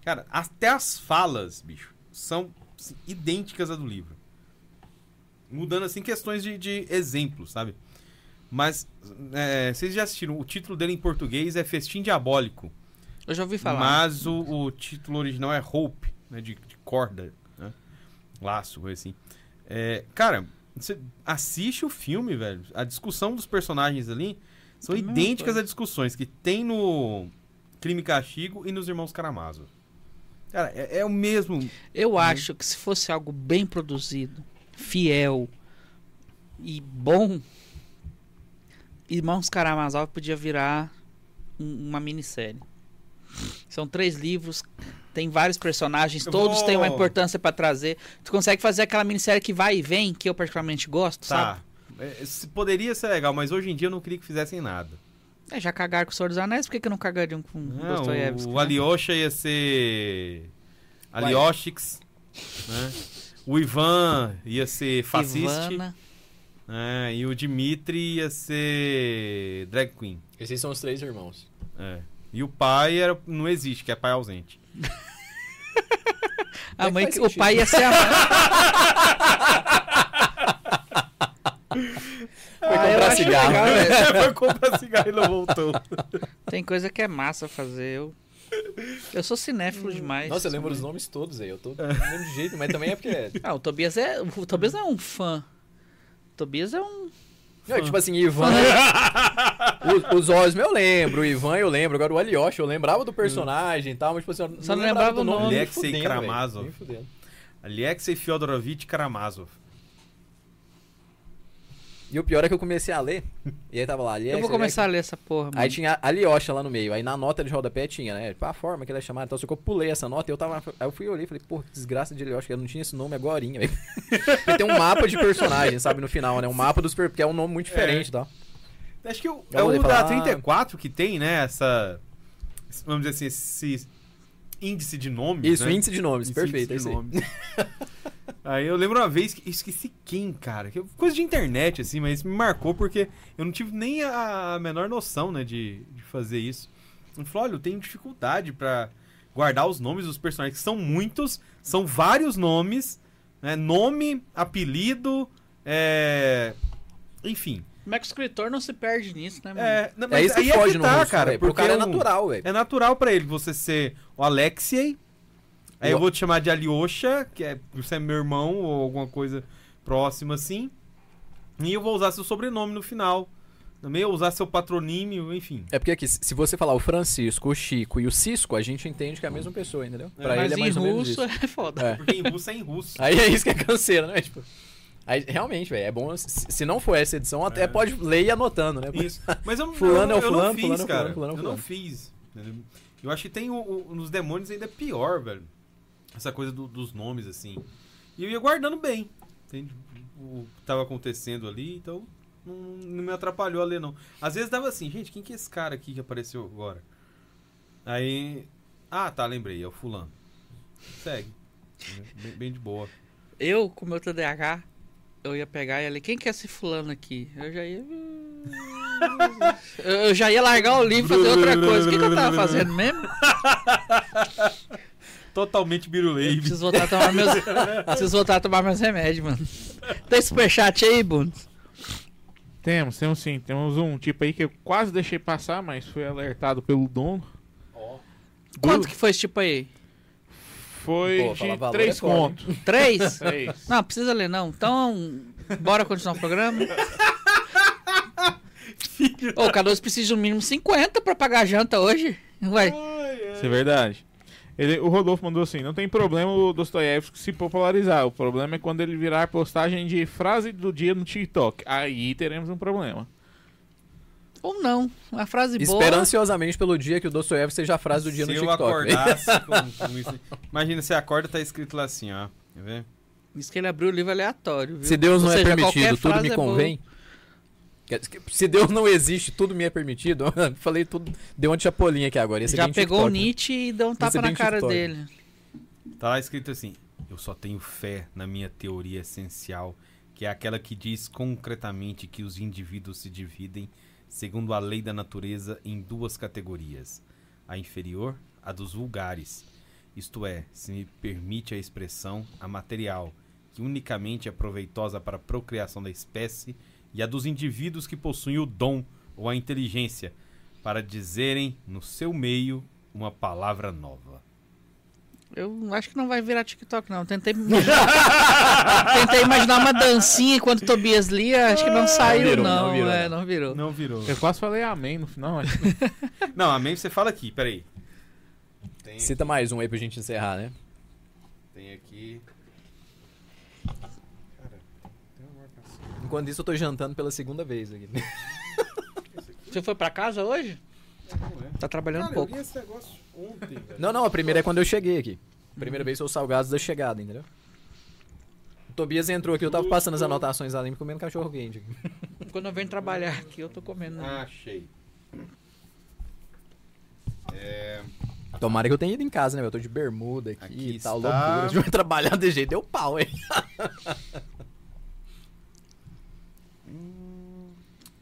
Cara, até as falas, bicho, são assim, idênticas à do livro. Mudando, assim, questões de, de exemplos, sabe? Mas, é, vocês já assistiram, o título dele em português é Festim Diabólico. Eu já ouvi falar. Mas o, o título original é Hope, né? De, de corda? Laço, coisa assim. É, cara, você assiste o filme, velho. A discussão dos personagens ali são É idênticas às discussões que tem no Crime e Castigo e nos Irmãos Karamazov. Cara, é, é o mesmo. Eu acho que se fosse algo bem produzido, fiel e bom, Irmãos Karamazov podia virar um- uma minissérie. São três livros, tem vários personagens, Eu todos vou- têm uma importância pra trazer. Tu consegue fazer aquela minissérie que vai e vem, que eu particularmente gosto, sabe? Tá. É, se- poderia ser legal, mas hoje em dia eu não queria que fizessem nada. É, já cagaram com o Senhor dos Anéis, por que, que não cagariam com Não, Dostoiévski? o né? Alyosha ia ser. Alioshix, né? O Ivan ia ser fasciste. Ivana. É, e o Dimitri ia ser drag queen. Esses são os três irmãos. É. E o pai era, não existe, que é pai ausente. A mãe, que- o sentido. pai ia ser a Foi Ah, comprar cigarro. legal, velho. Foi comprar cigarro e não voltou. Tem coisa que é massa fazer. Eu, eu sou cinéfilo demais. Nossa, eu lembro os nomes todos aí. Eu tô do mesmo jeito, mas também é porque. Ah, o Tobias é. O Tobias não é um fã. O Tobias é um. Não, tipo assim, Ivan. os, os Osmo eu lembro, o Ivan eu lembro, agora o Aliosh eu lembrava do personagem e tal, mas tipo assim, eu Só não lembrava o nome. Alexei Karamazov. fudendo. Alexei Fyodorovich Karamazov. E o pior é que eu comecei a ler, e aí tava lá, Alexei, Eu vou começar a ler essa porra. Aí mano. tinha a Liosha lá no meio. Aí na nota de rodapé tinha, né? Tipo, a forma que ele é chamado. Então, só que eu pulei essa nota e eu tava. Aí eu fui olhar e falei, pô, que desgraça de Liosha, eu não tinha esse nome velho. Porque tem um mapa de personagem, sabe, no final, né? Um mapa dos. Porque é um nome muito diferente e tal. Acho que o, Eu é o falar- da 34 que tem, né? Essa. Vamos dizer assim, esse índice de nomes. Isso, né? índice de nomes, Esse perfeito, é índice isso de aí. nomes. Aí eu lembro uma vez que eu esqueci quem, cara. Coisa de internet, assim, mas me marcou porque eu não tive nem a menor noção, né, de, de fazer isso. Ele falou: olha, eu tenho dificuldade pra guardar os nomes dos personagens, que são muitos, são vários nomes, né? Nome, apelido, é. Enfim. Como é que o escritor não se perde nisso, né, mano? É, não, É mas isso que aí foge é que no tá, russo, cara. Pro Porque cara é o- natural, velho. é natural pra ele você ser o Alexei. Aí eu o- vou te chamar de Alyosha, que é você é meu irmão ou alguma coisa próxima assim. E eu vou usar seu sobrenome no final. Também eu usar seu patronímio, enfim. É porque aqui, se você falar o Francisco, o Chico e o Cisco, a gente entende que é a mesma pessoa, entendeu? Pra Mas ele é em mais ou menos russo isso. é foda. É. Porque em russo é em russo. Aí é isso que é canseira, né? Tipo, aí, realmente, velho, é bom. Se, se não for essa edição, até É. pode ler e ir anotando, né? Isso. Mas eu, Fulano eu, é o eu fulano, não fiz, fulano é o cara. fulano, fulano é o eu não fulano. fiz. entendeu? Eu acho que tem o, o- nos demônios ainda é pior, velho. Essa coisa do- dos nomes, assim. E eu ia guardando bem. Entende? O que tava acontecendo ali, então não, não me atrapalhou a ler, não. Às vezes dava assim, gente, quem que é esse cara aqui que apareceu agora? Aí. Ah, tá, lembrei, é o fulano. Segue. Bem, bem de boa. Eu, com meu TDAH, eu ia pegar e ia ler, quem que é esse fulano aqui? Eu já ia... Eu eu já ia largar o livro e fazer outra coisa. O que, que eu tava fazendo mesmo? Totalmente biruleibe. preciso voltar a tomar meus, preciso voltar a tomar meus remédios, mano. Tem superchat aí, Bundes? Temos, temos sim. Temos um tipo aí que eu quase deixei passar, mas fui alertado pelo dono. Quanto que foi esse tipo aí? Foi Pô, de valor 3 é contos. Três? Três. Não, precisa ler não. Então, bora continuar o programa. Ô, o Cardoso precisa de um mínimo 50 pra pagar a janta hoje. Ué, Isso é verdade. Ele, o Rodolfo mandou assim: não tem problema o Dostoiévski se popularizar. O problema é quando ele virar postagem de frase do dia no TikTok. Aí teremos um problema. Ou não. Uma frase boa. Espera ansiosamente pelo dia que o Dostoiévski seja a frase do dia se no eu TikTok. velho. acordasse com, com isso. Imagina, você acorda tá escrito lá assim, ó. Quer ver? Diz que ele abriu o livro aleatório, viu? Se Deus não é seja, permitido, qualquer tudo me é convém. Que Se Deus não existe, tudo me é permitido. Falei tudo. Deu uma chapolinha aqui agora. Esse Já é pegou o TikTok, né? Nietzsche e deu um tapa na cara TikTok. dele. Tá lá escrito assim: Eu só tenho fé na minha teoria essencial que é aquela que diz concretamente que os indivíduos se dividem, segundo a lei da natureza, em duas categorias: a inferior, a dos vulgares, isto é, se me permite a expressão, a material, que unicamente é proveitosa para a procriação da espécie, e a dos indivíduos que possuem o dom ou a inteligência para dizerem no seu meio uma palavra nova. Eu acho que não vai virar TikTok, não. Tentei imaginar, Tentei imaginar uma dancinha enquanto o Tobias lia, acho que não saiu, virou, não. não virou, é, não. não virou. Não virou. Eu quase falei amém no final. Acho que... Não, amém você fala aqui, peraí. Tem, Cita mais um aí pra gente encerrar, né? tem aqui. Enquanto isso, eu tô jantando pela segunda vez aqui. Você foi pra casa hoje? Tá trabalhando um pouco. esse negócio ontem, velho. Não, não, a primeira é quando eu cheguei aqui. Primeira vez os salgados da chegada, entendeu? O Tobias entrou aqui, eu tava passando as anotações ali, comendo cachorro quente. aqui. Quando eu venho trabalhar aqui, eu tô comendo. né? Achei. É, Tomara que eu tenha ido em casa, né? Eu tô de bermuda aqui, Aqui e tal, está. loucura. Eu trabalhar desse jeito, deu pau, hein?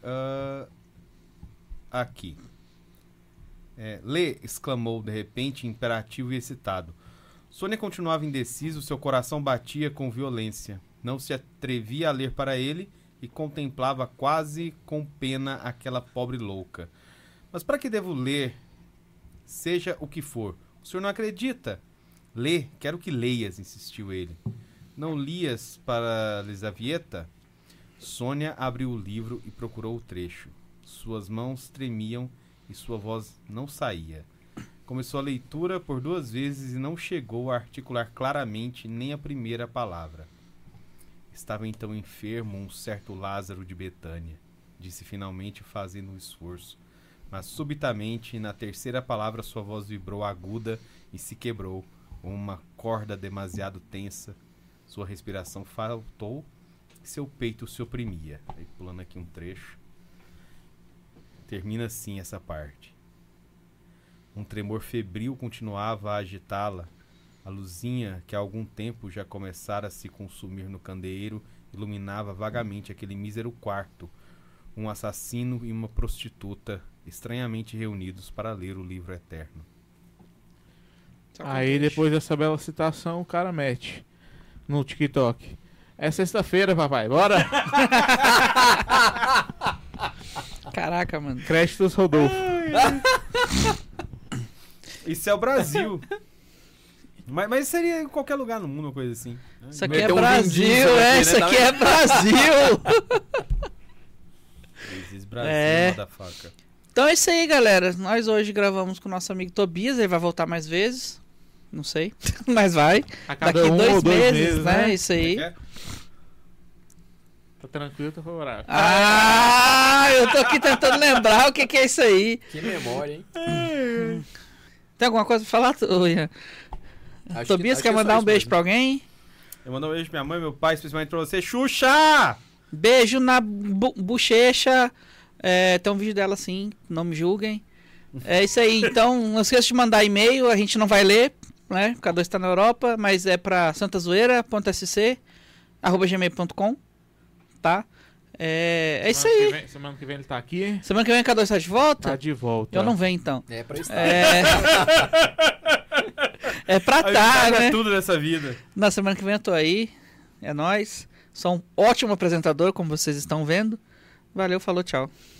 ah, aqui. É, Lê, exclamou de repente, imperativo e excitado. Sônia continuava indeciso, seu coração batia com violência. Não se atrevia a ler para ele e contemplava quase com pena aquela pobre louca. Mas para que devo ler? Seja o que for. O senhor não acredita? Lê, quero que leias, insistiu ele. Não lias para Lisavieta? Sônia abriu o livro e procurou o trecho. Suas mãos tremiam e sua voz não saía. Começou a leitura por duas vezes e não chegou a articular claramente nem a primeira palavra. Estava então enfermo um certo Lázaro de Betânia, disse finalmente fazendo um esforço. Mas subitamente, na terceira palavra, sua voz vibrou aguda e se quebrou, uma corda demasiado tensa. Sua respiração faltou e seu peito se oprimia. Aí pulando aqui um trecho. Termina assim essa parte. Um tremor febril continuava a agitá-la. A luzinha, que há algum tempo já começara a se consumir no candeeiro, iluminava vagamente aquele mísero quarto. Um assassino e uma prostituta, estranhamente reunidos para ler o livro eterno. Aí depois dessa bela citação, o cara mete no TikTok. É sexta-feira, papai. Bora! Caraca, mano. Créditos Rodolfo. Isso é o Brasil. mas, mas seria em qualquer lugar no mundo uma coisa assim. Isso aqui Meteu é um Brasil, é, aqui, né? isso Tá aqui é Brasil. Existe Brasil, É. motherfucker. Então é isso aí, galera. Nós hoje gravamos com o nosso amigo Tobias, ele vai voltar mais vezes. Não sei, mas vai. A cada Daqui um dois, ou dois meses, meses, né? né? Isso aí. É Tá tranquilo, tá favorável. Ah, eu tô aqui tentando lembrar o que, que é isso aí. Que memória, hein? Tem alguma coisa pra falar, Ian? Tobias acho quer mandar um beijo mesmo. pra alguém? Eu mando um beijo pra minha mãe, meu pai, especialmente pra você. Xuxa! Beijo na bu bochecha. É, tem um vídeo dela assim, não me julguem. É isso aí. Então, não esqueça de mandar e-mail, a gente não vai ler, né? O K2 tá na Europa, mas é pra santazoeira.sc arroba gmail.com, tá? É, é isso Semana que aí. vem- semana que vem ele tá aqui. Semana que vem o K2 tá de Tá volta? de volta. Eu não venho então. É pra estar. É, é pra tá, né? é tudo nessa vida. Na semana que vem eu tô aí. É nóis. Sou um ótimo apresentador, como vocês estão vendo. Valeu, falou, tchau.